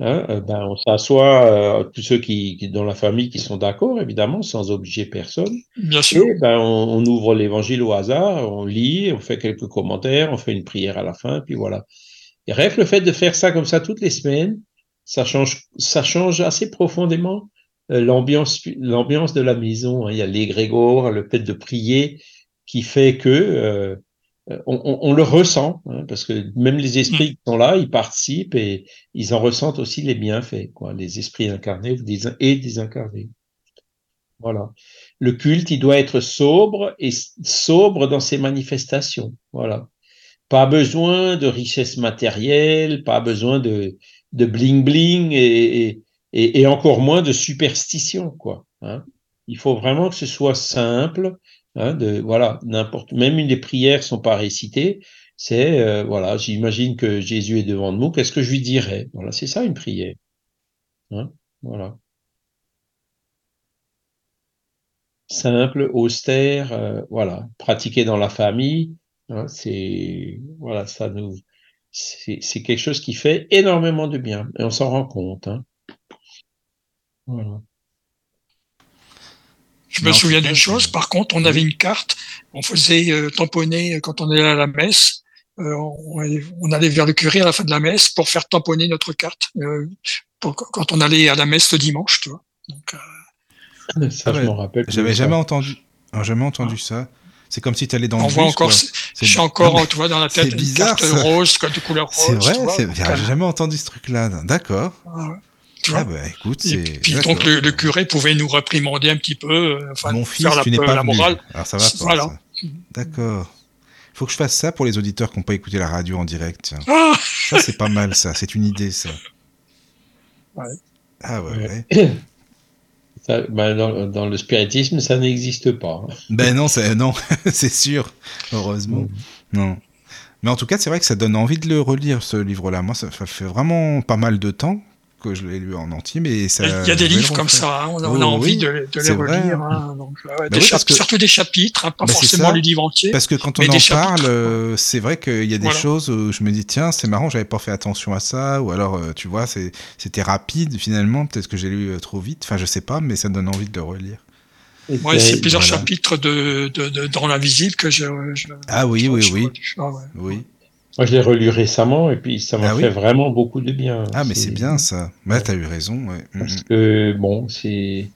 hein, euh, ben, on s'assoit, euh, tous ceux qui, qui, dans la famille qui sont d'accord, évidemment, sans obliger personne. Bien sûr. Et ben, on, on ouvre l'évangile au hasard, on lit, on fait quelques commentaires, on fait une prière à la fin, puis voilà. Et rien que le fait de faire ça comme ça toutes les semaines, ça change, ça change assez profondément euh, l'ambiance, l'ambiance de la maison. hein. Il y a l'égrégore, le fait de prier, qui fait que euh, on, on- on le ressent, hein, parce que même les esprits qui sont là, ils participent et ils en ressentent aussi les bienfaits, quoi, les esprits incarnés et désincarnés. Voilà. Le culte, il doit être sobre et sobre dans ses manifestations. Voilà. Pas besoin de richesse matérielle, pas besoin de, de bling bling et, et encore moins de superstition, quoi. Hein. Il faut vraiment que ce soit simple, hein, voilà, n'importe. Même une des prières sont pas récitées. C'est euh, voilà, j'imagine que Jésus est devant nous. Qu'est-ce que je lui dirais? Voilà, c'est ça une prière. Hein, voilà. Simple, austère, euh, voilà, pratiqué dans la famille. Hein, c'est voilà, ça nous, c'est quelque chose qui fait énormément de bien et on s'en rend compte. Voilà. Je me Non, souviens d'une chose, par contre, on avait une carte, on faisait euh, tamponner quand on allait à la messe, euh, on, allait, on allait vers le curé à la fin de la messe pour faire tamponner notre carte euh, pour, quand on allait à la messe le dimanche, tu vois. Donc, euh, Ça, Ah je ouais. m'en rappelle. plus J'avais ça. jamais entendu. ah, jamais entendu ça. C'est comme si tu allais dans on le voit bus, encore, j'ai Non, encore, mais tu vois, dans la tête une bizarre, carte ça. rose, quoi, de couleur rose. C'est vrai, j'ai euh, jamais entendu ce truc-là. D'accord. ah ouais, tu vois. Ah bah écoute, Et c'est. puis donc le, le curé pouvait nous réprimander un petit peu, euh, enfin Mon fils, faire la, tu n'es peu- pas la venu. morale. Alors ça va pas. Voilà. ça. D'accord. Il faut que je fasse ça pour les auditeurs qui n'ont pas écouté la radio en direct. Tiens. Ah, Ça, c'est pas mal, ça. C'est une idée, ça. Ouais. Ah ouais. Ouais. ouais. Ça, ben, dans, dans le spiritisme, ça n'existe pas. hein. Ben non, c'est non, c'est sûr. Heureusement. Non. Mais en tout cas, c'est vrai que ça donne envie de le relire, ce livre-là. Moi, ça, ça fait vraiment pas mal de temps que je l'ai lu en entier, mais ça. Il y a- il y a des livres comme ça, hein, on, a- Oh, on a envie de, de les relire. hein, donc, ouais, Bah des oui, chap- parce que- Surtout des chapitres, hein, pas Bah, forcément ça. le livre entier. Parce que quand on en parle, euh, c'est vrai qu'il y a des Voilà. choses où je me dis tiens c'est marrant j'avais pas fait attention à ça ou alors euh, tu vois c'était rapide finalement peut-être que j'ai lu euh, trop vite enfin je sais pas mais ça donne envie de le relire. Ouais, c'est plusieurs voilà. chapitres de, de, de dans l'invisible que je, je- Ah oui oui je- oui ah ouais. oui Moi, je l'ai relu récemment et puis ça m'a Ah oui fait vraiment beaucoup de bien. ah mais c'est bien ça ouais t'as eu raison ouais. Mm, Parce mm. que, bon, c'est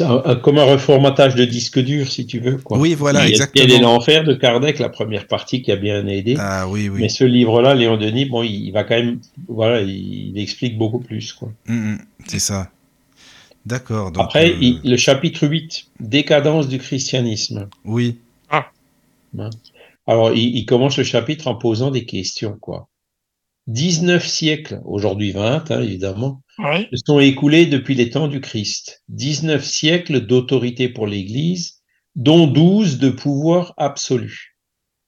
un- comme un reformatage de disque dur, si tu veux. Quoi. oui voilà Il y a- exactement Il y a l'enfer de Kardec, la première partie qui a bien aidé. ah oui oui Mais ce livre-là, Léon Denis, bon, il, il va quand même, voilà, il, il explique beaucoup plus. Quoi. Mm, c'est ça d'accord donc Après, euh, il- le chapitre 8, décadence du christianisme. oui Alors, il, il commence le chapitre en posant des questions, quoi. 19 siècles, aujourd'hui 20, hein, évidemment, se sont écoulés depuis les temps du Christ. 19 siècles d'autorité pour l'Église, dont 12 de pouvoir absolu.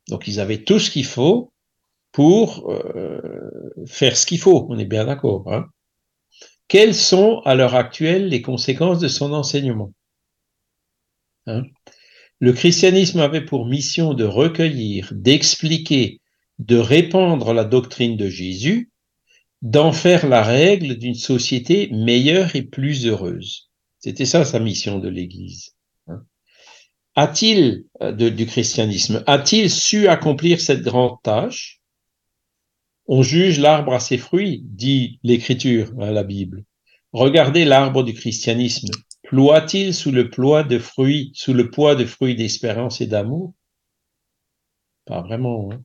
Donc, ils avaient tout ce qu'il faut pour euh, faire ce qu'il faut. On est bien d'accord. Hein Quelles sont, à l'heure actuelle, les conséquences de son enseignement? Hein? Le christianisme avait pour mission de recueillir, d'expliquer, de répandre la doctrine de Jésus, d'en faire la règle d'une société meilleure et plus heureuse. C'était ça sa mission de l'Église. hein. A-t-il, euh, du christianisme, a-t-il su accomplir cette grande tâche? On juge l'arbre à ses fruits, dit l'Écriture, hein, la Bible. Regardez l'arbre du christianisme. Ploie-t-il sous le poids de fruits, sous le poids de fruits d'espérance et d'amour? Pas vraiment. hein.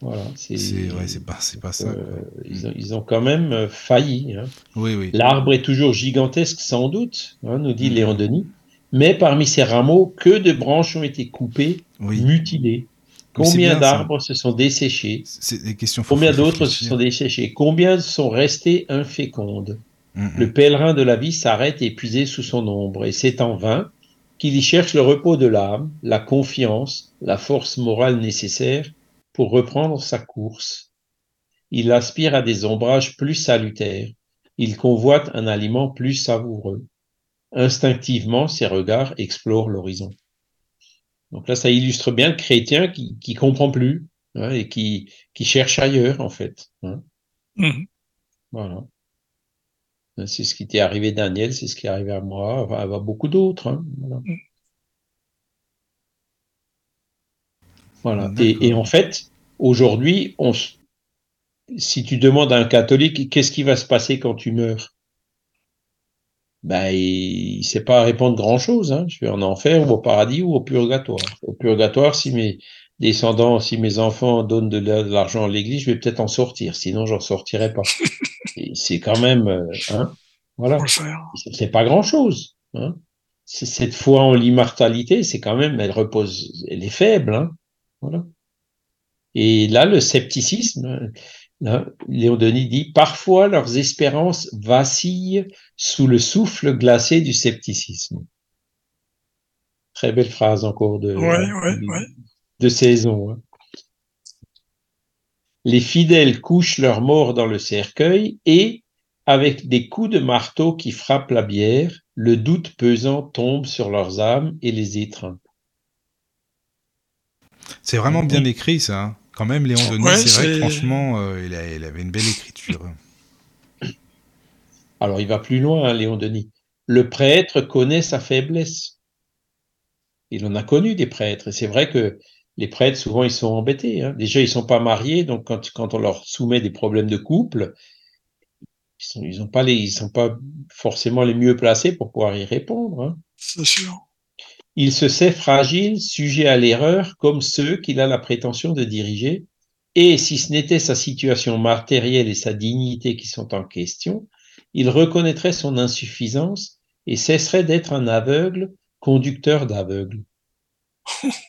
Voilà, c'est. ouais pas ça euh, ils, ont, ils ont quand même euh, failli. hein. oui oui L'arbre est toujours gigantesque, sans doute, hein, nous dit Mhm. Léon Denis. Mais parmi ces rameaux, que de branches ont été coupées, oui mutilées Combien d'arbres se sont desséchés? C'est des questions Combien d'autres se sont desséchés? Combien sont restés infécondes? Le pèlerin de la vie s'arrête épuisé sous son ombre, et c'est en vain qu'il y cherche le repos de l'âme, la confiance, la force morale nécessaire pour reprendre sa course. Il aspire à des ombrages plus salutaires, il convoite un aliment plus savoureux. Instinctivement, ses regards explorent l'horizon. Donc là, ça illustre bien le chrétien qui, qui comprend plus hein, et qui, qui cherche ailleurs, en fait. hein. Mhm. Voilà. C'est ce qui t'est arrivé, Daniel, c'est ce qui est arrivé à moi, à à beaucoup d'autres. hein. Voilà. Voilà. Et, en fait, aujourd'hui, on si tu demandes à un catholique qu'est-ce qui va se passer quand tu meurs, ben, il ne sait pas répondre grand-chose. Hein. Je vais en enfer ou au paradis ou au purgatoire. Au purgatoire, si mes descendants, si mes enfants donnent de la- de l'argent à l'église, je vais peut-être en sortir. Sinon, j'en sortirai pas. C'est quand même, euh, hein, voilà c'est pas grand chose. Hein. Cette foi en l'immortalité, c'est quand même, elle repose, elle est faible. Hein. Voilà. Et là, le scepticisme, Léon Denis dit, parfois leurs espérances vacillent sous le souffle glacé du scepticisme. Très belle phrase encore de, Ouais, ouais, ouais. De saison. hein. Les fidèles couchent leurs morts dans le cercueil et, avec des coups de marteau qui frappent la bière, le doute pesant tombe sur leurs âmes et les étreint. C'est vraiment bien écrit, ça. hein. Quand même, Léon Denis, Ouais, c'est vrai que franchement, euh, il, a- il avait une belle écriture. Alors, il va plus loin, hein, Léon Denis. Le prêtre connaît sa faiblesse. Il en a connu des prêtres. Et c'est vrai que les prêtres, souvent, ils sont embêtés. hein. Déjà, ils sont pas mariés, donc quand, quand on leur soumet des problèmes de couple, ils sont, ils ont pas les, ils sont pas forcément les mieux placés pour pouvoir y répondre. hein. C'est sûr. Il se sait fragile, sujet à l'erreur, comme ceux qu'il a la prétention de diriger, et si ce n'était sa situation matérielle et sa dignité qui sont en question, il reconnaîtrait son insuffisance et cesserait d'être un aveugle, conducteur d'aveugles.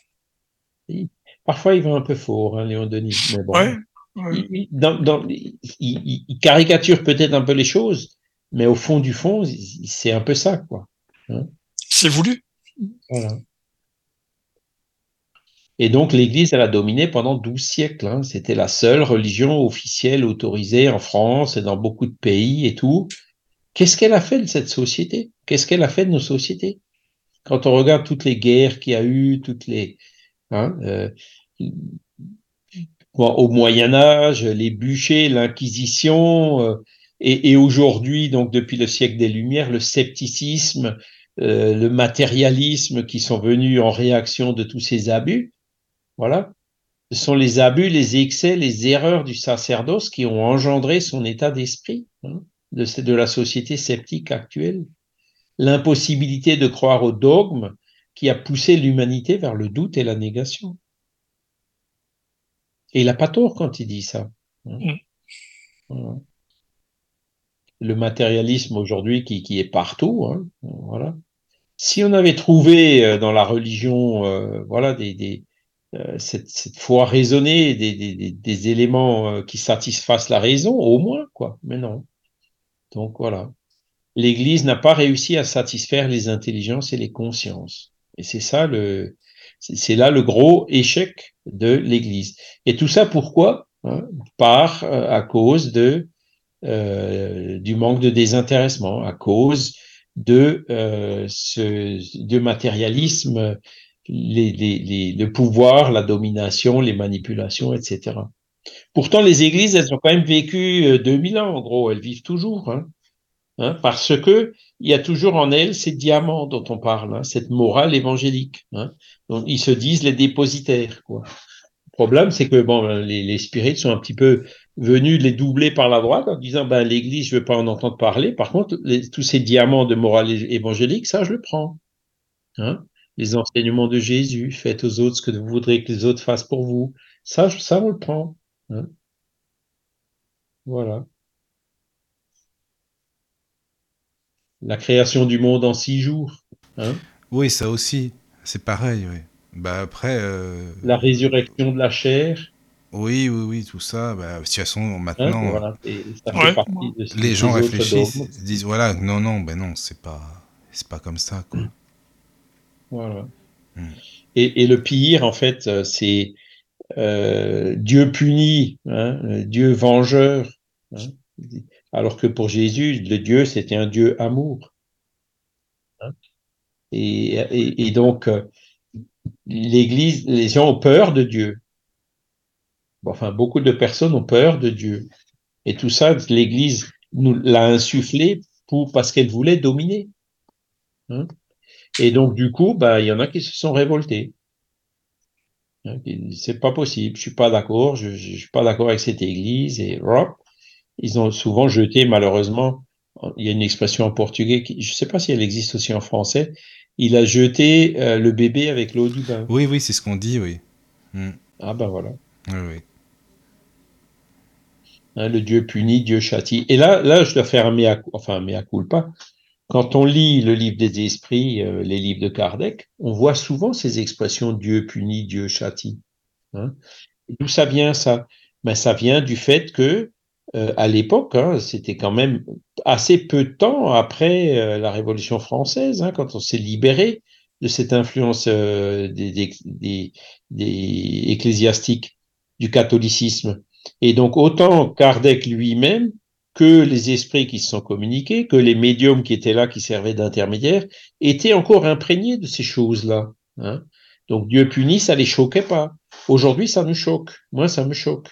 Parfois, il va un peu fort, hein, Léon Denis. Mais bon, Ouais. ouais. il, il- dans- dans- il- il- il caricature peut-être un peu les choses, mais au fond du fond, c'est un peu ça, quoi. C'est voulu. Voilà. Et donc l'Église, elle a dominé pendant 12 siècles. Hein. C'était la seule religion officielle autorisée en France et dans beaucoup de pays et tout. Qu'est-ce qu'elle a fait de cette société? Qu'est-ce qu'elle a fait de nos sociétés? Quand on regarde toutes les guerres qu'il y a eu, toutes les... Hein, euh, au Moyen Âge, les bûchers, l'Inquisition, euh, et, aujourd'hui, donc depuis le siècle des Lumières, le scepticisme, euh, le matérialisme qui sont venus en réaction de tous ces abus. Voilà. Ce sont les abus, les excès, les erreurs du sacerdoce qui ont engendré son état d'esprit hein, de, de la société sceptique actuelle. L'impossibilité de croire au dogme qui a poussé l'humanité vers le doute et la négation. Et il n'a pas tort quand il dit ça. Hein. Mm. Le matérialisme aujourd'hui qui, qui, est partout, hein, voilà si on avait trouvé euh, dans la religion, euh, voilà, des, des euh, cette, cette, foi raisonnée, des, des, des éléments qui satisfassent la raison, au moins, quoi. Mais non. Donc voilà. L'Église n'a pas réussi à satisfaire les intelligences et les consciences. Et c'est là le gros échec de l'Église. Et tout ça pourquoi? Hein, Par à cause euh, du manque de désintéressement, à cause de euh, ce matérialisme, le pouvoir, la domination, les manipulations, etc. Pourtant, les églises, elles ont quand même vécu 2000 euh, ans, en gros, elles vivent toujours, hein, hein, parce que il y a toujours en elles ces diamants dont on parle, hein, cette morale évangélique. Hein, donc, ils se disent les dépositaires, quoi. Le problème, c'est que bon, les, spirites sont un petit peu venu les doubler par la droite en disant ben l'Église je veux pas en entendre parler. Par contre, tous ces diamants de morale évangélique, ça je le prends. Les enseignements de Jésus, faites aux autres ce que vous voudrez que les autres fassent pour vous. Ça, ça on le prend. Voilà. La création du monde en six jours. Hein oui, ça aussi, c'est pareil. Oui. Bah après. Euh... La résurrection de la chair. Oui, oui, oui, tout ça. Bah, de toute façon, maintenant, Hein, voilà. Et ça fait Ouais. partie de ce- les gens réfléchissent, disent voilà, non, non, ben non, c'est pas, c'est pas comme ça, quoi. Voilà. Mm. Et, et le pire, en fait, euh, c'est euh, Dieu punit, hein, Dieu vengeur. hein. Alors que pour Jésus, le Dieu, c'était un Dieu amour. hein? Et, et, et donc, euh, l'Église, les gens ont peur de Dieu. Bon, Enfin, beaucoup de personnes ont peur de Dieu. Et tout ça, l'Église nous l'a insufflé pour, parce qu'elle voulait dominer. Hein? Et donc, du coup, bah, il y en a qui se sont révoltés. Hein, C'est pas possible, je suis pas d'accord, je, je, je suis pas d'accord avec cette église et hop, ils ont souvent jeté, malheureusement, il y a une expression en portugais qui, je sais pas si elle existe aussi en français, il a jeté euh, le bébé avec l'eau du bain. Oui, oui, c'est ce qu'on dit, oui. Mm. Ah ben voilà. Oui, oui. Hein, le Dieu punit, Dieu châtie. Et là, là, je dois faire un mea, enfin, un mea culpa. Quand on lit le livre des esprits, euh, les livres de Kardec, on voit souvent ces expressions Dieu punit, Dieu châtie. Hein. D'où ça vient ça? Ben, Ça vient du fait que euh, à l'époque, hein, c'était quand même assez peu de temps après euh, la Révolution française, hein, quand on s'est libéré de cette influence euh, des, des, des, ecclésiastiques du catholicisme. Et donc, autant Kardec lui-même que les esprits qui se sont communiqués, que les médiums qui étaient là, qui servaient d'intermédiaires, étaient encore imprégnés de ces choses-là. Hein. Donc, Dieu punit, ça les choquait pas. Aujourd'hui, ça nous choque. Moi, ça me choque.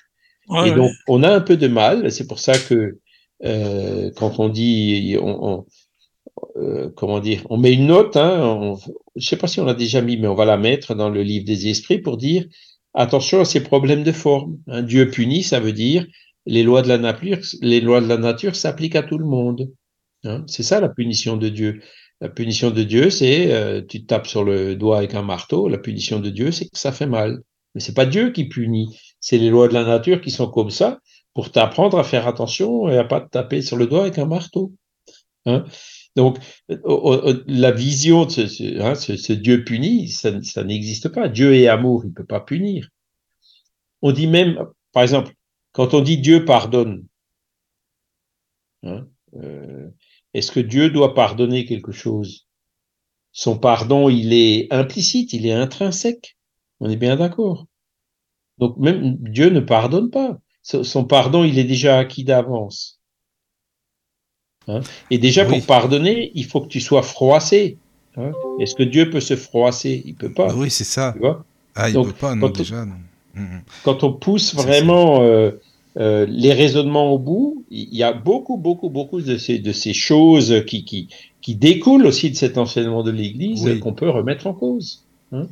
Ouais, Et donc, on a un peu de mal. C'est pour ça que euh, quand on dit, on, on- euh, comment dire, on met une note. Hein, on- je sais pas si on l'a déjà mis, mais on va la mettre dans le livre des esprits pour dire attention à ces problèmes de forme. hein. Dieu punit, ça veut dire les lois de la nature, les lois de la nature s'appliquent à tout le monde. hein. C'est ça la punition de Dieu. La punition de Dieu, c'est euh, tu te tapes sur le doigt avec un marteau. La punition de Dieu, c'est que ça fait mal. Mais c'est pas Dieu qui punit, c'est les lois de la nature qui sont comme ça pour t'apprendre à faire attention et à pas te taper sur le doigt avec un marteau. Hein Donc, la vision de ce, hein, Dieu puni, ça, n'existe pas. Dieu est amour, il peut pas punir. On dit même, par exemple, quand on dit Dieu pardonne, hein, euh, est-ce que Dieu doit pardonner quelque chose? Son pardon, il est implicite, il est intrinsèque. On est bien d'accord. Donc même Dieu ne pardonne pas. Son pardon, il est déjà acquis d'avance. Hein? Et déjà, pour pardonner, il faut que tu sois froissé. Hein? Est-ce que Dieu peut se froisser? Il peut pas. Oui, c'est ça. ah, il peut pas, non, déjà. Non. Quand on pousse vraiment euh, euh, les raisonnements au bout, il y a beaucoup, beaucoup, beaucoup de ces, de ces choses qui, qui, qui découlent aussi de cet enseignement de l'Église qu'on peut remettre en cause. Hein.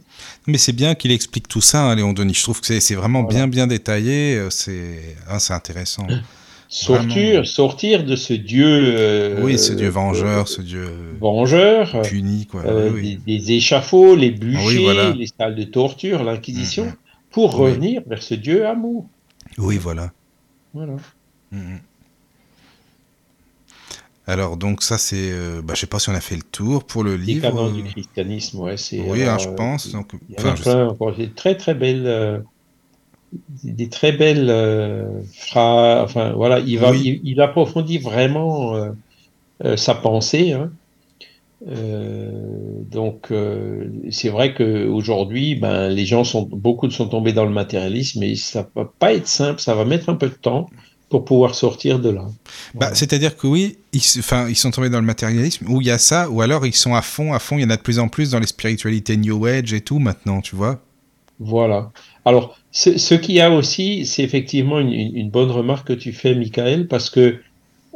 Mais c'est bien qu'il explique tout ça, hein, Léon Denis. Je trouve que c'est vraiment bien, bien détaillé. Euh, c'est hein, intéressant. Sortir, sortir de ce Dieu. Euh, oui, ce Dieu vengeur, ce Dieu. Vengeur. Puni, quoi. Euh, des, échafauds, les bûchers, les salles de torture, l'Inquisition, mm-hmm. pour revenir vers ce Dieu amour. Oui, voilà. Voilà. Mm-hmm. Alors donc ça c'est, euh, bah, je sais pas si on a fait le tour pour le livre. Canons du christianisme, ouais, c'est. Oui, hein, je pense. Donc, des très très belles, euh, des très belles euh, phrases. Enfin voilà, il va, il, approfondit vraiment euh, sa pensée. Hein. donc c'est vrai qu'aujourd'hui, ben les gens sont beaucoup sont tombés dans le matérialisme, mais ça va pas être simple, ça va mettre un peu de temps pour pouvoir sortir de là. Bah, C'est-à-dire que oui, ils, enfin, ils sont tombés dans le matérialisme, ou il y a ça, ou alors ils sont à fond, à fond, il y en a de plus en plus dans les spiritualités New Age et tout maintenant, tu vois. Voilà. Alors, ce, ce qu'il y a aussi, c'est effectivement une, une, bonne remarque que tu fais, Michael, parce que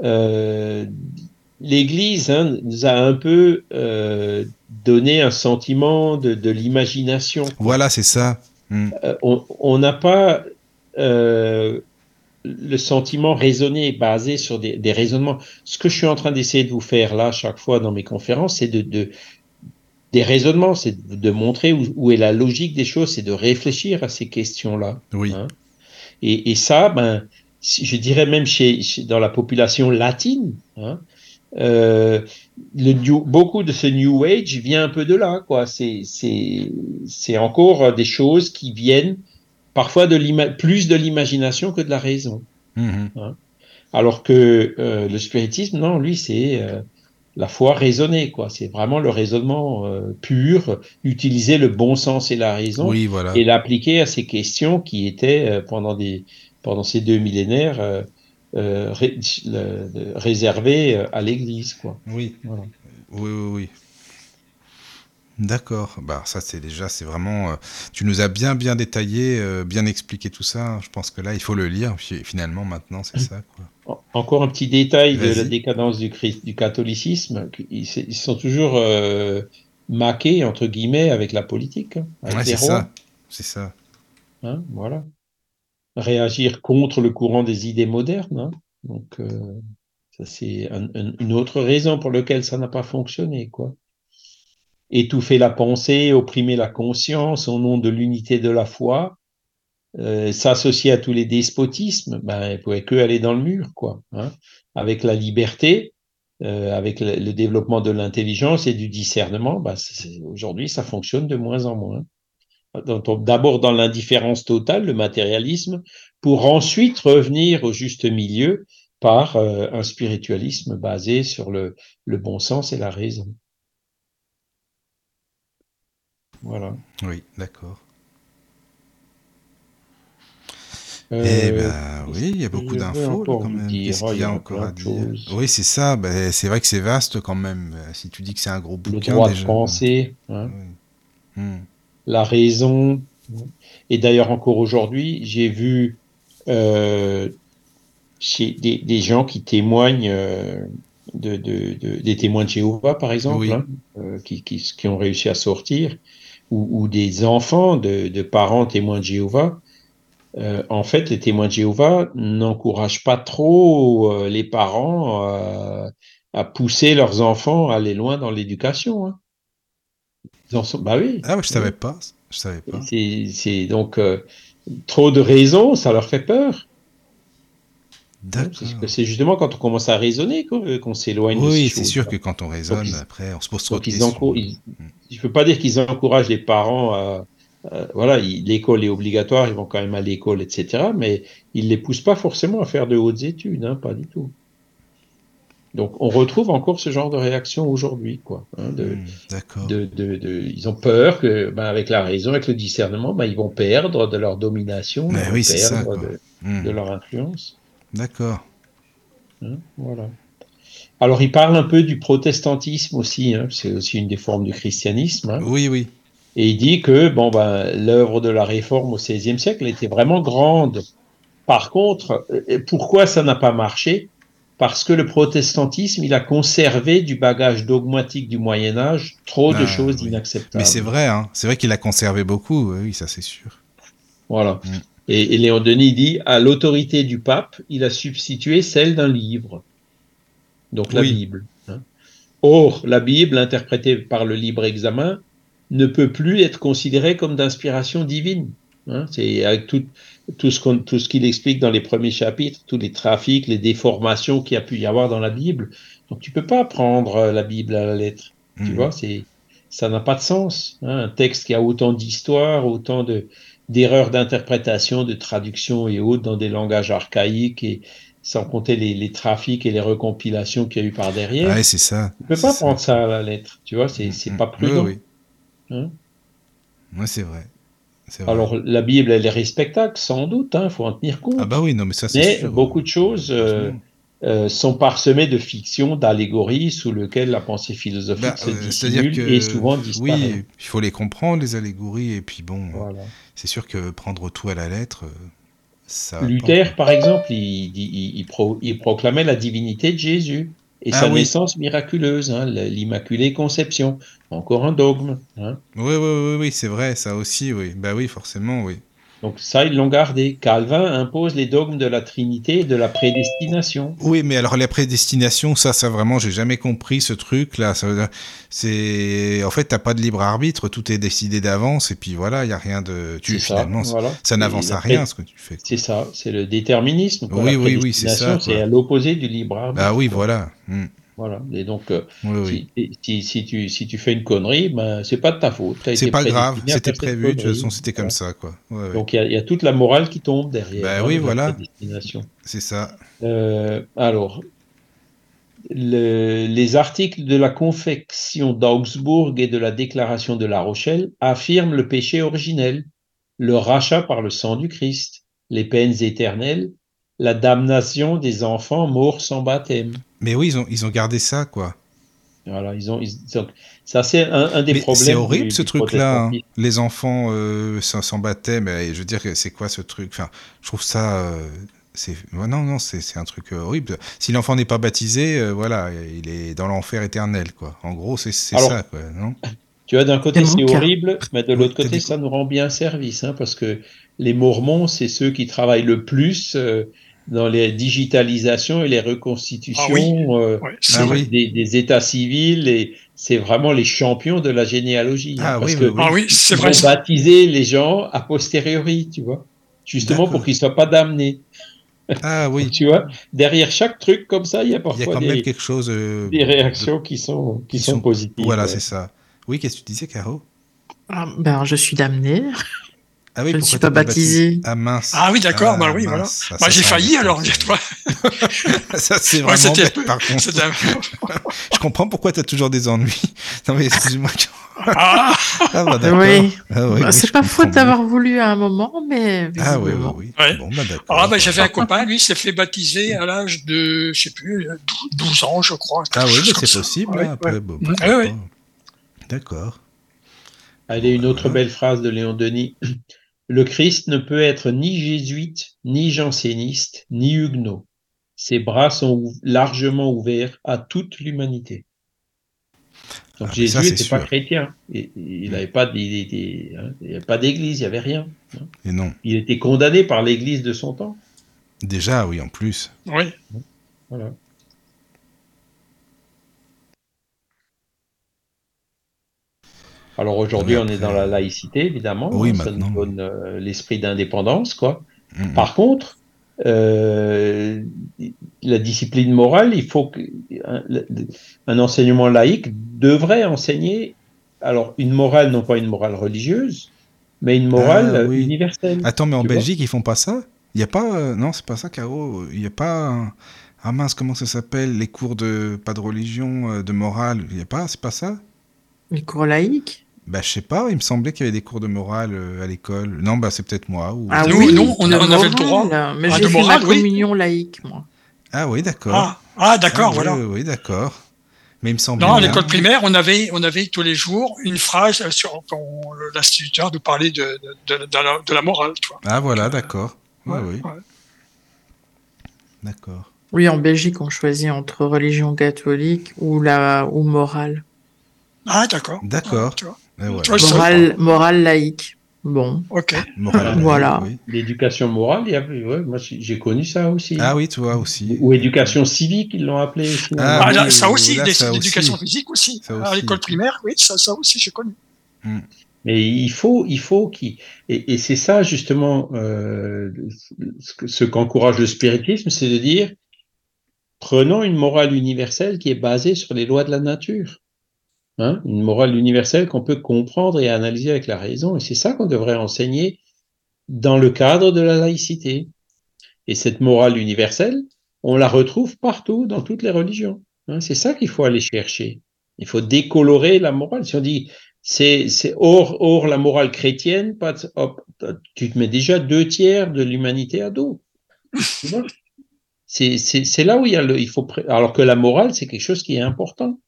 euh, l'Église hein, nous a un peu euh, donné un sentiment de, de l'imagination. Voilà, c'est ça. Hmm. Euh, on n'a pas le sentiment raisonné, basé sur des, raisonnements. Ce que je suis en train d'essayer de vous faire là, chaque fois dans mes conférences, c'est de, des raisonnements, c'est de, montrer où, est la logique des choses, c'est de réfléchir à ces questions-là. Oui. Hein. Et, ça, ben, je dirais même chez, dans la population latine, hein, euh, le beaucoup de ce New Age vient un peu de là, quoi. C'est, c'est encore des choses qui viennent parfois de plus de l'imagination que de la raison. Mhm. Hein. Alors que euh, le spiritisme, non, lui, c'est euh, la foi raisonnée, quoi. C'est vraiment le raisonnement euh, pur, utiliser le bon sens et la raison, et l'appliquer à ces questions qui étaient pendant des pendant ces deux millénaires réservées à l'Église, quoi. Oui. oui, oui, oui. D'accord. Bah ça c'est déjà c'est vraiment. Euh, tu nous as bien bien détaillé, euh, bien expliqué tout ça. Je pense que là il faut le lire. finalement maintenant c'est ça. Quoi. Encore un petit détail de la décadence du, du catholicisme. Ils, sont toujours euh, maqués entre guillemets avec la politique. Hein, c'est ça. C'est ça. Hein, voilà. Réagir contre le courant des idées modernes. Hein. Donc ça c'est une autre raison pour laquelle ça n'a pas fonctionné quoi étouffer la pensée, opprimer la conscience au nom de l'unité de la foi, euh, s'associer à tous les despotismes, ben, il pouvait que aller dans le mur, quoi. Hein, avec la liberté, euh, avec le, développement de l'intelligence et du discernement, ben, aujourd'hui, ça fonctionne de moins en moins. D'abord dans l'indifférence totale, le matérialisme, pour ensuite revenir au juste milieu par euh, un spiritualisme basé sur le, le bon sens et la raison. Voilà. Oui, d'accord. Euh, eh ben oui, il y a beaucoup d'infos quand même. Qu'est-ce qu'il y a encore à dire? Oui, c'est ça. Ben, c'est vrai que c'est vaste quand même. Si tu dis que c'est un gros bouquin. Le droit de penser, hein. hmm. la raison. Et d'ailleurs, encore aujourd'hui, j'ai vu euh, chez des, des, gens qui témoignent euh, de, de, de, des témoins de Jéhovah, par exemple, hein, euh, qui, qui, qui, ont réussi à sortir ou, des enfants de, parents témoins de Jéhovah, euh, en fait, les témoins de Jéhovah n'encouragent pas trop euh, les parents à pousser leurs enfants à aller loin dans l'éducation. Hein. Bah oui. Ah, je savais pas. Je savais pas. C'est donc euh, trop de raisons, ça leur fait peur. C'est justement quand on commence à raisonner qu'on s'éloigne. Oui, c'est sûr que quand on raisonne, après, on se pose trop de questions. Mm. Je ne peux pas dire qu'ils encouragent les parents à. voilà, l'école est obligatoire, ils vont quand même à l'école, etc. Mais ils ne les poussent pas forcément à faire de hautes études, hein, pas du tout. Donc, on retrouve encore ce genre de réaction aujourd'hui, quoi. hein, de, Hmm, D'accord. de, de, de- ils ont peur que, ben, avec la raison, avec le discernement, ben, ils vont perdre de leur domination, Mais ils vont oui, ça, perdre de, Hmm, de leur influence. D'accord. hein, voilà. Alors, il parle un peu du protestantisme aussi, hein, c'est aussi une des formes du christianisme. hein. Oui, oui. Et il dit que bon ben l'œuvre de la réforme au XVIe siècle était vraiment grande. Par contre, euh, pourquoi ça n'a pas marché? Parce que le protestantisme, il a conservé du bagage dogmatique du Moyen Âge trop de Ah, choses oui. inacceptables. Mais c'est vrai, hein. c'est vrai qu'il a conservé beaucoup, oui, ça c'est sûr. Voilà. Mm. Et, et Léon Denis dit à l'autorité du pape, il a substitué celle d'un livre, donc la Oui. Bible. hein. Or, la Bible, interprétée par le libre examen, ne peut plus être considérée comme d'inspiration divine. hein. C'est avec tout, tout ce qu'on- tout ce qu'il explique dans les premiers chapitres, tous les trafics, les déformations qu'il y a pu y avoir dans la Bible. Donc, tu peux pas prendre euh, la Bible à la lettre. Tu Hmm. vois, c'est ça n'a pas de sens. hein. Un texte qui a autant d'histoire, autant de d'erreurs d'interprétation, de traduction et autres dans des langages archaïques et sans compter les, les trafics et les recompilations qu'il y a eu par derrière. Ouais, c'est ça. tu peux pas prendre ça à la lettre. Tu vois, c'est c'est Mm, pas prudent. Oui, hein? oui. Ouais, c'est vrai. Vrai. Alors la Bible, elle est respectable, sans doute. Il faut en tenir compte. ah bah oui, non, mais ça c'est Mais sûr. beaucoup de choses euh. Euh, sont parsemées de fictions, d'allégories sous lesquelles la pensée philosophique Bah, se euh, dissimule que et souvent disparaît. oui, il faut les comprendre les allégories et puis bon, Voilà. c'est sûr que prendre tout à la lettre, euh, ça. Luther, par exemple, il, il- il pro- il proclamait la divinité de Jésus et Ah sa oui. naissance miraculeuse, hein, l'Immaculée Conception. Encore un dogme. hein. Oui, oui, oui, oui, c'est vrai, ça aussi, oui. Bah oui, forcément, oui. Donc ça, ils l'ont gardé. Calvin impose les dogmes de la Trinité et de la prédestination. Oui, mais alors la prédestination, ça, ça vraiment, j'ai jamais compris ce truc-là. Ça C'est, en fait, t'as pas de libre arbitre, tout est décidé d'avance, et puis voilà, il y a rien de, tu ça, finalement, voilà. ça n'avance à rien ce que tu fais. C'est ça, c'est le déterminisme. quoi. Oui, La oui, oui, c'est ça, C'est à l'opposé du libre arbitre. Bah oui, quoi. voilà. Hmm. Voilà. Et donc, euh, Oui, oui. si, si, si tu, si tu fais une connerie, ben, c'est pas de ta faute. C'est pas grave, c'était prévu, de toute façon, c'était comme ça, quoi. Ouais, ouais. Donc il y a- il y, a toute la morale qui tombe derrière. Bah hein, oui, voilà. C'est ça. Euh, alors, le- les articles de la Confection d'Augsbourg et de la Déclaration de La Rochelle affirment le péché originel, le rachat par le sang du Christ, les peines éternelles, la damnation des enfants morts sans baptême. Mais oui, ils ont, ils ont gardé ça, quoi. Voilà, ils ont, ils ont- ça c'est un, un des Mais problèmes. c'est horrible du- ce truc-là. hein. Les enfants euh, sans baptême, et je veux dire, c'est quoi ce truc? Enfin, je trouve ça. euh, c'est non, non, c'est c'est un truc euh, horrible. Si l'enfant n'est pas baptisé, euh, voilà, il est dans l'enfer éternel, quoi. En gros, c'est ça, quoi, non? Tu vois, d'un côté, C'est horrible, mais de l'autre côté, dit ça nous rend bien service, hein, parce que les Mormons, c'est ceux qui travaillent le plus euh, dans les digitalisations et les reconstitutions Ah oui. euh, des, c'est Ah vrai. oui. des- des états civils, et c'est vraiment les champions de la généalogie. hein, Ah parce oui, que oui, oui. Ah oui, c'est ils vrai. vont baptiser les gens a posteriori, tu vois, justement pour qu'ils soient pas damnés. Ah oui, Tu vois, derrière chaque truc comme ça, il y a il y a parfois quand des, même quelque chose. euh, des de- réactions qui sont, qui qui sont, sont- positives. Voilà, ouais. c'est ça. Oui, qu'est-ce que tu disais, Caro? Ah, ben, je suis damnée. Ah oui, Je ne suis pas baptisé. Ah mince. Ah oui, d'accord, Ah, bah oui, voilà. Ah, Moi, ça, j'ai failli alors, ça. dis-toi. ça, c'est vraiment c'était- bête, par contre. c'était un- Je comprends pourquoi tu as toujours des ennuis. Non, mais excuse-moi. Ah, Ah, bah, d'accord. Oui. Ah, oui, Bah, oui, c'est pas faute d'avoir voulu à un moment, mais Ah, oui, oui, oui. Ouais. Bon, bah, d'accord. ah bah, j'avais un copain, lui, il s'est fait baptiser à l'âge de, je sais plus, 12 ans, je crois. Ah, oui, mais c'est possible. Ouais, hein, après, bon. D'accord. Allez, une autre Voilà. belle phrase de Léon Denis. Le Christ ne peut être ni jésuite, ni janséniste, ni huguenot. Ses bras sont ou- largement ouverts à toute l'humanité. Donc Ah, Jésus n'était pas chrétien. Et- Il n'avait pas, hein, il pas d'église, il n'y avait rien. Et non. Il était condamné par l'église de son temps. Déjà, oui, en plus. Oui. Voilà. Alors aujourd'hui, on est dans la laïcité, évidemment. Oui, hein, ça nous maintenant. donne euh, l'esprit d'indépendance, quoi. Mm, Par contre, euh, la discipline morale, il faut que un, enseignement laïque devrait enseigner alors une morale, non pas une morale religieuse, mais une morale Ah, euh, oui. universelle. Attends, mais en Belgique, ils font pas ça? Il y a pas. euh, Non, c'est pas ça, Caro. Il n'y a pas un, Ah mince, comment ça s'appelle Les cours de. pas de religion, euh, de morale? Il n'y a pas C'est pas ça? Les cours laïques? Bah, je sais pas, il me semblait qu'il y avait des cours de morale euh, à l'école. Non, bah, c'est peut-être moi. Ou... Ah Nous, oui, nous, on- avait le droit. morale. Mais Ah, j'ai de fait morale, ma oui. communion laïque, moi. Ah oui, d'accord. Ah, ah d'accord, Ah, voilà. Oui, oui, d'accord. Mais il me semble Non, à l'école primaire, on avait, on avait tous les jours une phrase sur quand l'instituteur nous parlait de, de, de, de la, de la morale, tu vois. Ah voilà, d'accord. Oui, Ouais, oui, ouais. d'accord. Oui, en Belgique, on choisit entre religion catholique ou la ou morale. Ah, d'accord. D'accord. Voilà. Savais Morale, morale laïque. Bon. Ok. Morale, Voilà. oui. L'éducation morale, il y a, ouais, moi j'ai connu ça aussi. Ah oui, toi aussi. Ou éducation civique, ils l'ont appelé. Ah, Ah, oui, là, ça aussi, l'éducation aussi. physique aussi. Ça À aussi. l'école primaire, oui, ça, ça aussi, j'ai connu. Mais il faut, il faut qu'il et, et c'est ça justement euh, ce qu'encourage le spiritisme, c'est de dire prenons une morale universelle qui est basée sur les lois de la nature, hein, une morale universelle qu'on peut comprendre et analyser avec la raison, et c'est ça qu'on devrait enseigner dans le cadre de la laïcité. Et cette morale universelle, on la retrouve partout dans toutes les religions. hein. c'est ça qu'il faut aller chercher. Il faut décolorer la morale. Si on dit c'est hors hors la morale chrétienne, tu te mets déjà deux tiers de l'humanité à dos. C'est là où il y a le faut alors que la morale c'est quelque chose qui est important.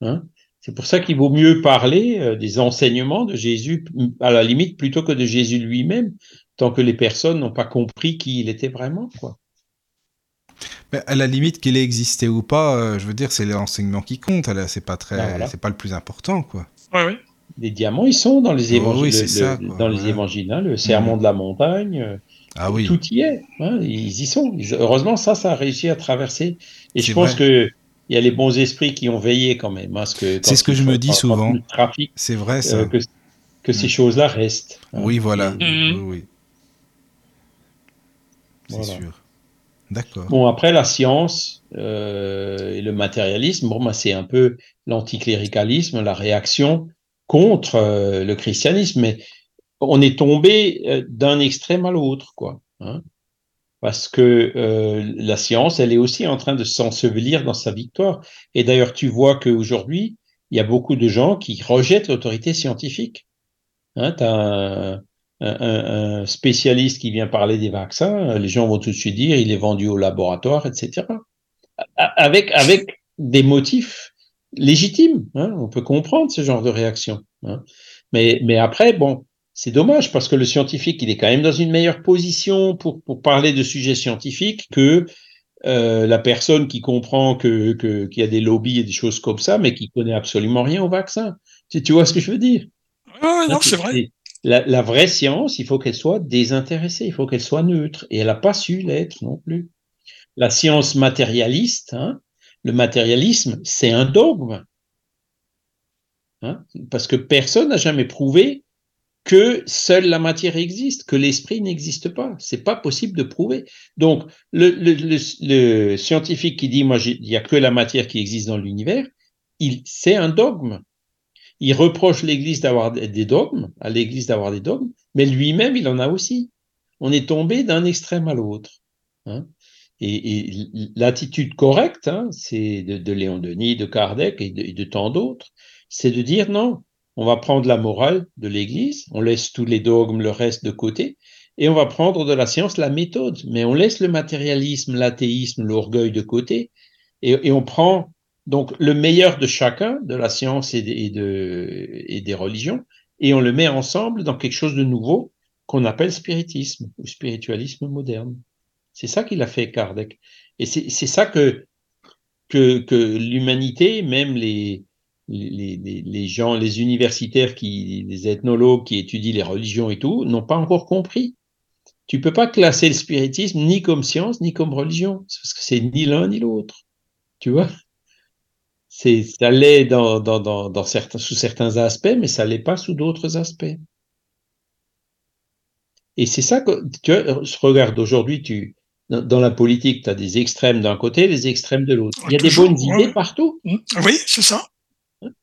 Hein c'est pour ça qu'il vaut mieux parler euh, des enseignements de Jésus à la limite plutôt que de Jésus lui-même tant que les personnes n'ont pas compris qui il était vraiment quoi. Mais à la limite, qu'il ait existé ou pas, euh, je veux dire, c'est l'enseignement qui compte. là, C'est pas très, Ah, voilà. c'est pas le plus important, quoi. Oui. Les diamants ils sont dans les Oh, évangiles oui, c'est le- ça, le- dans les ouais. évangiles hein, le sermon Mhm. de la montagne euh, Ah oui. Tout y est. hein, ils y sont. Heureusement, ça, ça a réussi à traverser. Et je pense vrai. que il y a les bons esprits qui ont veillé quand même. hein, ce que, quand C'est ce que je me dis souvent. C'est vrai, ça. euh, que, que ces choses-là restent. hein. oui, voilà. Mhm. Oui, oui. C'est Voilà. sûr. D'accord. Bon, après, la science euh, et le matérialisme, bon, bah, c'est un peu l'anticléricalisme, la réaction contre euh, le christianisme. Mais on est tombé euh, d'un extrême à l'autre, quoi. hein. Parce que euh, la science, elle est aussi en train de s'ensevelir dans sa victoire. Et d'ailleurs, tu vois qu'aujourd'hui, il y a beaucoup de gens qui rejettent l'autorité scientifique. Hein, tu as un, spécialiste qui vient parler des vaccins, les gens vont tout de suite dire il est vendu au laboratoire, etc. Avec, avec des motifs légitimes. Hein, on peut comprendre ce genre de réaction. Hein. Mais, mais après, bon, c'est dommage parce que le scientifique, il est quand même dans une meilleure position pour, pour parler de sujets scientifiques que euh, la personne qui comprend que, que, qu'il y a des lobbies et des choses comme ça, mais qui connaît absolument rien au vaccin. Tu, tu vois ce que je veux dire? Non, c'est vrai. La, la vraie science, il faut qu'elle soit désintéressée, il faut qu'elle soit neutre, et elle n'a pas su l'être non plus. La science matérialiste, hein, le matérialisme, c'est un dogme, hein, parce que personne n'a jamais prouvé que seule la matière existe, que l'esprit n'existe pas. C'est pas possible de prouver. Donc, le, scientifique qui dit, il y a que la matière qui existe dans l'univers, il, c'est un dogme. Il reproche l'Église d'avoir des dogmes, à l'Église d'avoir des dogmes, mais lui-même, il en a aussi. On est tombé d'un extrême à l'autre. hein. Et, l'attitude correcte, hein, c'est de, Léon Denis, de Kardec et de, et de tant d'autres, c'est de dire non, on va prendre la morale de l'Église, on laisse tous les dogmes, le reste de côté, et on va prendre de la science la méthode, mais on laisse le matérialisme, l'athéisme, l'orgueil de côté, et, on prend donc le meilleur de chacun, de la science et, de- et de, et des religions, et on le met ensemble dans quelque chose de nouveau qu'on appelle spiritisme ou spiritualisme moderne. C'est ça qu'il a fait Kardec. Et c'est ça que, que l'humanité, même les, les, les, les gens, les universitaires, qui, les ethnologues qui étudient les religions et tout, n'ont pas encore compris. Tu peux pas classer le spiritisme ni comme science, ni comme religion, parce que c'est ni l'un ni l'autre. Tu vois? C'est ça l'est dans, dans, dans, dans certains, sous certains aspects, mais ça l'est pas sous d'autres aspects. Et c'est ça que tu vois, regarde aujourd'hui, tu dans, la politique, tu as des extrêmes d'un côté, des extrêmes de l'autre. Il y a Toujours, des bonnes ouais, idées partout. Oui, c'est ça.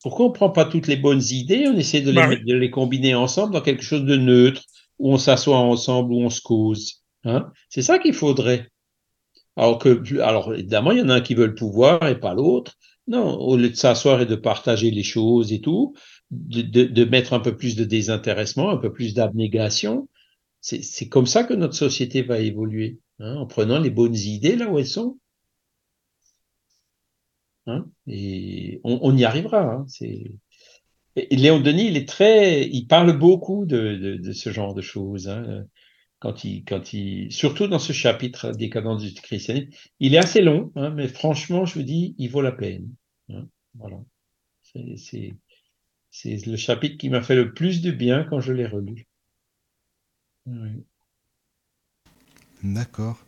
Pourquoi on prend pas toutes les bonnes idées, on essaie de les, Bah mettre- de les combiner ensemble dans quelque chose de neutre, où on s'assoit ensemble, où on se cause. Hein? C'est ça qu'il faudrait. Alors que, alors évidemment, il y en a un qui veut le pouvoir et pas l'autre. Non, au lieu de s'asseoir et de partager les choses et tout, de, de, de mettre un peu plus de désintéressement, un peu plus d'abnégation, c'est comme ça que notre société va évoluer, hein, en prenant les bonnes idées là où elles sont. Hein, et on, on, y arrivera. Hein, c'est et Léon Denis, il est très, il parle beaucoup de, de, de ce genre de choses. Hein quand il, quand il, surtout dans ce chapitre Décadence du christianisme, il est assez long, hein, mais franchement, je vous dis, il vaut la peine. Hein, voilà. C'est le chapitre qui m'a fait le plus de bien quand je l'ai relu. Oui. D'accord.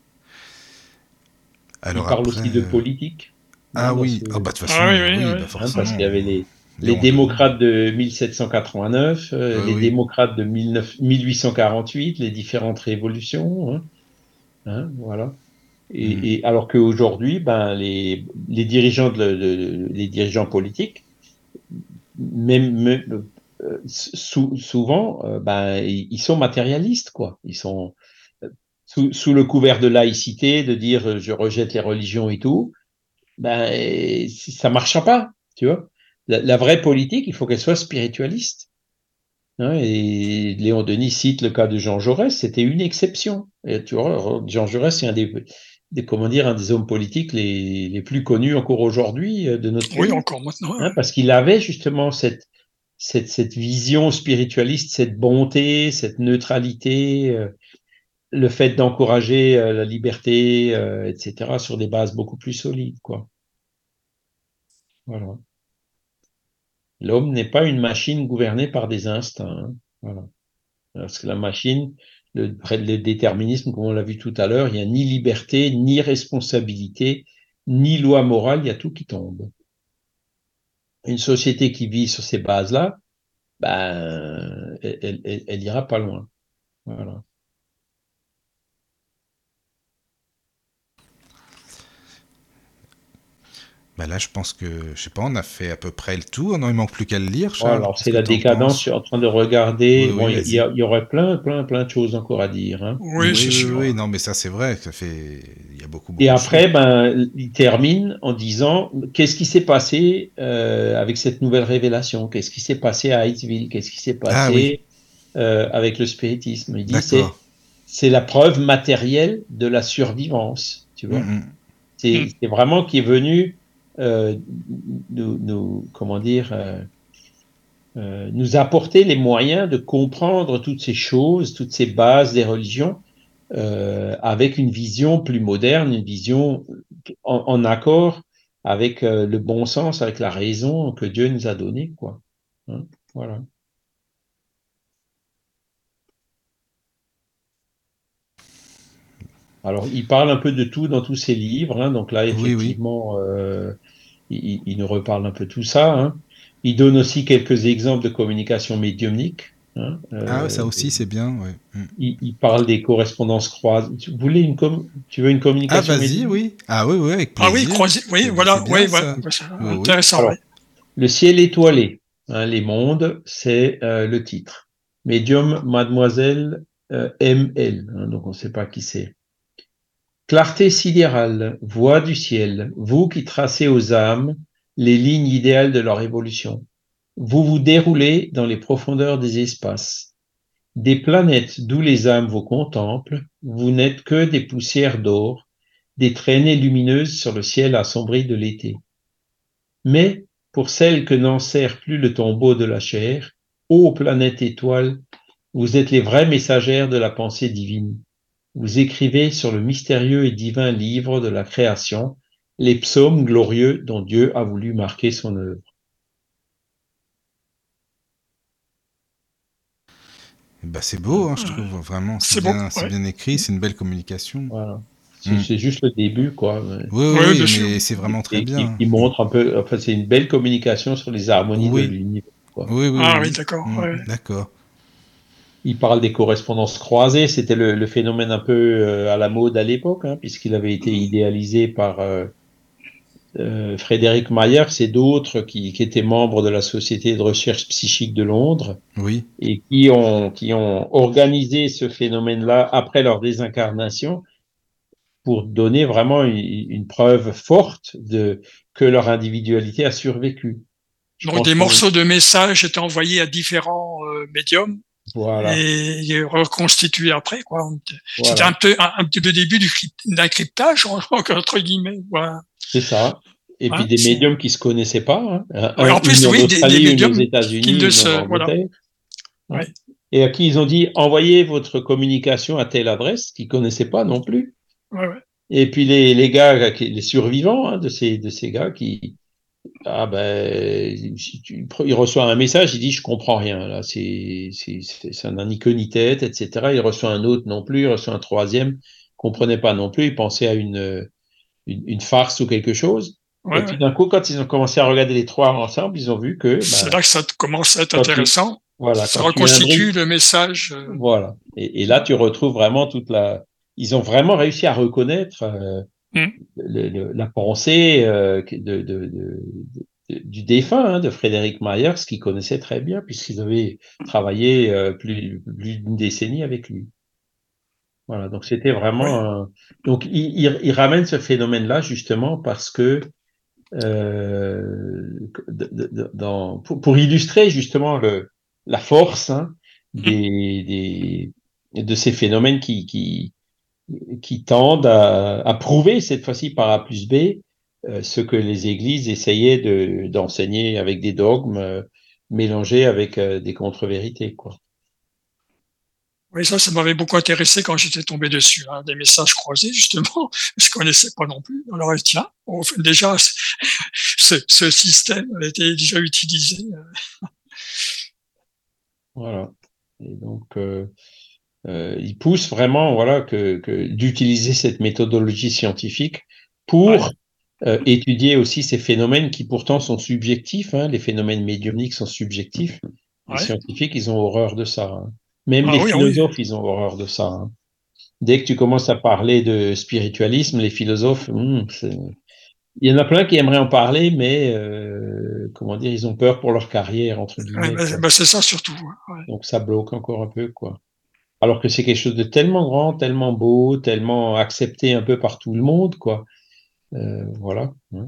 Alors il parle après, aussi de politique. Ah oui, oh, bah, de toute façon, Ah oui, oui, oui, oui. bah, Hein, forcément. parce qu'il y avait les, les démocrates de 1789, euh, Ah les oui. démocrates de 19 1848, les différentes révolutions. Hein, Hein, voilà. Et, Mhm. et alors qu'aujourd'hui, ben, les, les dirigeants de, de- de- les dirigeants politiques, même, même, euh, sou- souvent, euh, ben, ils sont matérialistes, quoi. Ils sont euh, sous, sous le couvert de laïcité, de dire euh, je rejette les religions et tout. Ben, ça marchera pas, tu vois. La, la vraie politique, il faut qu'elle soit spiritualiste. Hein, et Léon Denis cite le cas de Jean Jaurès, c'était une exception. Et tu vois, Jean Jaurès, c'est un des, des, comment dire, un des hommes politiques les, les plus connus encore aujourd'hui euh, de notre pays. Oui, encore maintenant. Hein, parce qu'il avait justement cette, cette, cette vision spiritualiste, cette bonté, cette neutralité, euh, le fait d'encourager euh, la liberté, euh, etc., sur des bases beaucoup plus solides, quoi. Voilà. L'homme n'est pas une machine gouvernée par des instincts. hein. Voilà. Parce que la machine, le, le déterminisme, comme on l'a vu tout à l'heure, il n'y a ni liberté, ni responsabilité, ni loi morale, il y a tout qui tombe. Une société qui vit sur ces bases-là, ben, elle, elle, elle, elle ira pas loin. Voilà. Bah là, je pense que, je sais pas, on a fait à peu près le tour. Non, il manque plus qu'à le lire. Charles. alors c'est la décadence, je suis en train de regarder. Oui, bon, oui, il y, a- il y aurait plein, plein, plein de choses encore à dire. Hein. Oui, oui, oui, sûr. oui, non, mais ça, c'est vrai. Ça fait, il y a beaucoup. beaucoup Et après, choses. ben, il termine en disant qu'est-ce qui s'est passé euh, avec cette nouvelle révélation? Qu'est-ce qui s'est passé à Hightsville Qu'est-ce qui s'est passé Ah oui. euh, avec le spiritisme? Il dit c'est c'est la preuve matérielle de la survivance. Tu vois, Mm, mm. c'est Mm. c'est vraiment qui est venu euh, nous, nous comment dire euh, euh, nous apporter les moyens de comprendre toutes ces choses, toutes ces bases des religions euh, avec une vision plus moderne, une vision en, en accord avec le bon sens, avec la raison que Dieu nous a donnée, quoi. Hein, voilà. Alors, il parle un peu de tout dans tous ses livres, hein, donc là, Oui, oui. effectivement, euh, il, nous reparle un peu tout ça. hein. Il donne aussi quelques exemples de communication médiumnique. hein, Ah, euh, ça aussi, c'est bien. Ouais. Mm. il, il parle des correspondances croisées. Tu voulais une com- tu veux une Ah, communication vas-y, médiumnique oui. Ah, oui, oui, avec Ah plaisir. oui, croisé. Oui, voilà. bien, Oui, voilà. Oui. Intéressant. Alors. Le ciel étoilé, hein, les mondes, c'est euh, le titre. Médium Mademoiselle euh, ML, hein, donc on ne sait pas qui c'est. Clarté sidérale, voix du ciel, vous qui tracez aux âmes les lignes idéales de leur évolution. Vous vous déroulez dans les profondeurs des espaces. Des planètes d'où les âmes vous contemplent, vous n'êtes que des poussières d'or, des traînées lumineuses sur le ciel assombri de l'été. Mais, pour celles que n'enserre plus le tombeau de la chair, ô planète étoile, vous êtes les vraies messagères de la pensée divine. Vous écrivez sur le mystérieux et divin livre de la création les psaumes glorieux dont Dieu a voulu marquer son œuvre. Bah, c'est beau, hein, je trouve. Vraiment, c'est bien, c'est ouais. bien écrit. C'est une belle communication. Voilà. C'est Mm. c'est juste le début, quoi. Oui, oui, mais c'est vraiment très Et bien. qui montre un peu, enfin, c'est une belle communication sur les harmonies Oui. de l'univers. quoi. Oui, oui, Ah oui. oui, d'accord. Mm, ouais. D'accord. Il parle des correspondances croisées, c'était le, le phénomène un peu euh, à la mode à l'époque, hein, puisqu'il avait été idéalisé par euh, euh, Frédéric Myers et d'autres qui, qui étaient membres de la Société de recherche psychique de Londres Oui. et qui ont, qui ont organisé ce phénomène-là après leur désincarnation pour donner vraiment une, une preuve forte de que leur individualité a survécu. Je Donc des morceaux de messages étaient envoyés à différents euh, médiums Voilà. et reconstitués après. quoi. On- voilà. C'était un, peu- un, un petit peu le début du d'un cryptage, entre guillemets. Voilà. C'est ça. Et Hein, puis des c'est- médiums qui se connaissaient pas. Hein. Ouais, en plus, oui, des- des médiums aux États-Unis, qui ne se- voilà. Hein. Ouais. Et à qui ils ont dit envoyez votre communication à telle adresse, qu'ils connaissaient pas non plus. Ouais. Et puis les, les gars, les survivants hein, de ces de ces gars qui ah ben si tu- il reçoit un message, il dit je comprends rien là, c'est c'est c'est- ça n'a ni queue ni tête, etc. Il reçoit un autre non plus, il reçoit un troisième, comprenait pas non plus, il pensait à une une, une farce ou quelque chose. Ouais, et puis d'un coup, quand ils ont commencé à regarder les trois ensemble, ils ont vu que C'est ben, là que ça commence à être tu- intéressant. voilà, ça reconstitue le message. euh, voilà. Et, et là, tu retrouves vraiment toute la. Ils ont vraiment réussi à reconnaître euh, Mm. le- le- la pensée euh, de, de- de- du défunt, hein, de Frédéric Myers, qu'ils connaissaient très bien, puisqu'ils avaient travaillé euh, plus, plus d'une décennie avec lui. Voilà, donc c'était vraiment. un- Donc, il, il, il ramène ce phénomène-là justement parce que euh, dans, pour, pour illustrer justement le, la force hein, des, des, de ces phénomènes qui, qui, qui tendent à, à prouver cette fois-ci par A plus B euh, ce que les églises essayaient de, d'enseigner avec des dogmes euh, mélangés avec euh, des contre-vérités. Quoi. Oui, ça, ça m'avait beaucoup intéressé quand j'étais tombé dessus, hein, des messages croisés, justement. Je connaissais pas non plus. Alors, tiens, on fait déjà, ce, ce système a été déjà utilisé. Voilà. Et donc, euh, euh, il pousse vraiment, voilà, que, que d'utiliser cette méthodologie scientifique pour Ouais. euh, étudier aussi ces phénomènes qui pourtant sont subjectifs. Hein, les phénomènes médiumniques sont subjectifs. Les Ouais. scientifiques, ils ont horreur de ça. hein. Même Ah les oui, ah philosophes, ils ont horreur de ça. hein. Dès que tu commences à parler de spiritualisme, les philosophes, c'est- il y en a plein qui aimeraient en parler, mais euh, comment dire, ils ont peur pour leur carrière entre Ouais, guillemets. bah, quoi. bah, c'est ça surtout. ouais. Donc ça bloque encore un peu, quoi. Alors que c'est quelque chose de tellement grand, tellement beau, tellement accepté un peu par tout le monde, quoi. Euh, voilà. hein.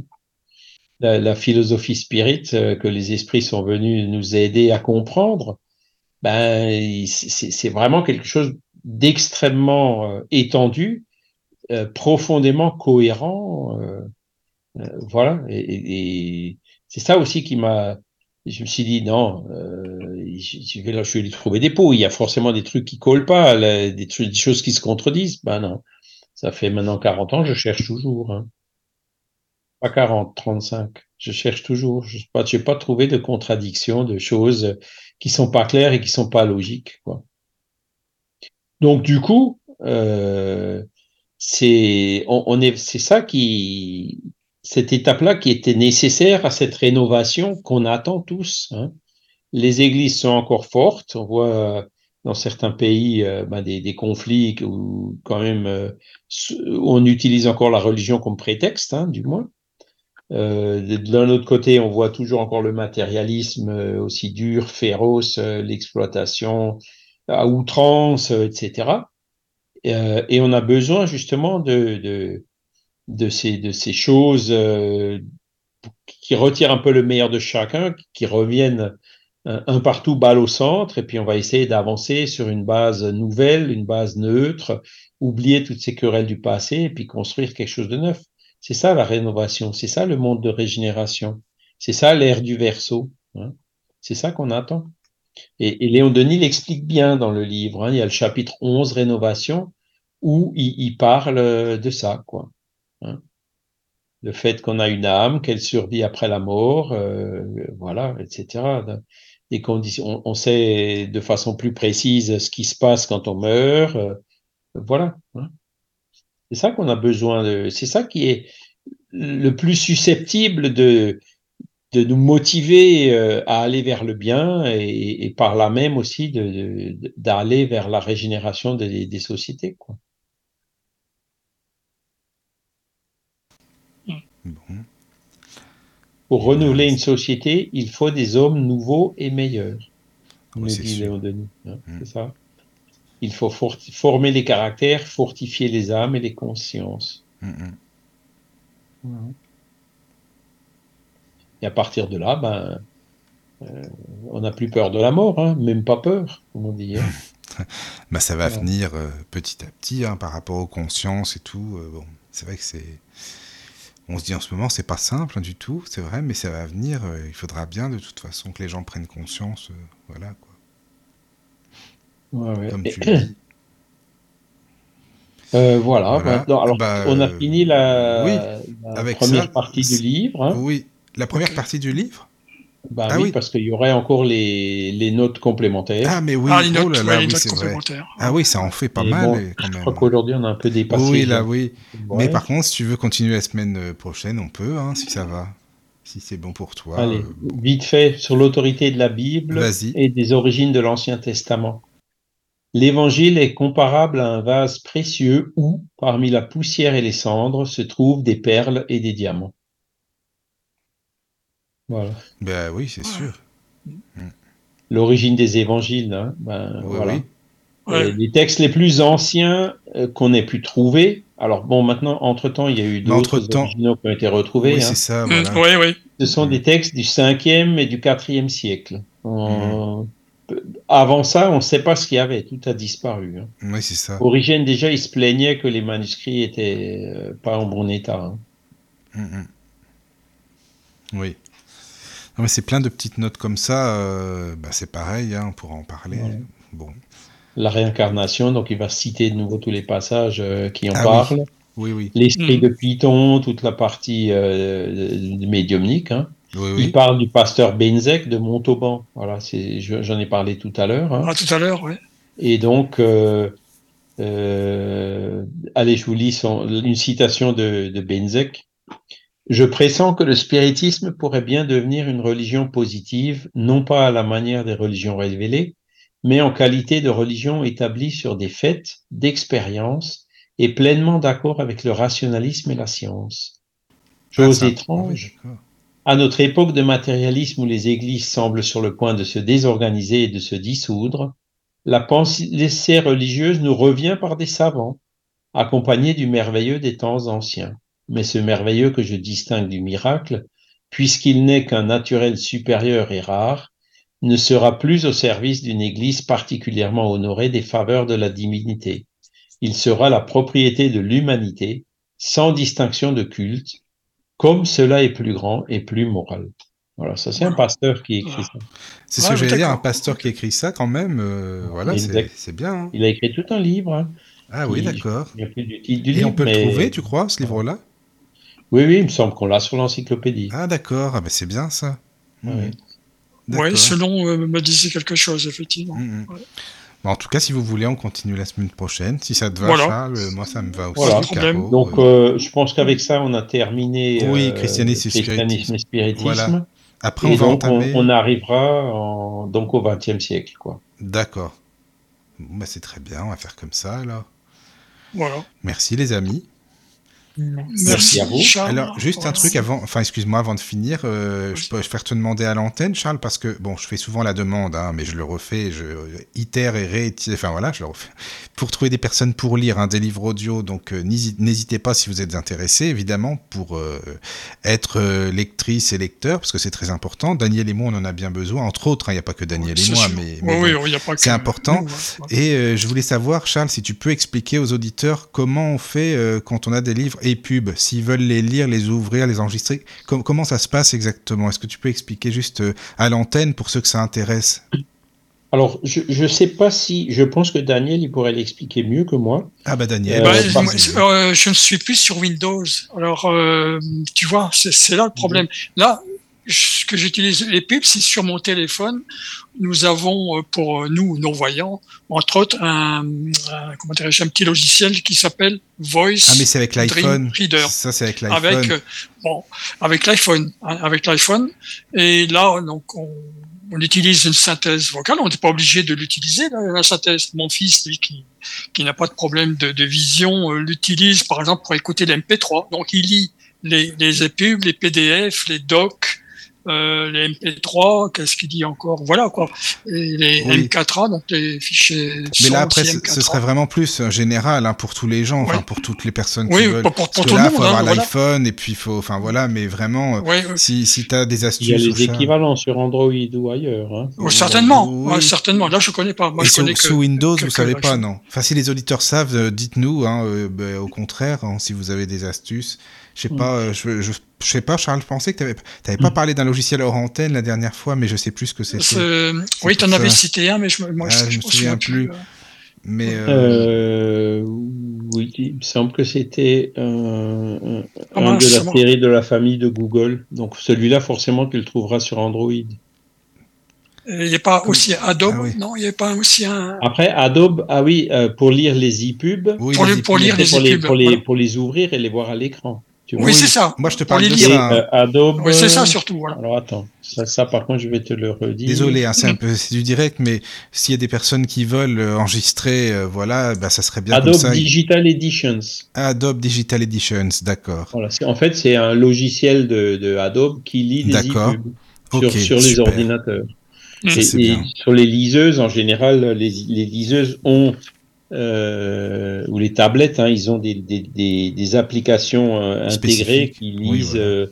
La, philosophie spirit euh, que les esprits sont venus nous aider à comprendre, ben c'est vraiment quelque chose d'extrêmement euh, étendu, profondément cohérent. voilà. Et c'est ça aussi qui m'a. Je me suis dit non, euh, je, vais je vais trouver des pots. Il y a forcément des trucs qui collent pas, des, choses qui se contredisent. Ben non, ça fait maintenant 40 ans, je cherche toujours. Hein. Pas 40, 35. Je cherche toujours. Je n'ai pas, pas trouvé de contradiction, de choses qui sont pas claires et qui sont pas logiques. Quoi. Donc du coup, euh, c'est on est c'est ça qui cette étape-là qui était nécessaire à cette rénovation qu'on attend tous. Hein. Les églises sont encore fortes. On voit dans certains pays euh, ben, des, conflits où quand même euh, on utilise encore la religion comme prétexte, hein, du moins. Euh, D'un autre côté, on voit toujours encore le matérialisme aussi dur, féroce, l'exploitation à outrance, etc. Et on a besoin justement de, de, de, ces, de ces choses euh, qui retirent un peu le meilleur de chacun, qui reviennent un, un partout balle au centre, et puis on va essayer d'avancer sur une base nouvelle, une base neutre, oublier toutes ces querelles du passé, et puis construire quelque chose de neuf. C'est ça la rénovation, c'est ça le monde de régénération, c'est ça l'ère du verso. Hein. C'est ça qu'on attend. Et, Léon Denis l'explique bien dans le livre. Hein. Il y a le chapitre 11, Rénovation, où il, il parle de ça, quoi. Hein. Le fait qu'on a une âme, qu'elle survit après la mort, euh, voilà, etc. Conditions, on, sait de façon plus précise ce qui se passe quand on meurt, euh, voilà. Hein. C'est ça qu'on a besoin de. C'est ça qui est le plus susceptible de, de nous motiver euh, à aller vers le bien et, par là même aussi d'aller de, vers la régénération des, des sociétés. Quoi. Bon. Pour renouveler une société, il faut des hommes nouveaux et meilleurs. Oui, nous dit. Léon Denis. Hein, Mm. C'est ça. il faut for- former les caractères, fortifier les âmes et les consciences. Mm, mm. Et à partir de là, ben, euh, on n'a plus peur de la mort, hein, même pas peur, comme on dit. hein. Bah, ça va Ouais. venir euh, petit à petit hein, par rapport aux consciences et tout. euh, bon, c'est vrai que c'est. On se dit en ce moment, c'est pas simple hein, du tout, c'est vrai, mais ça va venir. euh, il faudra bien de toute façon que les gens prennent conscience. euh, voilà quoi. Ouais, ouais. Comme tu le dis. Euh, voilà, Voilà. maintenant, alors, Bah, on a fini la, oui, la avec première ça, partie du livre. hein. Oui, la première partie du livre. Bah Ah oui, oui. parce qu'il y aurait encore les, les notes complémentaires. Ah mais oui, ah, les notes, oh là ouais, là, les oui, notes c'est vrai. complémentaires. Ah oui, ça en fait pas Et mal bon, quand Je même. crois qu'aujourd'hui, on a un peu dépassé. Oui, là, oui. Ouais. Mais par contre, si tu veux continuer la semaine euh, prochaine, on peut, hein, si ça va. Si c'est bon pour toi. Allez, euh, bon. vite fait, sur l'autorité de la Bible et des origines de l'Ancien Testament. L'évangile est comparable à un vase précieux où, parmi la poussière et les cendres, se trouvent des perles et des diamants. Voilà. Ben oui, c'est sûr. L'origine des évangiles, hein, ben, Oui, voilà. oui. Ouais. Et les textes les plus anciens euh, qu'on ait pu trouver. Alors bon, maintenant, entre-temps, il y a eu d'autres originaux qui ont été retrouvés. Oui, hein. c'est ça, Mm, voilà. ouais, ouais. Ce sont des textes du 5e et du 4e siècle. On- Avant ça, on ne sait pas ce qu'il y avait. Tout a disparu. hein. Oui, c'est ça. Origène, déjà, il se plaignait que les manuscrits étaient euh, pas en bon état. hein. Mm, mm. Oui. Non, mais c'est plein de petites notes comme ça. euh, bah, c'est pareil, hein, on pourra en parler. Ouais. Bon. La réincarnation, donc il va citer de nouveau tous les passages euh, qui en Ah oui. parlent. Oui, oui. L'esprit Mhm. de Python, toute la partie euh, médiumnique. hein. Oui, Il oui. parle du pasteur Benzek de Montauban. Voilà, j'en ai parlé tout à l'heure. hein. Ah, tout à l'heure, ouais. Et donc, euh, euh, allez, je vous lis son- une citation de, de Benzek. Je pressens que le spiritisme pourrait bien devenir une religion positive, non pas à la manière des religions révélées, mais en qualité de religion établie sur des faits, d'expériences et pleinement d'accord avec le rationalisme et la science. Ah, Chose ça- étrange, d'accord. à notre époque de matérialisme où les églises semblent sur le point de se désorganiser et de se dissoudre, la pensée religieuse nous revient par des savants, accompagnés du merveilleux des temps anciens. Mais ce merveilleux que je distingue du miracle, puisqu'il n'est qu'un naturel supérieur et rare, ne sera plus au service d'une église particulièrement honorée des faveurs de la divinité. Il sera la propriété de l'humanité, sans distinction de culte, comme cela est plus grand et plus moral. Voilà, ça c'est un pasteur qui écrit ça. C'est ce Ouais, que j'allais dire, un pasteur qui écrit ça quand même. euh, voilà, c'est bien. hein. Il a écrit tout un livre. Hein. Ah oui, d'accord. Et livre. on peut mais- le trouver, tu crois, ce livre-là? Oui, oui, il me semble qu'on l'a sur l'encyclopédie. Ah d'accord, ah, bah, c'est bien ça. Ouais. Mhm. Ouais, D'accord. ce nom euh, me disait quelque chose, effectivement. Ouais. Bon, en tout cas, si vous voulez, on continue la semaine prochaine. Si ça te va, Voilà. Charles, euh, moi ça me va aussi. Voilà. Donc, euh, euh, je pense qu'avec ça, on a terminé Oui, christianisme et christianisme et spiritisme. Voilà. Après, on Et va donc, on, entamer. on arrivera en- donc au XXe siècle. Quoi. D'accord. Bon, bah, c'est très bien, on va faire comme ça alors. Voilà. Merci les amis. Merci à vous. Charles. Alors, juste un truc avant, enfin, excuse-moi, avant de finir, euh, je peux faire te demander à l'antenne, Charles, parce que, bon, je fais souvent la demande, hein, mais je le refais, je itère et réitère, enfin voilà, je le refais. Pour trouver des personnes pour lire hein, des livres audio, donc euh, n'hési- n'hésitez pas si vous êtes intéressé, évidemment, pour euh, être euh, lectrice et lecteur, parce que c'est très important. Daniel et moi, on en a bien besoin, entre autres, hein, il n'y a pas que Daniel et moi, sûr. mais, oui, c'est important. nous, hein. Et euh, je voulais savoir, Charles, si tu peux expliquer aux auditeurs comment on fait euh, quand on a des livres et pubs, s'ils veulent les lire, les ouvrir, les enregistrer, com- comment ça se passe exactement? Est-ce que tu peux expliquer juste euh, à l'antenne pour ceux que ça intéresse? Alors, je ne sais pas si. Je pense que Daniel, il pourrait l'expliquer mieux que moi. Ah bah Daniel, Euh, Bah, moi, euh, je ne suis plus sur Windows. Alors, euh, tu vois, c'est là le problème. Là, que j'utilise les pubs, c'est sur mon téléphone. Nous avons, euh, pour euh, nous, non-voyants, entre autres, un, un, comment un petit logiciel qui s'appelle Voice ah mais c'est avec l'iPhone. Ça c'est avec Avec, l'iPhone. euh, bon, avec l'iPhone, hein, avec l'iPhone. Et là, donc, on, on utilise une synthèse vocale. On n'est pas obligé de l'utiliser, la, synthèse. Mon fils, lui, qui, qui n'a pas de problème de, de vision, l'utilise, par exemple, pour écouter l'MP3. Donc, il lit les, les EPUB, les PDF, les docs, euh, les MP3, qu'est-ce qu'il dit encore? Voilà quoi. Et les Oui. M4A, donc les fichiers. Mais là, après, ce M4A. ce serait vraiment plus général hein, pour tous les gens, enfin Ouais. pour toutes les personnes Oui, qui veulent. pour, pour- pour Parce que tout là, le faut avoir hein, voilà. l'iPhone et puis il faut, enfin voilà, mais vraiment, euh, Ouais, ouais. si, si tu as des Il y a astuces. les équivalents sur Android ou ailleurs. Hein. Oh, certainement, Oui. ouais, certainement. Là, je connais pas. Moi, et je sous, connais que. sous Windows, vous quelques savez pas, non. Enfin, si les auditeurs savent, euh, dites-nous. Hein, euh, ben, au contraire, hein, si vous avez des astuces. Je sais pas, euh, je, je, je sais pas, Charles, je pensais que tu n'avais pas Mm. parlé d'un logiciel hors antenne la dernière fois, mais je sais plus ce que c'était. C'est- Oui, tu en avais cité un, mais je, me- moi, Ah, je, je je me souviens plus. euh. Mais euh, Euh, oui, il me semble que c'était euh, un, Ah un de la série de la famille de Google. Donc celui-là, forcément, tu le trouveras sur Android. Il n'y a pas aussi Adobe, Ah oui. non Il n'y a pas aussi un. Après, Adobe, ah oui, euh, pour lire les e-pubs, oui, pour lire les pour, e-pubs, pour, les, voilà. pour les ouvrir et les voir à l'écran. Tu. Oui, c'est ça. Moi, je te parle de lire. Et, ça. hein. euh, Adobe. Oui, c'est ça euh, surtout. Voilà. Alors attends, ça, ça, par contre, je vais te le redire. Désolé, hein, c'est un peu du direct, mais s'il y a des personnes qui veulent euh, enregistrer, euh, voilà, bah, ça serait bien Adobe comme ça. Digital Editions. Adobe Digital Editions, d'accord. Voilà, en fait, c'est un logiciel de, de Adobe qui lit les D'accord. e-pubs Ok, sur, sur les ordinateurs. Et, sur les liseuses, en général, les, les liseuses ont, euh, ou les tablettes, hein, ils ont des, des, des, des applications euh, intégrées qui Oui, lisent voilà. euh,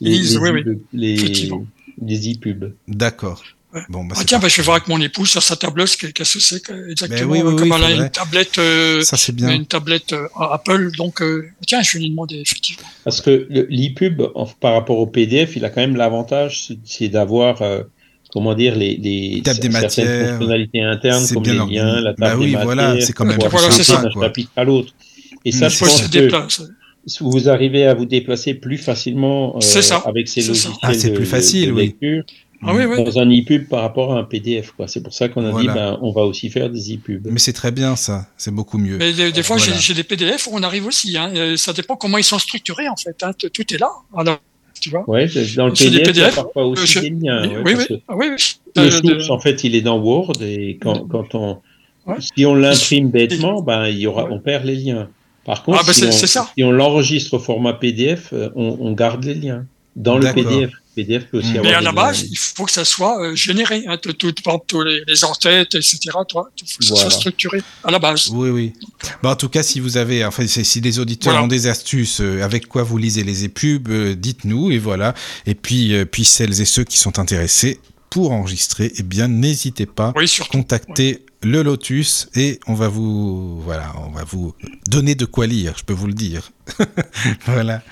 les, Lisent, les, oui, oui. e-pubs- les, e-pubs. D'accord. Ouais. Bon, bah, Ah, tiens, bah, je vais voir avec mon épouse sur sa tablette ce que- qu'est-ce que c'est exactement. oui, oui, comme oui, elle a une tablette, euh, Ça, c'est bien. une tablette euh, Apple, donc euh, tiens, je vais lui demander effectivement. Parce que le- l'e-pub, par rapport au PDF, il a quand même l'avantage, c'est- c'est d'avoir, euh, comment dire, les, les Table des certaines matières. fonctionnalités internes, comme bien les liens, la table Bah oui, des voilà, matières, c'est quand même Voilà, d'un chapitre à l'autre. Et ça, je pense que déplacer. vous arrivez à vous déplacer plus facilement euh, C'est ça. avec ces logiciels Ah, c'est de, plus facile, de oui. lecture Ah oui, oui. dans un e-pub par rapport à un PDF. quoi. C'est pour ça qu'on a Voilà. dit, ben, on va aussi faire des e-pubs. Mais c'est très bien, ça. C'est beaucoup mieux. Mais des, des fois, Voilà. j'ai des PDF où on arrive aussi. Hein. Euh, Ça dépend comment ils sont structurés, en fait. Hein. Tout tout est là. Alors, tu vois. Ouais, dans le PDF, il y a PDF, parfois aussi euh, je- des liens. ouais, oui, oui. Ah, oui, oui. Le Euh, source, de- en fait, il est dans Word et quand, quand on, Ouais. si on l'imprime bêtement, ben, il y aura, Ouais. on perd les liens. Par contre, Ah, ben, si, on, c'est ça. si on l'enregistre au format PDF, euh, on, on garde les liens dans le. PDF. PDF peut aussi Mm. avoir Mais à la liens. base, il faut que ça soit euh, généré. Hein. Tout, tout, par exemple, tous les, les en-têtes, etc. Toi, il faut que ça Voilà. soit structuré à la base. Oui, oui. Bah, en tout cas, si vous avez, enfin, si les auditeurs Voilà. ont des astuces, euh, avec quoi vous lisez les épubs, euh, dites-nous et voilà. Et puis, euh, puis celles et ceux qui sont intéressés pour enregistrer, eh bien, n'hésitez pas. Oui, surtout. Contactez le Lotus et on va vous, voilà, on va vous donner de quoi lire, je peux vous le dire. voilà.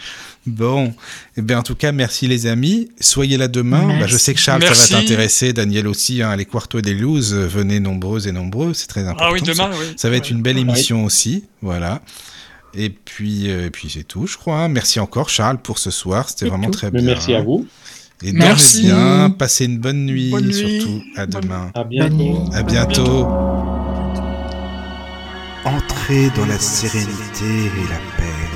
Bon, eh bien en tout cas, merci les amis. Soyez là demain. Bah, je sais que Charles, Merci. ça va t'intéresser, Daniel aussi. Hein, les Quarto des Loose, euh, venez nombreux et nombreux, c'est très important. Ah oui, ça. demain, oui. Ça va être une belle émission aussi, voilà. Et puis, euh, et puis c'est tout, je crois. hein. Merci encore, Charles, pour ce soir. C'était vraiment tout. très bien. merci à vous. Et dormez bien. Passez une bonne nuit, Bonne nuit. surtout. À demain. À bientôt. À bientôt. Entrez dans la sérénité et la paix,